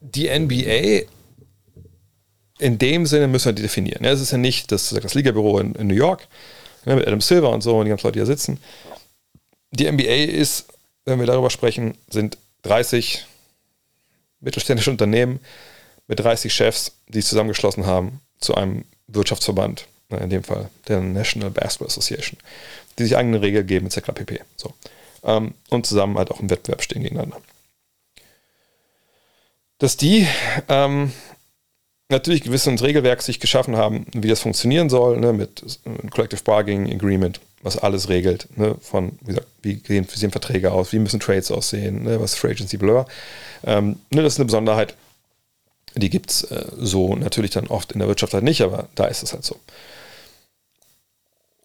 die NBA in dem Sinne müssen wir die definieren. Es ist ja nicht das, das Ligabüro in, in New York ne, mit Adam Silver und so und die ganzen Leute, die da sitzen. Die NBA ist, wenn wir darüber sprechen, sind 30 mittelständische Unternehmen mit 30 Chefs, die sich zusammengeschlossen haben zu einem Wirtschaftsverband, ne, in dem Fall der National Basketball Association, die sich eigene Regeln geben, etc. pp. So. Ähm, und zusammen halt auch im Wettbewerb stehen gegeneinander. Dass die ähm, natürlich gewisses Regelwerk sich geschaffen haben, wie das funktionieren soll, ne, mit Collective Bargaining Agreement, was alles regelt, ne, von, wie gesagt, wie sehen, wie sehen Verträge aus, wie müssen Trades aussehen, ne, was ist Free Agency, Blur. Ähm, ne, das ist eine Besonderheit, die gibt es äh, so natürlich dann oft in der Wirtschaft halt nicht, aber da ist es halt so.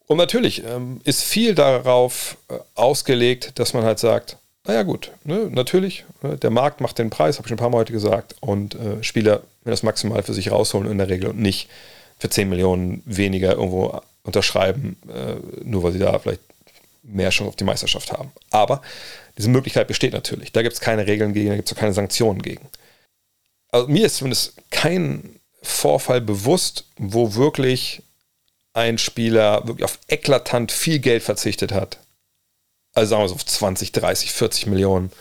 Und natürlich ähm, ist viel darauf äh, ausgelegt, dass man halt sagt, naja gut, ne, natürlich, ne, der Markt macht den Preis, habe ich schon ein paar Mal heute gesagt, und äh, Spieler werden das maximal für sich rausholen in der Regel und nicht für 10 Millionen weniger irgendwo unterschreiben, äh, nur weil sie da vielleicht mehr Chance auf die Meisterschaft haben. Aber diese Möglichkeit besteht natürlich. Da gibt es keine Regeln gegen, da gibt es auch keine Sanktionen gegen. Also mir ist zumindest kein Vorfall bewusst, wo wirklich ein Spieler wirklich auf eklatant viel Geld verzichtet hat. Also sagen wir so auf 20, 30, 40 Millionen.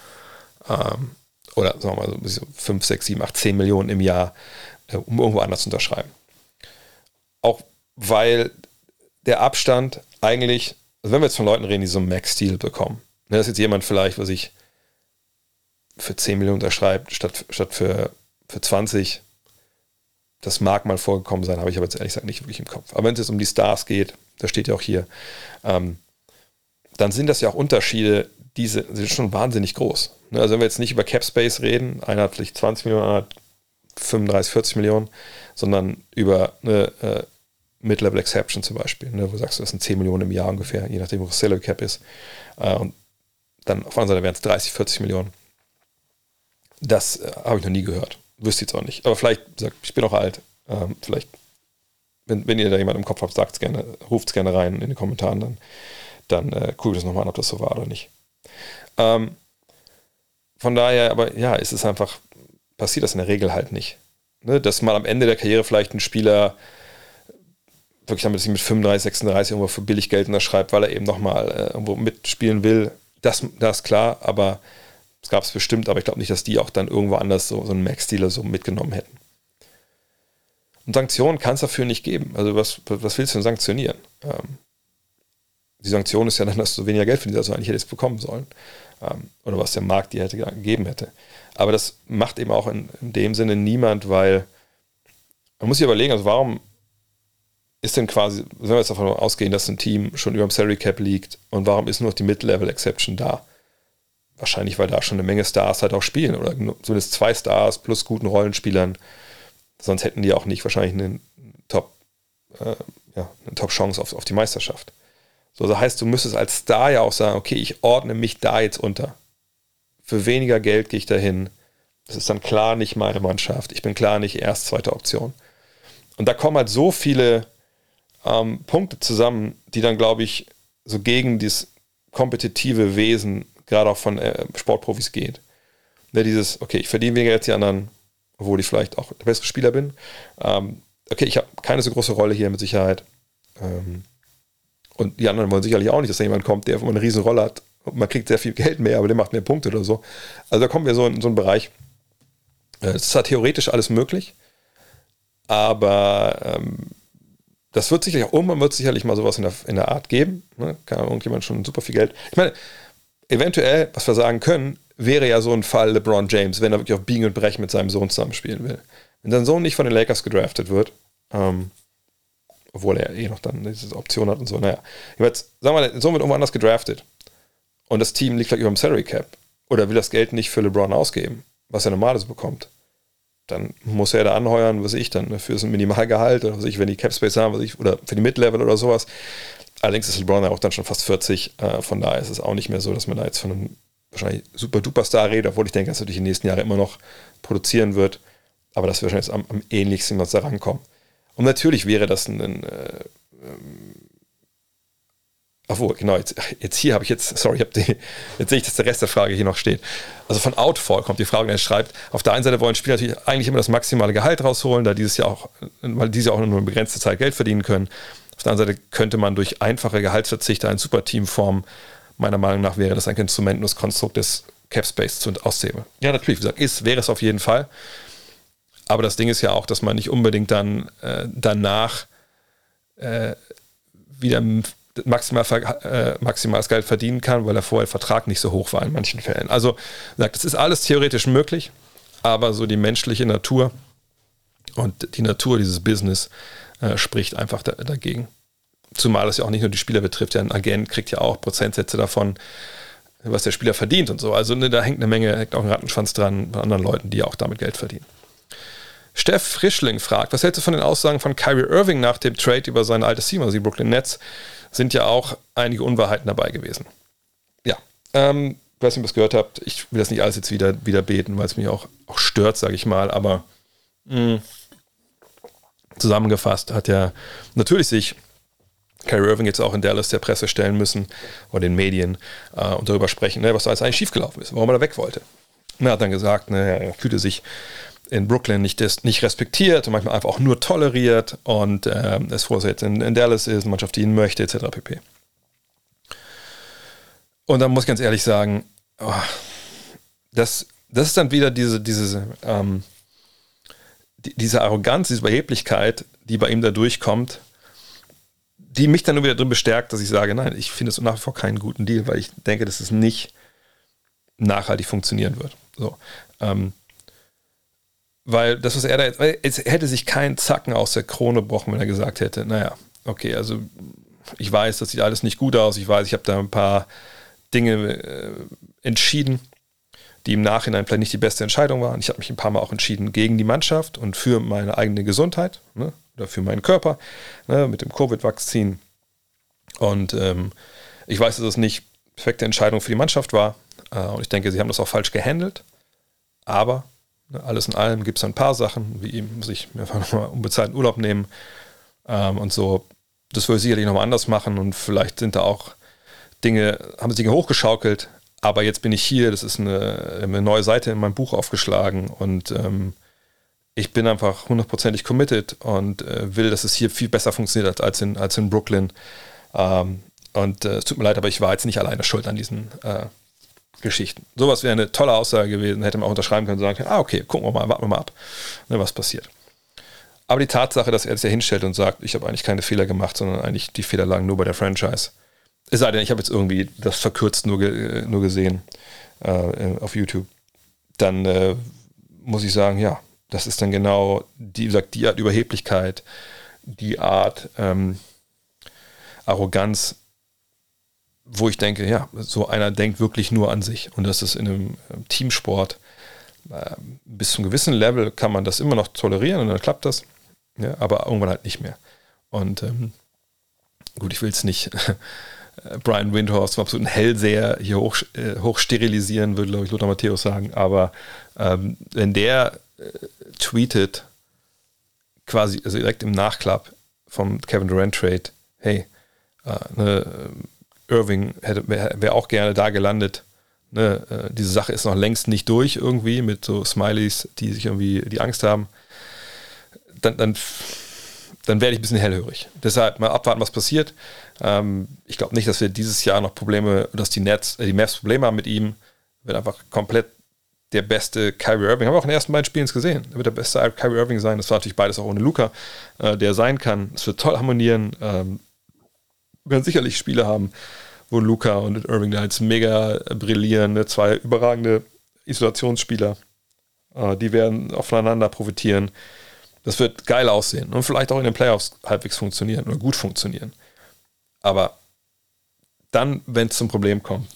Ähm, oder sagen wir mal so 5, 6, 7, 8, 10 Millionen im Jahr, äh, um irgendwo anders zu unterschreiben. Auch weil der Abstand eigentlich, also wenn wir jetzt von Leuten reden, die so einen Max-Deal bekommen, ne, dass jetzt jemand vielleicht, was ich für 10 Millionen unterschreibt, statt, statt für, für 20, das mag mal vorgekommen sein, habe ich aber jetzt ehrlich gesagt nicht wirklich im Kopf. Aber wenn es jetzt um die Stars geht, da steht ja auch hier, ähm, dann sind das ja auch Unterschiede, die sind schon wahnsinnig groß. Ne, also wenn wir jetzt nicht über Cap Space reden, einer hat vielleicht 20 Millionen, einer hat 35, 40 Millionen, sondern über eine äh, Mid-Level Exception zum Beispiel, ne, wo du sagst, das sind 10 Millionen im Jahr ungefähr, je nachdem, wo das Salary Cap ist. Äh, und dann auf anderen Seite wären es 30, 40 Millionen. Das äh, habe ich noch nie gehört. Wüsste ich jetzt auch nicht. Aber vielleicht, ich bin auch alt, ähm, vielleicht, wenn, wenn ihr da jemand im Kopf habt, sagt es gerne, ruft es gerne rein in den Kommentaren, dann, dann äh, gucke ich das nochmal an, ob das so war oder nicht. Ähm, von daher, aber ja, ist es einfach, passiert das in der Regel halt nicht. Ne? Dass mal am Ende der Karriere vielleicht ein Spieler wirklich damit sich mit 35, 36 irgendwo für billig Geld unterschreibt, weil er eben nochmal äh, irgendwo mitspielen will, das, das ist klar, aber es gab es bestimmt, aber ich glaube nicht, dass die auch dann irgendwo anders so, so einen Max-Dealer so mitgenommen hätten. Und Sanktionen kann es dafür nicht geben. Also was, was willst du denn sanktionieren? Ähm, die Sanktion ist ja dann, dass du weniger Geld verdienst, als du eigentlich hättest bekommen sollen ähm, oder was der Markt dir hätte gegeben hätte. Aber das macht eben auch in, in dem Sinne niemand, weil man muss sich überlegen, also warum ist denn quasi, wenn wir jetzt davon ausgehen, dass ein Team schon über dem Salary Cap liegt und warum ist nur noch die Mid-Level-Exception da? Wahrscheinlich, weil da schon eine Menge Stars halt auch spielen oder zumindest zwei Stars plus guten Rollenspielern. Sonst hätten die auch nicht wahrscheinlich einen Top, äh, ja, eine Top-Chance auf, auf die Meisterschaft. So, das heißt, du müsstest als Star ja auch sagen, okay, ich ordne mich da jetzt unter. Für weniger Geld gehe ich dahin. Das ist dann klar nicht meine Mannschaft. Ich bin klar nicht erst zweite Option. Und da kommen halt so viele ähm, Punkte zusammen, die dann, glaube ich, so gegen dieses kompetitive Wesen gerade auch von äh, Sportprofis geht. Ne, dieses, okay, ich verdiene weniger als die anderen, obwohl ich vielleicht auch der bessere Spieler bin. Ähm, okay, ich habe keine so große Rolle hier mit Sicherheit. Ähm, und die anderen wollen sicherlich auch nicht, dass da jemand kommt, der eine riesen Rolle hat. Man kriegt sehr viel Geld mehr, aber der macht mehr Punkte oder so. Also da kommen wir so in so einen Bereich. Äh, es ist zwar theoretisch alles möglich, aber ähm, das wird sicherlich auch irgendwann wird sicherlich mal sowas in der, in der Art geben. Ne? Kann irgendjemand schon super viel Geld. Ich meine, eventuell, was wir sagen können, wäre ja so ein Fall LeBron James, wenn er wirklich auf Biegen und Brechen mit seinem Sohn zusammenspielen will. Wenn sein Sohn nicht von den Lakers gedraftet wird, ähm, obwohl er eh noch dann diese Option hat und so. Naja, jetzt, sagen wir mal, Sohn wird irgendwo anders gedraftet und das Team liegt vielleicht über dem Salary Cap oder will das Geld nicht für LeBron ausgeben, was er normales bekommt, dann muss er da anheuern, was ich dann, ne, für so ein Minimalgehalt oder was ich, wenn die Cap Space haben, was ich, oder für die Mid-Level oder sowas. Allerdings ist LeBron ja auch dann schon fast 40, äh, von daher ist es auch nicht mehr so, dass man da jetzt von einem wahrscheinlich super duper Star redet, obwohl ich denke, dass er durch die nächsten Jahre immer noch produzieren wird. Aber das wird wahrscheinlich am, am ähnlichsten, was da rankommt. Und natürlich wäre das ein, ein äh, ähm, Obwohl, genau, jetzt, jetzt hier habe ich jetzt, sorry, hab die, jetzt sehe ich, dass der Rest der Frage hier noch steht. Also von Outfall kommt die Frage, und er schreibt, auf der einen Seite wollen Spieler natürlich eigentlich immer das maximale Gehalt rausholen, da dieses Jahr auch, weil diese auch nur eine begrenzte Zeit Geld verdienen können. Auf der anderen Seite könnte man durch einfache Gehaltsverzichte ein Superteam formen. Meiner Meinung nach wäre das ein Instrument, nur das Konstrukt des Cap Space zu aushebeln. Ja, natürlich, wie gesagt, ist, wäre es auf jeden Fall. Aber das Ding ist ja auch, dass man nicht unbedingt dann äh, danach äh, wieder maximal, äh, maximales Geld verdienen kann, weil er vorher der Vertrag nicht so hoch war in manchen Fällen. Also sagt, es ist alles theoretisch möglich, aber so die menschliche Natur und die Natur dieses Business äh, spricht einfach da, dagegen. Zumal es ja auch nicht nur die Spieler betrifft, ja ein Agent kriegt ja auch Prozentsätze davon, was der Spieler verdient und so. Also ne, da hängt eine Menge, hängt auch ein Rattenschwanz dran bei anderen Leuten, die auch damit Geld verdienen. Steff Frischling fragt, was hältst du von den Aussagen von Kyrie Irving nach dem Trade über sein altes Team, also die Brooklyn Nets? Sind ja auch einige Unwahrheiten dabei gewesen. Ja, ähm, ich weiß nicht, ob ihr es gehört habt. Ich will das nicht alles jetzt wieder, wieder beten, weil es mich auch, auch stört, sage ich mal. Aber mh, hm, zusammengefasst hat ja natürlich sich Kyrie Irving jetzt auch in Dallas der Presse stellen müssen oder den Medien äh, und darüber sprechen, ne, was da jetzt eigentlich schiefgelaufen ist, warum er da weg wollte. Und er hat dann gesagt, ne, er fühlte sich in Brooklyn nicht, nicht respektiert und manchmal einfach auch nur toleriert und äh, dass er jetzt in, in Dallas ist, eine Mannschaft, die ihn möchte, etc. pp. Und dann muss ich ganz ehrlich sagen, oh, das, das ist dann wieder diese, diese, ähm, die, diese Arroganz, diese Überheblichkeit, die bei ihm da durchkommt, die mich dann nur wieder drin bestärkt, dass ich sage, nein, ich finde es nach wie vor keinen guten Deal, weil ich denke, dass es nicht nachhaltig funktionieren wird. So. Ähm, weil das, was er da jetzt, es hätte sich kein Zacken aus der Krone gebrochen, wenn er gesagt hätte, naja, okay, also ich weiß, das sieht alles nicht gut aus, ich weiß, ich habe da ein paar Dinge äh, entschieden, die im Nachhinein vielleicht nicht die beste Entscheidung waren. Ich habe mich ein paar Mal auch entschieden gegen die Mannschaft und für meine eigene Gesundheit ne, oder für meinen Körper ne, mit dem Covid-Vakzin. Und ähm, ich weiß, dass es nicht perfekte Entscheidung für die Mannschaft war. Äh, und ich denke, sie haben das auch falsch gehandelt. Aber alles in allem gibt es ein paar Sachen, wie eben sich einfach nochmal unbezahlten Urlaub nehmen ähm, und so. Das würde ich sicherlich nochmal anders machen und vielleicht sind da auch Dinge, haben sich Dinge hochgeschaukelt, aber jetzt bin ich hier, das ist eine, eine neue Seite in meinem Buch aufgeschlagen und ähm, ich bin einfach hundertprozentig committed und äh, will, dass es hier viel besser funktioniert als in, als in Brooklyn. Ähm, und äh, es tut mir leid, aber ich war jetzt nicht alleine schuld an diesen äh, Geschichten. Sowas wäre eine tolle Aussage gewesen, hätte man auch unterschreiben können und sagen, ah, okay, gucken wir mal, warten wir mal ab, ne, was passiert. Aber die Tatsache, dass er sich ja hinstellt und sagt, ich habe eigentlich keine Fehler gemacht, sondern eigentlich die Fehler lagen nur bei der Franchise. Es sei denn, ich habe jetzt irgendwie das verkürzt nur, ge nur gesehen äh, auf YouTube. Dann äh, muss ich sagen, ja, das ist dann genau die, gesagt, die Art Überheblichkeit, die Art ähm, Arroganz, wo ich denke, ja, so einer denkt wirklich nur an sich. Und das ist in einem ähm, Teamsport äh, bis zu einem gewissen Level kann man das immer noch tolerieren und dann klappt das. Ja, aber irgendwann halt nicht mehr. Und ähm, gut, ich will es nicht Brian Windhorst zum absoluten Hellseher hier hoch, äh, hoch sterilisieren, würde, glaube ich, Lothar Matthäus sagen. Aber ähm, wenn der äh, tweetet, quasi, also direkt im Nachklapp vom Kevin Durant Trade, hey, äh, ne, Irving wäre wär auch gerne da gelandet, ne, äh, diese Sache ist noch längst nicht durch irgendwie mit so Smileys, die sich irgendwie die Angst haben, dann, dann, dann werde ich ein bisschen hellhörig. Deshalb mal abwarten, was passiert. Ähm, ich glaube nicht, dass wir dieses Jahr noch Probleme, dass die Nets, äh, die Mavs Probleme haben mit ihm. Wird einfach komplett der beste Kyrie Irving. Haben wir auch in den ersten beiden Spielen gesehen. Er wird der beste Kyrie Irving sein. Das war natürlich beides auch ohne Luca, äh, der sein kann. Es wird toll harmonieren. Ähm, wir werden sicherlich Spiele haben, wo Luca und Irving jetzt mega brillieren. Ne? Zwei überragende Isolationsspieler. Äh, die werden aufeinander profitieren. Das wird geil aussehen und vielleicht auch in den Playoffs halbwegs funktionieren oder gut funktionieren. Aber dann, wenn es zum Problem kommt,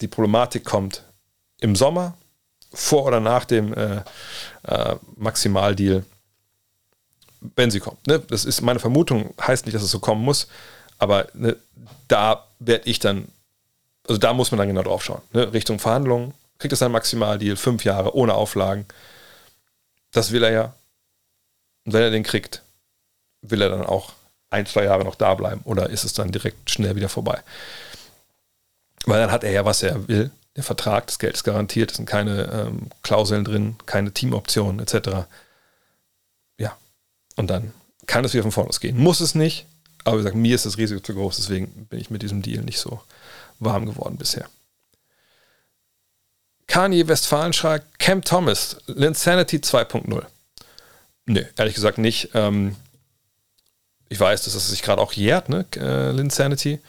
die Problematik kommt im Sommer, vor oder nach dem äh, äh, Maximaldeal, wenn sie kommt. Ne? Das ist meine Vermutung, heißt nicht, dass es so kommen muss, aber ne, da werde ich dann, also da muss man dann genau drauf schauen. Ne? Richtung Verhandlungen, kriegt es einen Maximaldeal, fünf Jahre ohne Auflagen. Das will er ja. Und wenn er den kriegt, will er dann auch ein, zwei Jahre noch da bleiben oder ist es dann direkt schnell wieder vorbei? Weil dann hat er ja, was er will. Der Vertrag, das Geld ist garantiert, es sind keine ähm, Klauseln drin, keine Teamoptionen etc. Ja. Und dann kann es wieder von vorne ausgehen. Muss es nicht, aber wie gesagt, mir ist das Risiko zu groß, deswegen bin ich mit diesem Deal nicht so warm geworden bisher. Kanye Westfalen schreibt, Cam Thomas, Linsanity 2.0. Nö, ehrlich gesagt nicht. Ähm, ich weiß, dass es sich gerade auch jährt, ne, äh, Linsanity.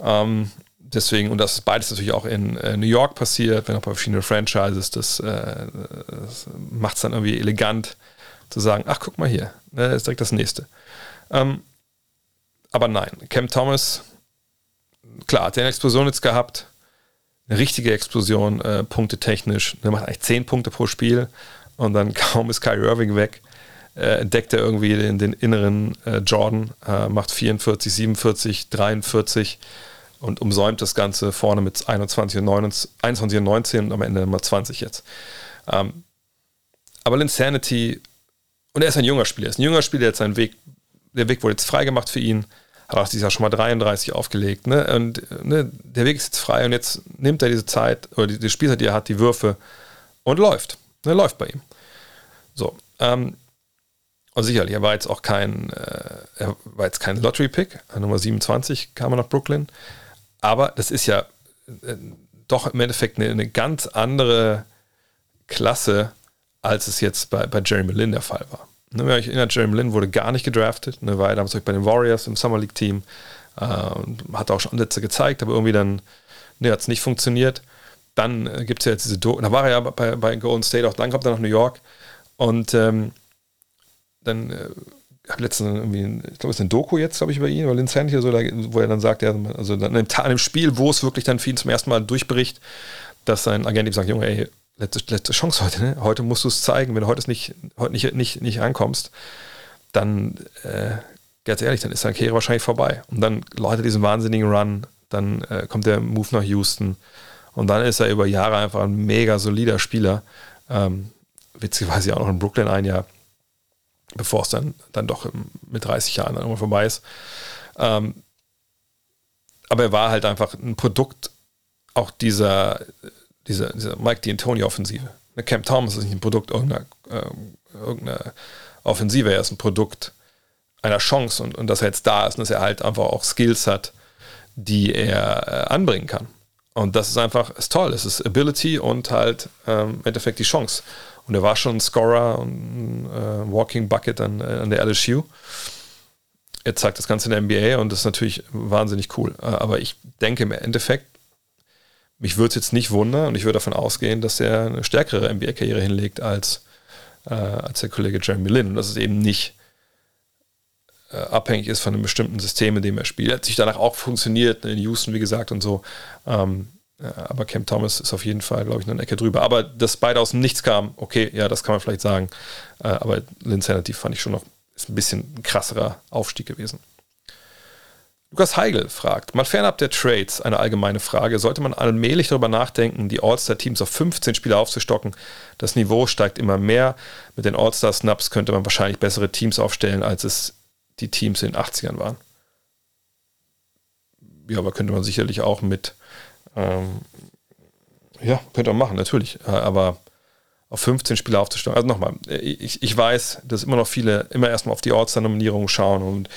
Ähm, deswegen, und das ist beides natürlich auch in äh, New York passiert, wenn auch bei verschiedenen Franchises, das, äh, das macht es dann irgendwie elegant zu sagen, ach guck mal hier, das ist direkt das nächste. Ähm, aber nein, Cam Thomas, klar, hat er eine Explosion jetzt gehabt, eine richtige Explosion, äh, punktetechnisch. Der macht eigentlich 10 Punkte pro Spiel und dann kaum ist Kyrie Irving weg, äh, entdeckt er irgendwie den, den inneren äh, Jordan, äh, macht 44, 47, 43 und umsäumt das Ganze vorne mit 21 und, 29, 21 und 19 und am Ende mal 20 jetzt. Ähm, aber Linsanity, und er ist ein junger Spieler, er ist ein junger Spieler, der hat seinen Weg, der Weg wurde jetzt freigemacht für ihn, hat auch dieses Jahr schon mal 33 aufgelegt, ne? Und ne, der Weg ist jetzt frei und jetzt nimmt er diese Zeit, oder die, die Spielzeit, die er hat, die Würfe und läuft. Ne, läuft bei ihm. So. Ähm, und sicherlich, er war jetzt auch kein, äh, er war jetzt kein Lottery-Pick, Nummer 27 kam er nach Brooklyn. Aber das ist ja äh, doch im Endeffekt eine, eine, ganz andere Klasse, als es jetzt bei, bei Jeremy Lin der Fall war. Ne, wenn ich erinnere, Jeremy Lin wurde gar nicht gedraftet, ne, war damals bei den Warriors im Summer League Team äh, hat auch schon Ansätze gezeigt, aber irgendwie dann ne, hat es nicht funktioniert. Dann äh, gibt es ja jetzt diese, Do da war er ja bei, bei Golden State, auch dann kommt er nach New York und ähm, dann äh, habe letztens irgendwie, ich glaube, es ist eine Doku jetzt, glaube ich, über ihn, über Lin Sandy, so, wo er dann sagt, ja, also dann an einem Spiel, wo es wirklich dann für ihn zum ersten Mal durchbricht, dass sein Agent ihm sagt, Junge, ey, letzte, letzte Chance heute, ne? Heute musst du es zeigen, wenn du heute nicht, heute nicht, nicht, nicht ankommst, dann, äh, ganz ehrlich, dann ist deine Karriere wahrscheinlich vorbei. Und dann läutet diesen wahnsinnigen Run, dann äh, kommt der Move nach Houston und dann ist er über Jahre einfach ein mega solider Spieler. Ähm, witzigerweise auch noch in Brooklyn ein Jahr bevor es dann, dann doch mit 30 Jahren dann irgendwann vorbei ist. Ähm, aber er war halt einfach ein Produkt auch dieser, dieser, dieser Mike D'Antoni-Offensive. Cam Thomas ist nicht ein Produkt irgendeiner, äh, irgendeiner Offensive, er ist ein Produkt einer Chance und, und dass er jetzt da ist und dass er halt einfach auch Skills hat, die er äh, anbringen kann. Und das ist einfach ist toll. Es ist Ability und halt ähm, im Endeffekt die Chance. Und er war schon ein Scorer und äh, Walking Bucket an, äh, an der LSU. Er zeigt das Ganze in der NBA und das ist natürlich wahnsinnig cool. Äh, aber ich denke im Endeffekt, mich würde es jetzt nicht wundern und ich würde davon ausgehen, dass er eine stärkere NBA-Karriere hinlegt als, äh, als der Kollege Jeremy Lin. Und dass es eben nicht äh, abhängig ist von einem bestimmten System, in dem er spielt. Er hat sich danach auch funktioniert, in Houston, wie gesagt, und so. Ähm, aber Cam Thomas ist auf jeden Fall, glaube ich, eine Ecke drüber. Aber dass beide aus dem Nichts kamen, okay, ja, das kann man vielleicht sagen. Äh, aber Linsanity fand ich schon noch, ist ein bisschen ein krasserer Aufstieg gewesen. Lukas Heigl fragt, mal fernab der Trades, eine allgemeine Frage, sollte man allmählich darüber nachdenken, die All-Star-Teams auf 15 Spieler aufzustocken? Das Niveau steigt immer mehr. Mit den All-Star-Snaps könnte man wahrscheinlich bessere Teams aufstellen, als es die Teams in den 80ern waren. Ja, aber könnte man sicherlich auch mit ähm, Ja, könnte man machen, natürlich. Äh, aber auf 15 Spieler aufzustellen. Also nochmal, ich, ich weiß, dass immer noch viele immer erstmal auf die Ortster-Nominierung schauen und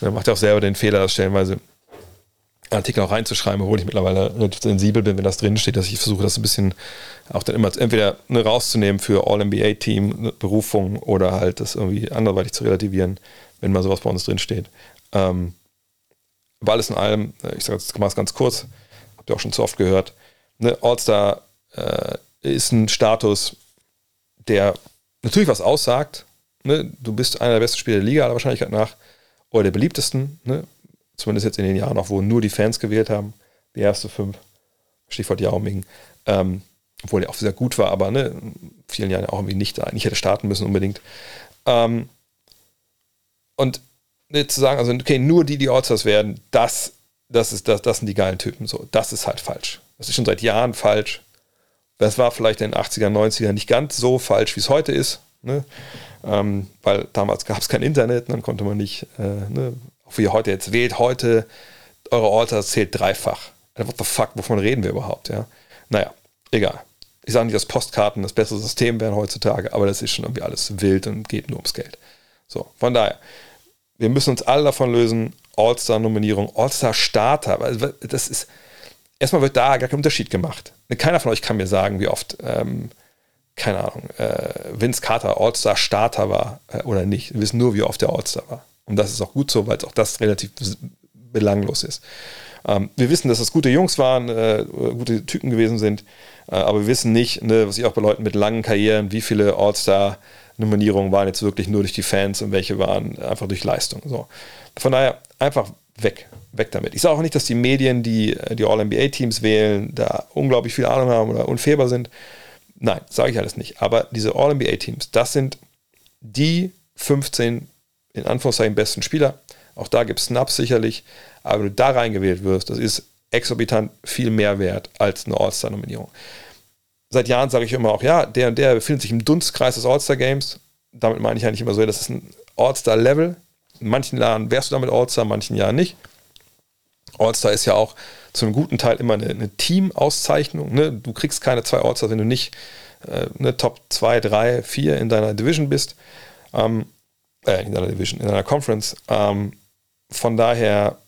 dann macht er auch selber den Fehler, das stellenweise Artikel auch reinzuschreiben, obwohl ich mittlerweile relativ sensibel bin, wenn das drinsteht, dass ich versuche, das ein bisschen auch dann immer entweder ne, rauszunehmen für All-NBA-Team, ne, Berufung oder halt das irgendwie anderweitig zu relativieren, wenn mal sowas bei uns drinsteht. Ähm, aber alles in allem, äh, ich sage jetzt ganz kurz, habt ihr auch schon zu oft gehört, ne, All-Star äh, ist ein Status, der natürlich was aussagt. Ne? Du bist einer der besten Spieler der Liga aller Wahrscheinlichkeit nach oder der beliebtesten. Ne? Zumindest jetzt in den Jahren noch, wo nur die Fans gewählt haben. Die erste fünf. Stichwort Yao Ming. Ähm, obwohl er auch sehr gut war, aber ne, in vielen Jahren auch irgendwie nicht, nicht hätte starten müssen unbedingt. Ähm, und ne, zu sagen, also okay, nur die, die Allstars werden, das, das, ist, das, das sind die geilen Typen. So, das ist halt falsch. Das ist schon seit Jahren falsch. Das war vielleicht in den 80er, 90er nicht ganz so falsch, wie es heute ist. Ne? Ähm, weil damals gab es kein Internet, dann konnte man nicht, äh, ne? auch wie ihr heute jetzt wählt, heute eure Alter zählt dreifach. What the fuck, wovon reden wir überhaupt? Ja? Naja, egal. Ich sage nicht, dass Postkarten das bessere System wären heutzutage, aber das ist schon irgendwie alles wild und geht nur ums Geld. So, von daher, wir müssen uns alle davon lösen, All-Star-Nominierung, All-Star-Starter, das ist, erstmal wird da gar kein Unterschied gemacht. Keiner von euch kann mir sagen, wie oft, ähm, keine Ahnung, äh, Vince Carter All-Star-Starter war äh, oder nicht. Wir wissen nur, wie oft der All-Star war. Und das ist auch gut so, weil auch das relativ belanglos ist. Ähm, wir wissen, dass das gute Jungs waren, äh, gute Typen gewesen sind, äh, aber wir wissen nicht, ne, was ich auch bei Leuten mit langen Karrieren, wie viele All-Star-Nominierungen waren jetzt wirklich nur durch die Fans und welche waren einfach durch Leistung. So. Von daher einfach weg weg damit. Ich sage auch nicht, dass die Medien, die die All-NBA-Teams wählen, da unglaublich viel Ahnung haben oder unfehlbar sind. Nein, sage ich alles nicht. Aber diese All-NBA-Teams, das sind die 15 in Anführungszeichen besten Spieler. Auch da gibt es Snaps sicherlich. Aber wenn du da reingewählt wirst, das ist exorbitant viel mehr wert als eine All-Star-Nominierung. Seit Jahren sage ich immer auch, ja, der und der befindet sich im Dunstkreis des All-Star-Games. Damit meine ich eigentlich immer so, das ist ein All-Star-Level. In manchen Jahren wärst du damit All-Star, in manchen Jahren nicht. All-Star ist ja auch zu einem guten Teil immer eine, eine Team-Auszeichnung. Ne? Du kriegst keine zwei All-Stars, wenn du nicht äh, ne, Top 2, 3, 4 in deiner Division bist. Ähm, äh, in deiner Division, in deiner Conference. Ähm, von daher,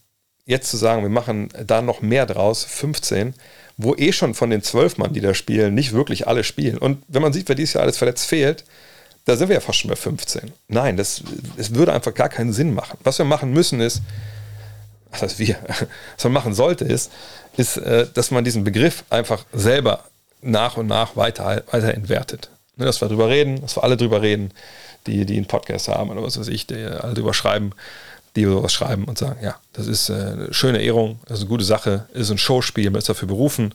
jetzt zu sagen, wir machen da noch mehr draus, 15, wo eh schon von den 12 Mann, die da spielen, nicht wirklich alle spielen. Und wenn man sieht, wer dieses Jahr alles verletzt fehlt, da sind wir ja fast schon bei 15. Nein, das, das würde einfach gar keinen Sinn machen. Was wir machen müssen ist, was heißt wir, was man machen sollte, ist, ist, äh, dass man diesen Begriff einfach selber nach und nach weiter, weiter entwertet. Ne, dass wir darüber reden, dass wir alle drüber reden, die, die einen Podcast haben oder was weiß ich, die alle drüber schreiben, die sowas schreiben und sagen, ja, das ist äh, eine schöne Ehrung, das ist eine gute Sache, ist ein Showspiel, man ist dafür berufen,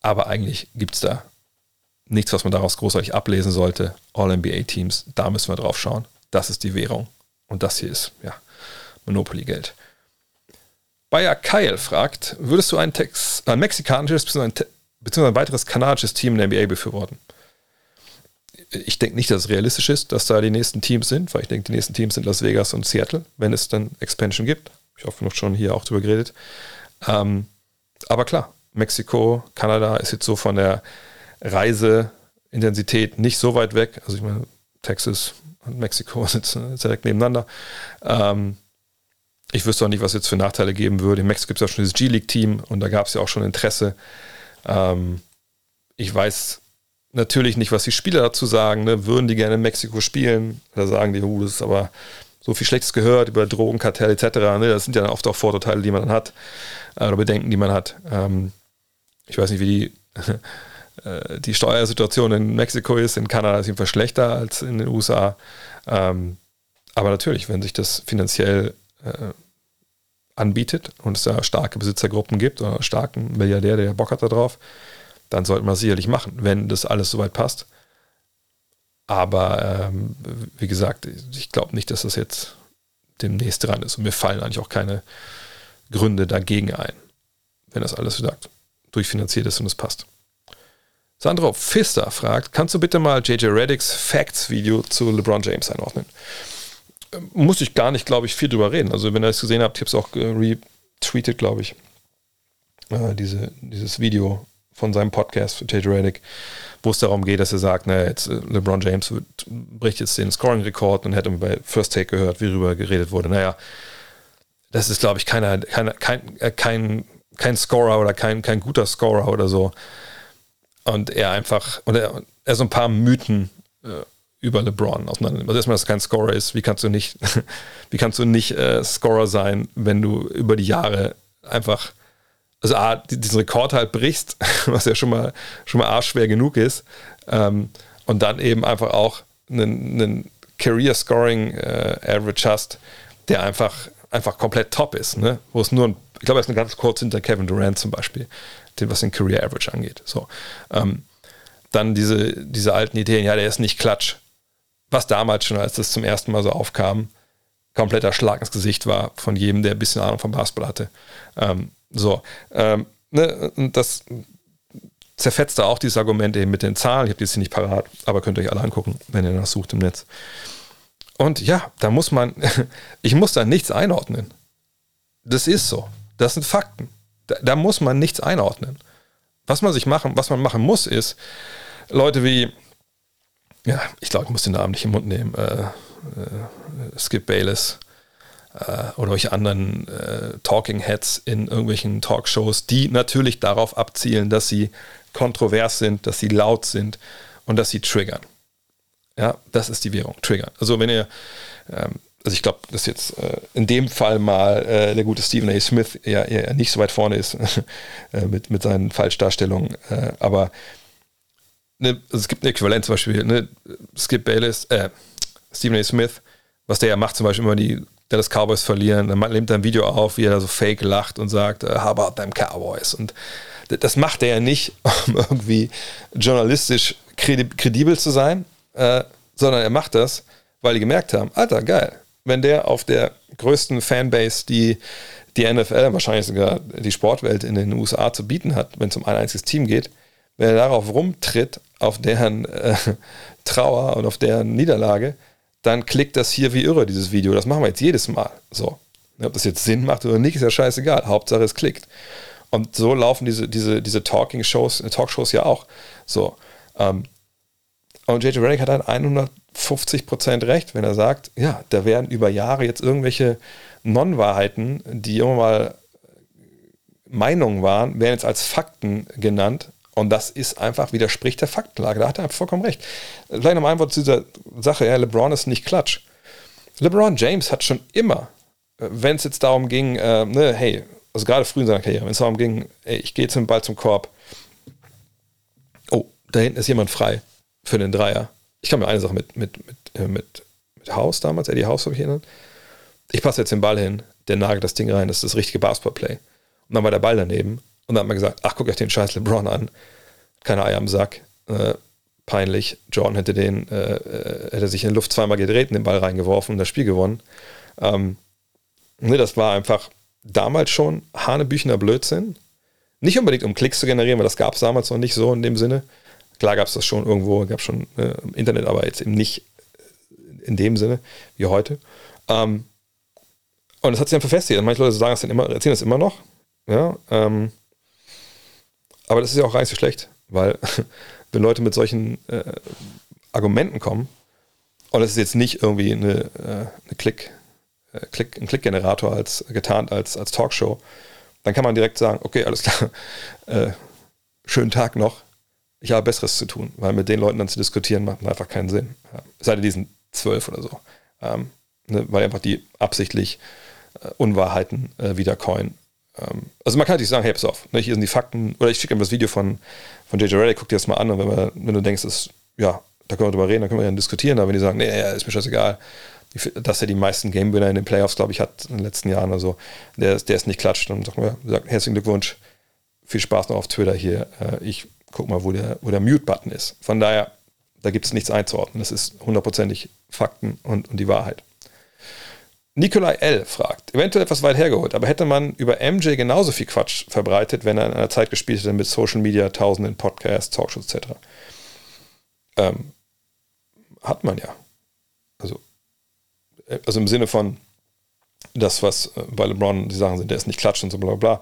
aber eigentlich gibt es da nichts, was man daraus großartig ablesen sollte. All-NBA-Teams, da müssen wir drauf schauen. Das ist die Währung. Und das hier ist, ja, Monopoly-Geld. Bayer Kyle fragt, würdest du ein, Tex ein mexikanisches bzw. ein weiteres kanadisches Team in der NBA befürworten? Ich denke nicht, dass es realistisch ist, dass da die nächsten Teams sind, weil ich denke, die nächsten Teams sind Las Vegas und Seattle, wenn es dann Expansion gibt. Ich hoffe, noch schon hier auch drüber geredet. Ähm, aber klar, Mexiko, Kanada ist jetzt so von der Reiseintensität nicht so weit weg. Also ich meine, Texas und Mexiko sitzen direkt nebeneinander. Ähm, ich wüsste auch nicht, was jetzt für Nachteile geben würde. In Mexiko gibt es ja schon dieses G-League-Team und da gab es ja auch schon Interesse. Ähm, ich weiß natürlich nicht, was die Spieler dazu sagen. Ne? Würden die gerne in Mexiko spielen? Oder sagen die, uh, das ist aber so viel Schlechtes gehört über Drogenkartell etc. Ne? Das sind ja oft auch Vorurteile, die man dann hat äh, oder Bedenken, die man hat. Ähm, ich weiß nicht, wie die, äh, die Steuersituation in Mexiko ist. In Kanada ist jedenfalls schlechter als in den USA. Ähm, aber natürlich, wenn sich das finanziell äh, anbietet und es da starke Besitzergruppen gibt oder starken Milliardär, der Bock hat darauf, dann sollte man das sicherlich machen, wenn das alles soweit passt. Aber ähm, wie gesagt, ich glaube nicht, dass das jetzt demnächst dran ist. Und mir fallen eigentlich auch keine Gründe dagegen ein, wenn das alles, wie gesagt, durchfinanziert ist und es passt. Sandro Pfister fragt, kannst du bitte mal JJ Reddicks Facts-Video zu LeBron James einordnen? muss ich gar nicht, glaube ich, viel drüber reden. Also wenn ihr es gesehen habt, ich habe es auch retweetet, glaube ich, äh, diese, dieses Video von seinem Podcast für JJ Redick, wo es darum geht, dass er sagt, naja, jetzt äh, LeBron James wird, bricht jetzt den Scoring-Rekord und hätte bei First Take gehört, wie darüber geredet wurde. Naja, das ist, glaube ich, keiner, keiner, kein, äh, kein, kein Scorer oder kein, kein guter Scorer oder so. Und er einfach, und er, so ein paar Mythen äh, über LeBron auseinander. Also erstmal, dass er kein Scorer ist. Wie kannst du nicht, wie kannst du nicht äh, Scorer sein, wenn du über die Jahre einfach, also A, diesen Rekord halt brichst, was ja schon mal, schon mal arschschwer genug ist. Ähm, und dann eben einfach auch einen, einen Career Scoring äh, Average hast, der einfach, einfach komplett top ist, ne? Wo es nur ein, ich glaube, er ist ein ganz kurz hinter Kevin Durant zum Beispiel, was den Career Average angeht. So. Ähm, dann diese, diese alten Ideen, ja, der ist nicht klatsch was damals schon, als das zum ersten Mal so aufkam, kompletter Schlag ins Gesicht war von jedem, der ein bisschen Ahnung vom Basketball hatte. Ähm, so, ähm, ne, und das zerfetzt da auch dieses Argument eben mit den Zahlen. Ich habe die jetzt hier nicht parat, aber könnt ihr euch alle angucken, wenn ihr danach sucht im Netz. Und ja, da muss man, ich muss da nichts einordnen. Das ist so. Das sind Fakten. Da, da, muss man nichts einordnen. Was man sich machen, was man machen muss, ist, Leute wie ja, ich glaube, ich muss den Namen nicht im Mund nehmen, äh, äh, Skip Bayless äh, oder welche anderen äh, Talking Heads in irgendwelchen Talkshows, die natürlich darauf abzielen, dass sie kontrovers sind, dass sie laut sind und dass sie triggern. Ja, das ist die Währung, triggern. Also wenn ihr, ähm, also ich glaube, dass jetzt äh, in dem Fall mal äh, der gute Stephen A. Smith ja, ja nicht so weit vorne ist äh, mit, mit seinen Falschdarstellungen, äh, aber eine, also es gibt eine Äquivalenz zum Beispiel, ne, Skip Bayless, äh, Stephen A. Smith, was der ja macht, zum Beispiel immer die Dallas Cowboys verlieren, dann nimmt er ein Video auf, wie er da so fake lacht und sagt, äh, how about them Cowboys? Und das macht er ja nicht, um irgendwie journalistisch kredibel zu sein, äh, sondern er macht das, weil die gemerkt haben, Alter, geil, wenn der auf der größten Fanbase, die die NFL, wahrscheinlich sogar die Sportwelt in den USA zu bieten hat, wenn es um ein einziges Team geht, wenn er darauf rumtritt, auf deren äh, Trauer und auf deren Niederlage, dann klickt das hier wie irre, dieses Video. Das machen wir jetzt jedes Mal. So. Ob das jetzt Sinn macht oder nicht, ist ja scheißegal. Hauptsache es klickt. Und so laufen diese, diese, diese Talking-Shows, Talkshows ja auch. So. Ähm, und JJ Redick hat dann 150% recht, wenn er sagt, ja, da werden über Jahre jetzt irgendwelche Non-Wahrheiten, die immer mal Meinungen waren, werden jetzt als Fakten genannt und das ist einfach, widerspricht der Faktenlage. Da hat er vollkommen recht. Vielleicht noch ein Wort zu dieser Sache. Ja, LeBron ist nicht klatsch. LeBron James hat schon immer, äh, wenn es jetzt darum ging, äh, ne, hey, also gerade früh in seiner Karriere, wenn es darum ging, ey, ich gehe zum Ball zum Korb. Oh, da hinten ist jemand frei für den Dreier. Ich kann mir eine Sache mit, mit, mit, äh, mit, mit Haus damals, Eddie Haus habe ich erinnert. Ich passe jetzt den Ball hin, der nagelt das Ding rein, das ist das richtige Basketball-Play. Und dann war der Ball daneben und dann hat man gesagt, ach, guck euch den scheiß LeBron an. Keine Eier am Sack. Äh, peinlich. Jordan hätte den, äh, äh, hätte sich in der Luft zweimal gedreht und den Ball reingeworfen und das Spiel gewonnen. Ähm, ne, das war einfach damals schon hanebüchener Blödsinn. Nicht unbedingt um Klicks zu generieren, weil das gab es damals noch nicht so in dem Sinne. Klar gab es das schon irgendwo, gab es schon äh, im Internet, aber jetzt eben nicht in dem Sinne wie heute. Ähm, und das hat sich dann verfestigt. Manche Leute sagen es dann immer, erzählen das immer noch. Ja, ähm, aber das ist ja auch gar nicht so schlecht, weil wenn Leute mit solchen äh, Argumenten kommen, und das ist jetzt nicht irgendwie eine, äh, eine Klick, äh, Klick, ein Klickgenerator als getarnt als, als Talkshow, dann kann man direkt sagen, okay, alles klar, äh, schönen Tag noch, ich habe Besseres zu tun, weil mit den Leuten dann zu diskutieren macht einfach keinen Sinn. Ja. Sei denn, die sind zwölf oder so. Ähm, ne, weil einfach die absichtlich äh, Unwahrheiten äh, wieder coin ähm, also man kann natürlich sagen, hey, pass auf, ne, hier sind die Fakten, oder ich schicke ihm das Video von, von JJ Redick, guck dir das mal an und wenn, wir, wenn du denkst, das, ja, da können wir drüber reden, dann können wir dann diskutieren, aber wenn die sagen, nee, ja, ist mir scheißegal, dass er die meisten Game-Winner in den Playoffs, glaube ich, hat in den letzten Jahren, also der, der ist nicht klatscht, dann sagt man, sagt, herzlichen Glückwunsch, viel Spaß noch auf Twitter hier, äh, ich guck mal, wo der, wo der Mute-Button ist. Von daher, da gibt es nichts einzuordnen, das ist hundertprozentig Fakten und, und die Wahrheit. Nikolai L. fragt, eventuell etwas weit hergeholt, aber hätte man über MJ genauso viel Quatsch verbreitet, wenn er in einer Zeit gespielt hätte mit Social Media, tausenden Podcasts, Talkshows etc.? Ähm, hat man ja. Also, äh, also im Sinne von das, was äh, bei LeBron die Sachen sind, der ist nicht klatscht und so bla bla,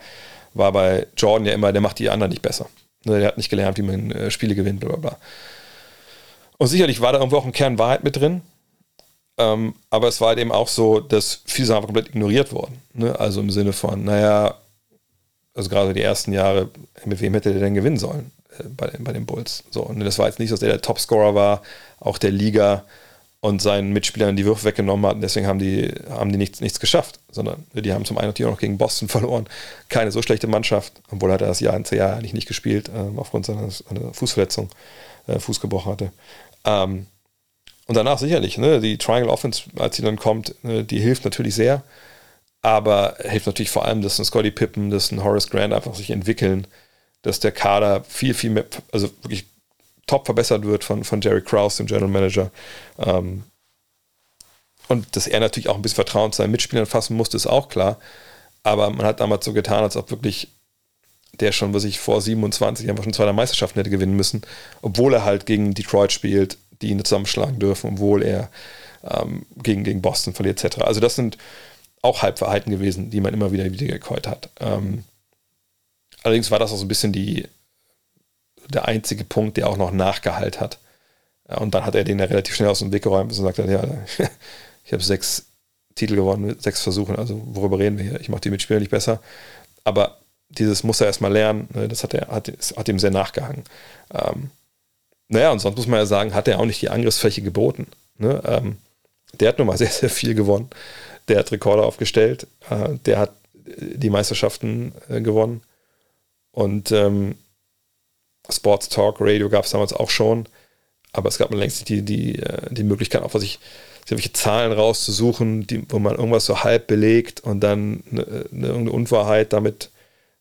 war bei Jordan ja immer, der macht die anderen nicht besser. Ne, der hat nicht gelernt, wie man äh, Spiele gewinnt, bla bla bla. Und sicherlich war da irgendwo auch ein Kern Wahrheit mit drin. Ähm, aber es war halt eben auch so, dass viele Sachen komplett ignoriert wurden. Ne? Also im Sinne von, naja, also gerade die ersten Jahre, mit wem hätte der denn gewinnen sollen äh, bei, bei den Bulls? So, und das war jetzt nicht, dass der der Topscorer war, auch der Liga und seinen Mitspielern die Würfe weggenommen hat. Und deswegen haben die, haben die nichts, nichts geschafft, sondern die haben zum einen natürlich auch noch gegen Boston verloren. Keine so schlechte Mannschaft, obwohl er das Jahr ins Jahr eigentlich nicht gespielt, äh, aufgrund seiner, seiner Fußverletzung, äh, Fuß gebrochen hatte. Ähm, und danach sicherlich, ne, die Triangle Offense, als sie dann kommt, äh, die hilft natürlich sehr. Aber hilft natürlich vor allem, dass ein Scotty Pippen, dass ein Horace Grant einfach sich entwickeln, dass der Kader viel, viel mehr, also wirklich top verbessert wird von, von Jerry Krause, dem General Manager. Ähm, und dass er natürlich auch ein bisschen Vertrauen zu seinen Mitspielern fassen musste, ist auch klar. Aber man hat damals so getan, als ob wirklich der schon, was ich vor 27 einfach schon zwei Meisterschaften hätte gewinnen müssen, obwohl er halt gegen Detroit spielt, die ihn zusammenschlagen dürfen, obwohl er ähm, gegen, gegen Boston verliert, etc. Also das sind auch Halbverhalten gewesen, die man immer wieder wieder gekäut hat. Ähm, allerdings war das auch so ein bisschen die, der einzige Punkt, der auch noch nachgehalt hat. Und dann hat er den ja relativ schnell aus dem Weg geräumt und sagt, ja, ich habe sechs Titel gewonnen mit sechs Versuchen, also worüber reden wir hier? Ich mache die Mitspieler nicht besser. Aber dieses muss er erstmal lernen, ne, das hat, er, hat, hat ihm sehr nachgehangen. Ähm, naja, und sonst muss man ja sagen, hat er auch nicht die Angriffsfläche geboten. Ne? Ähm, der hat nun mal sehr, sehr viel gewonnen. Der hat Rekorde aufgestellt. Äh, der hat die Meisterschaften äh, gewonnen. Und ähm, Sports Talk Radio gab es damals auch schon. Aber es gab mir längst die, die, äh, die Möglichkeit, auch was ich, irgendwelche Zahlen rauszusuchen, die, wo man irgendwas so halb belegt und dann eine, eine, irgendeine Unwahrheit damit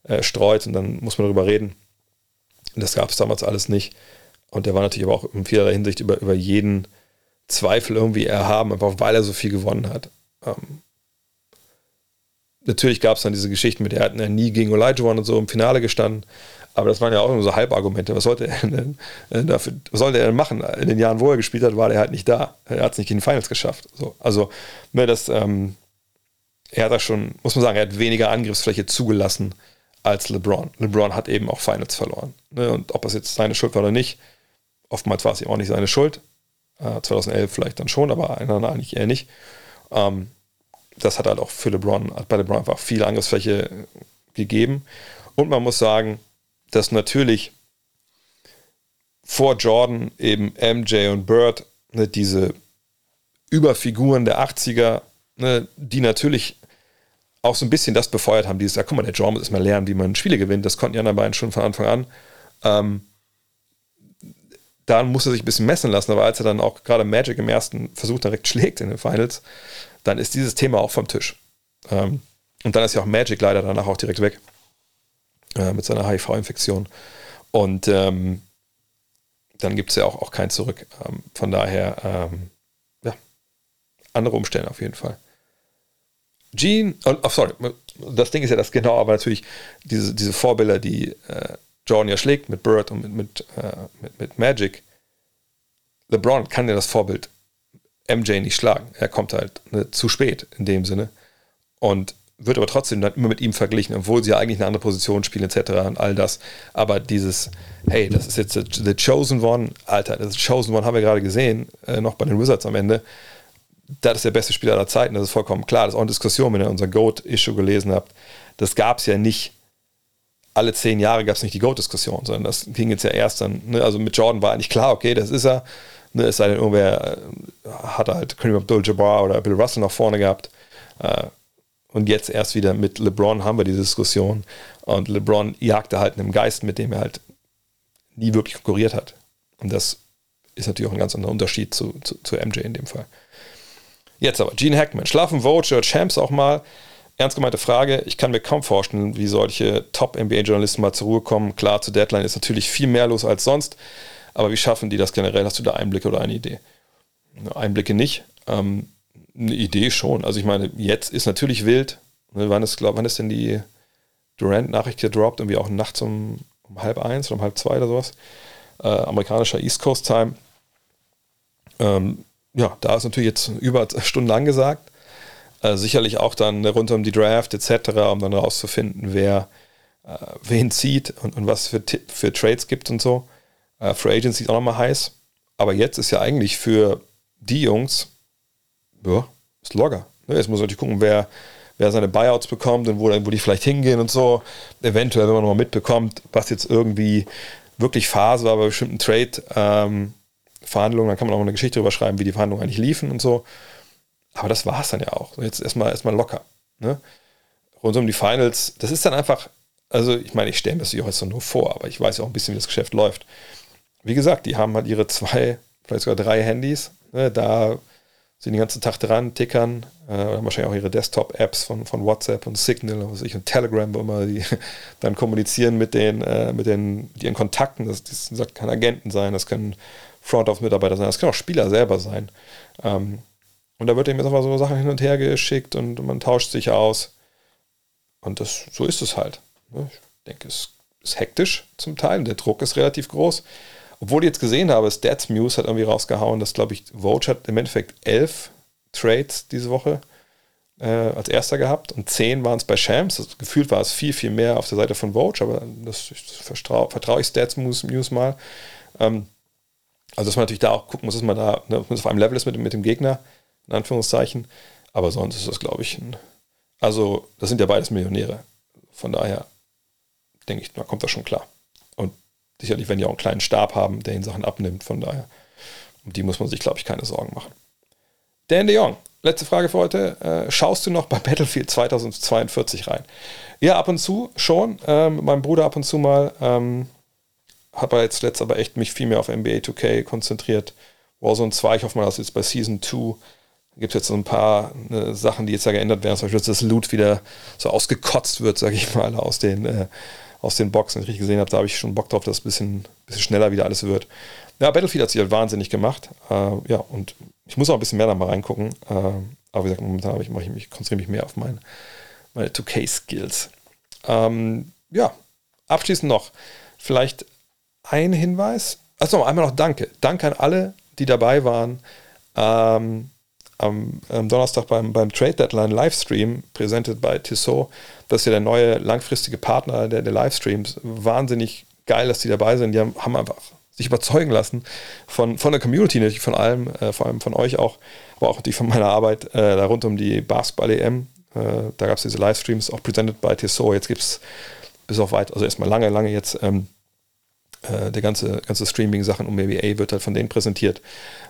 äh, streut und dann muss man darüber reden. Das gab es damals alles nicht. Und der war natürlich aber auch in vielerlei Hinsicht über, über jeden Zweifel irgendwie erhaben, einfach weil er so viel gewonnen hat. Ähm, natürlich gab es dann diese Geschichten mit, er hat nie gegen Elijah und so im Finale gestanden, aber das waren ja auch nur so Halbargumente. Was sollte er denn äh, dafür, was sollte er denn machen? In den Jahren, wo er gespielt hat, war er halt nicht da. Er hat es nicht in den Finals geschafft. So, also, ne, das, ähm, er hat da schon, muss man sagen, er hat weniger Angriffsfläche zugelassen als LeBron. LeBron hat eben auch Finals verloren. Ne, und ob das jetzt seine Schuld war oder nicht, Oftmals war es ihm auch nicht seine Schuld. Äh, 2011 vielleicht dann schon, aber eigentlich eher nicht. Ähm, das hat halt auch für LeBron, hat bei LeBron einfach viel Angriffsfläche gegeben. Und man muss sagen, dass natürlich vor Jordan eben MJ und Bird ne, diese Überfiguren der 80er, ne, die natürlich auch so ein bisschen das befeuert haben, dieses, ja, guck mal, der Jordan muss erstmal lernen, wie man Spiele gewinnt. Das konnten die anderen beiden schon von Anfang an. Ähm, dann muss er sich ein bisschen messen lassen, aber als er dann auch gerade Magic im ersten Versuch direkt schlägt in den Finals, dann ist dieses Thema auch vom Tisch. Ähm, und dann ist ja auch Magic leider danach auch direkt weg äh, mit seiner HIV-Infektion. Und ähm, dann gibt es ja auch, auch kein Zurück. Ähm, von daher, ähm, ja, andere Umstände auf jeden Fall. Gene, oh, oh, sorry, das Ding ist ja das genau, aber natürlich diese, diese Vorbilder, die äh, Jordan ja schlägt mit Bird und mit, mit, äh, mit, mit Magic, LeBron kann ja das Vorbild MJ nicht schlagen. Er kommt halt ne, zu spät in dem Sinne und wird aber trotzdem dann immer mit ihm verglichen, obwohl sie ja eigentlich eine andere Position spielen etc. und all das. Aber dieses, hey, das ist jetzt The Chosen One, Alter, das Chosen One haben wir gerade gesehen, äh, noch bei den Wizards am Ende. Das ist der beste Spieler aller Zeiten, das ist vollkommen klar. Das ist auch eine Diskussion, wenn ihr unser GOAT-Issue gelesen habt. Das gab es ja nicht alle zehn Jahre gab es nicht die GOAT-Diskussion, sondern das ging jetzt ja erst dann, ne, also mit Jordan war eigentlich klar, okay, das ist er, ne, es sei denn, irgendwer äh, hat halt Kareem Abdul-Jabbar oder Bill Russell nach vorne gehabt äh, und jetzt erst wieder mit LeBron haben wir diese Diskussion und LeBron jagte halt einem Geist, mit dem er halt nie wirklich konkurriert hat und das ist natürlich auch ein ganz anderer Unterschied zu, zu, zu MJ in dem Fall. Jetzt aber, Gene Hackman, schlafen oder Champs auch mal, ernst gemeinte Frage. Ich kann mir kaum vorstellen, wie solche Top-NBA-Journalisten mal zur Ruhe kommen. Klar, zur Deadline ist natürlich viel mehr los als sonst. Aber wie schaffen die das generell? Hast du da Einblicke oder eine Idee? Einblicke nicht. Ähm, eine Idee schon. Also ich meine, jetzt ist natürlich wild. Ne, wann ist, glaub, wann ist denn die Durant-Nachricht gedroppt? Irgendwie auch nachts um, um halb eins oder um halb zwei oder sowas. Äh, amerikanischer East Coast Time. Ähm, ja, da ist natürlich jetzt über Stunden angesagt. Äh, sicherlich auch dann rund um die Draft etc., um dann herauszufinden, wer äh, wen zieht und, und was für, für Trades gibt und so. Äh, Free Agency ist auch nochmal heiß. Aber jetzt ist ja eigentlich für die Jungs, ja, ist locker. Ne? Jetzt muss man natürlich gucken, wer, wer seine Buyouts bekommt und wo, wo die vielleicht hingehen und so. Eventuell, wenn man nochmal mitbekommt, was jetzt irgendwie wirklich Phase war bei bestimmten Trade-Verhandlungen, ähm, dann kann man auch eine Geschichte darüber schreiben, wie die Verhandlungen eigentlich liefen und so. Aber das war es dann ja auch. Jetzt erstmal erstmal locker. Ne? Rund um die Finals, das ist dann einfach, also ich meine, ich stelle mir das heute nur vor, aber ich weiß ja auch ein bisschen, wie das Geschäft läuft. Wie gesagt, die haben halt ihre zwei, vielleicht sogar drei Handys. Ne? Da sind den ganzen Tag dran, tickern, äh, wahrscheinlich auch ihre Desktop-Apps von, von WhatsApp und Signal was ich, und Telegram, wo immer die dann kommunizieren mit den, äh, mit den ihren Kontakten. Das, das, das kann Agenten sein, das können Front-Office-Mitarbeiter sein, das können auch Spieler selber sein. Ähm, und da wird eben jetzt einfach so Sachen hin und her geschickt und man tauscht sich aus. Und das, so ist es halt. Ne? Ich denke, es ist hektisch zum Teil. Der Druck ist relativ groß. Obwohl ich jetzt gesehen habe, Stats Muse hat irgendwie rausgehauen, dass, glaube ich, Vogue hat im Endeffekt elf Trades diese Woche äh, als erster gehabt und zehn waren es bei Shams. Also, gefühlt war es viel, viel mehr auf der Seite von Vogue, aber das, das vertraue, ich Stats Muse, Muse mal. Ähm, also, dass man natürlich da auch gucken muss, dass man da ne, auf einem Level ist mit, mit dem Gegner, in Anführungszeichen. Aber sonst ist das, glaube ich, ein, also, das sind ja beides Millionäre. Von daher denke ich, da kommt das schon klar sicherlich werden die auch einen kleinen Stab haben, der ihnen Sachen abnimmt. Von daher, um die muss man sich, glaube ich, keine Sorgen machen. Dan de Jong, letzte Frage für heute. Äh, schaust du noch bei Battlefield 2042 rein? Ja, ab und zu schon. Ähm, mein Bruder ab und zu mal. Ähm, habe jetzt letzt aber echt mich viel mehr auf NBA 2K konzentriert. Warzone 2, ich hoffe mal, dass jetzt bei Season 2 gibt es jetzt so ein paar ne, Sachen, die jetzt ja geändert werden. Zum Beispiel, dass das Loot wieder so ausgekotzt wird, sage ich mal, aus den äh, aus den Boxen, richtig gesehen habe, da habe ich schon Bock drauf, dass es ein bisschen, bisschen schneller wieder alles wird. Ja, Battlefield hat sich halt wahnsinnig gemacht. Äh, ja, und ich muss auch ein bisschen mehr da mal reingucken. Äh, aber wie gesagt, momentan ich, ich mich, konzentriere mich mehr auf mein, meine 2K-Skills. Ähm, ja, abschließend noch vielleicht ein Hinweis. Also einmal noch Danke. Danke an alle, die dabei waren. Ähm, am, am, Donnerstag beim, beim Trade Deadline Livestream, präsentiert bei Tissot. Das ist ja der neue langfristige Partner der, der Livestreams. Wahnsinnig geil, dass die dabei sind. Die haben, haben einfach sich überzeugen lassen von, von der Community, natürlich von allem, äh, vor allem von euch auch, aber auch die von meiner Arbeit äh, da rund um die Basketball-EM. Äh, da gab es diese Livestreams, auch presented by Tissot. Jetzt gibt es bis auf weit, also erstmal lange, lange jetzt ähm, äh, der ganze, ganze Streaming-Sachen um NBA wird halt von denen präsentiert.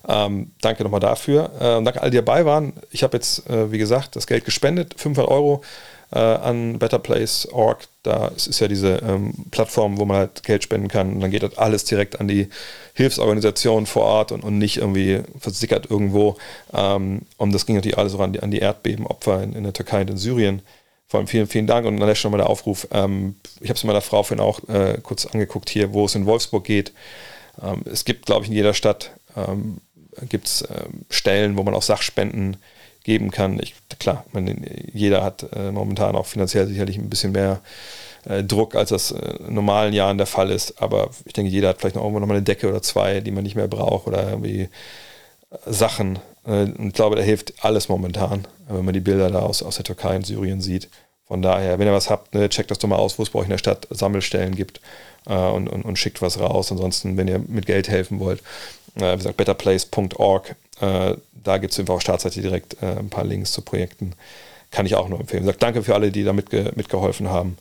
Ähm, danke nochmal dafür. Äh, danke all, die dabei waren. Ich habe jetzt, äh, wie gesagt, das Geld gespendet, 500 Euro äh, an BetterPlace.org. Da ist ja diese ähm, Plattform, wo man halt Geld spenden kann. Und dann geht das alles direkt an die Hilfsorganisationen vor Ort und, und nicht irgendwie versickert irgendwo. Ähm, und das ging natürlich alles auch an die, an die Erdbebenopfer in, in der Türkei und in Syrien. Vor allem vielen, vielen Dank und an der Stelle mal der Aufruf. Ähm, ich habe es meiner Frau vorhin auch äh, kurz angeguckt hier, wo es in Wolfsburg geht. Ähm, es gibt, glaube ich, in jeder Stadt ähm, gibt es ähm, Stellen, wo man auch Sachspenden geben kann. Ich, klar, man, jeder hat äh, momentan auch finanziell sicherlich ein bisschen mehr äh, Druck, als das äh, in normalen Jahren der Fall ist. Aber ich denke, jeder hat vielleicht noch irgendwo noch mal eine Decke oder zwei, die man nicht mehr braucht oder irgendwie Sachen. Äh, und ich glaube, da hilft alles momentan, wenn man die Bilder da aus, aus der Türkei und Syrien sieht. Von daher, wenn ihr was habt, ne, checkt das doch mal aus, wo es bei euch in der Stadt Sammelstellen gibt äh, und, und, und, schickt was raus. Ansonsten, wenn ihr mit Geld helfen wollt, äh, wie gesagt, betterplace.org, äh, da gibt es auch Startseite direkt äh, ein paar Links zu Projekten. Kann ich auch nur empfehlen. Wie gesagt, danke für alle, die da mitge mitgeholfen haben.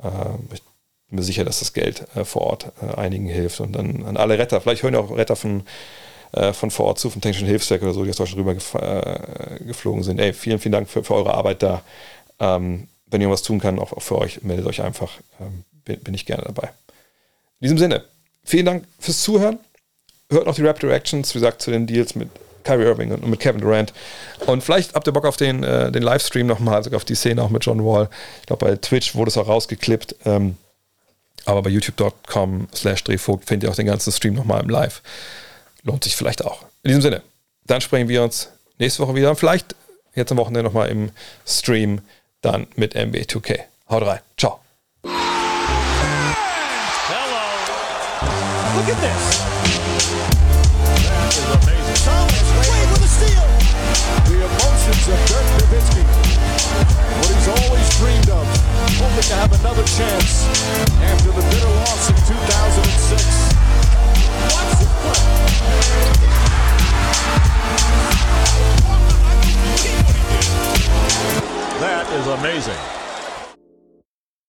Äh, ich bin mir sicher, dass das Geld vor Ort einigen hilft. Und dann an alle Retter, vielleicht hören ja auch Retter von von vor Ort zu, vom Technischen Hilfswerk oder so, die aus Deutschland rüber geflogen sind. Ey, vielen, vielen Dank für, für eure Arbeit da. Ähm, wenn ihr was tun kann, auch, auch für euch, meldet euch einfach. Ähm, bin, bin, ich gerne dabei. In diesem Sinne, vielen Dank fürs Zuhören. Hört noch die Rap Directions, wie gesagt, zu den Deals mit Kyrie Irving und mit Kevin Durant. Und vielleicht habt ihr Bock auf den, äh, den Livestream nochmal, sogar auf die Szene auch mit John Wall. Ich glaube, bei Twitch wurde es auch rausgeklippt. Ähm, aber bei youtube.com slash drehvogt findet ihr auch den ganzen Stream nochmal im Live lohnt sich vielleicht auch. In diesem Sinne, dann sprechen wir uns nächste Woche wieder und vielleicht jetzt am Wochenende nochmal im Stream dann mit MB2K. Haut rein. Ciao. Hello. Look at this. Hoping to have another chance after the bitter loss in 2006. That is amazing.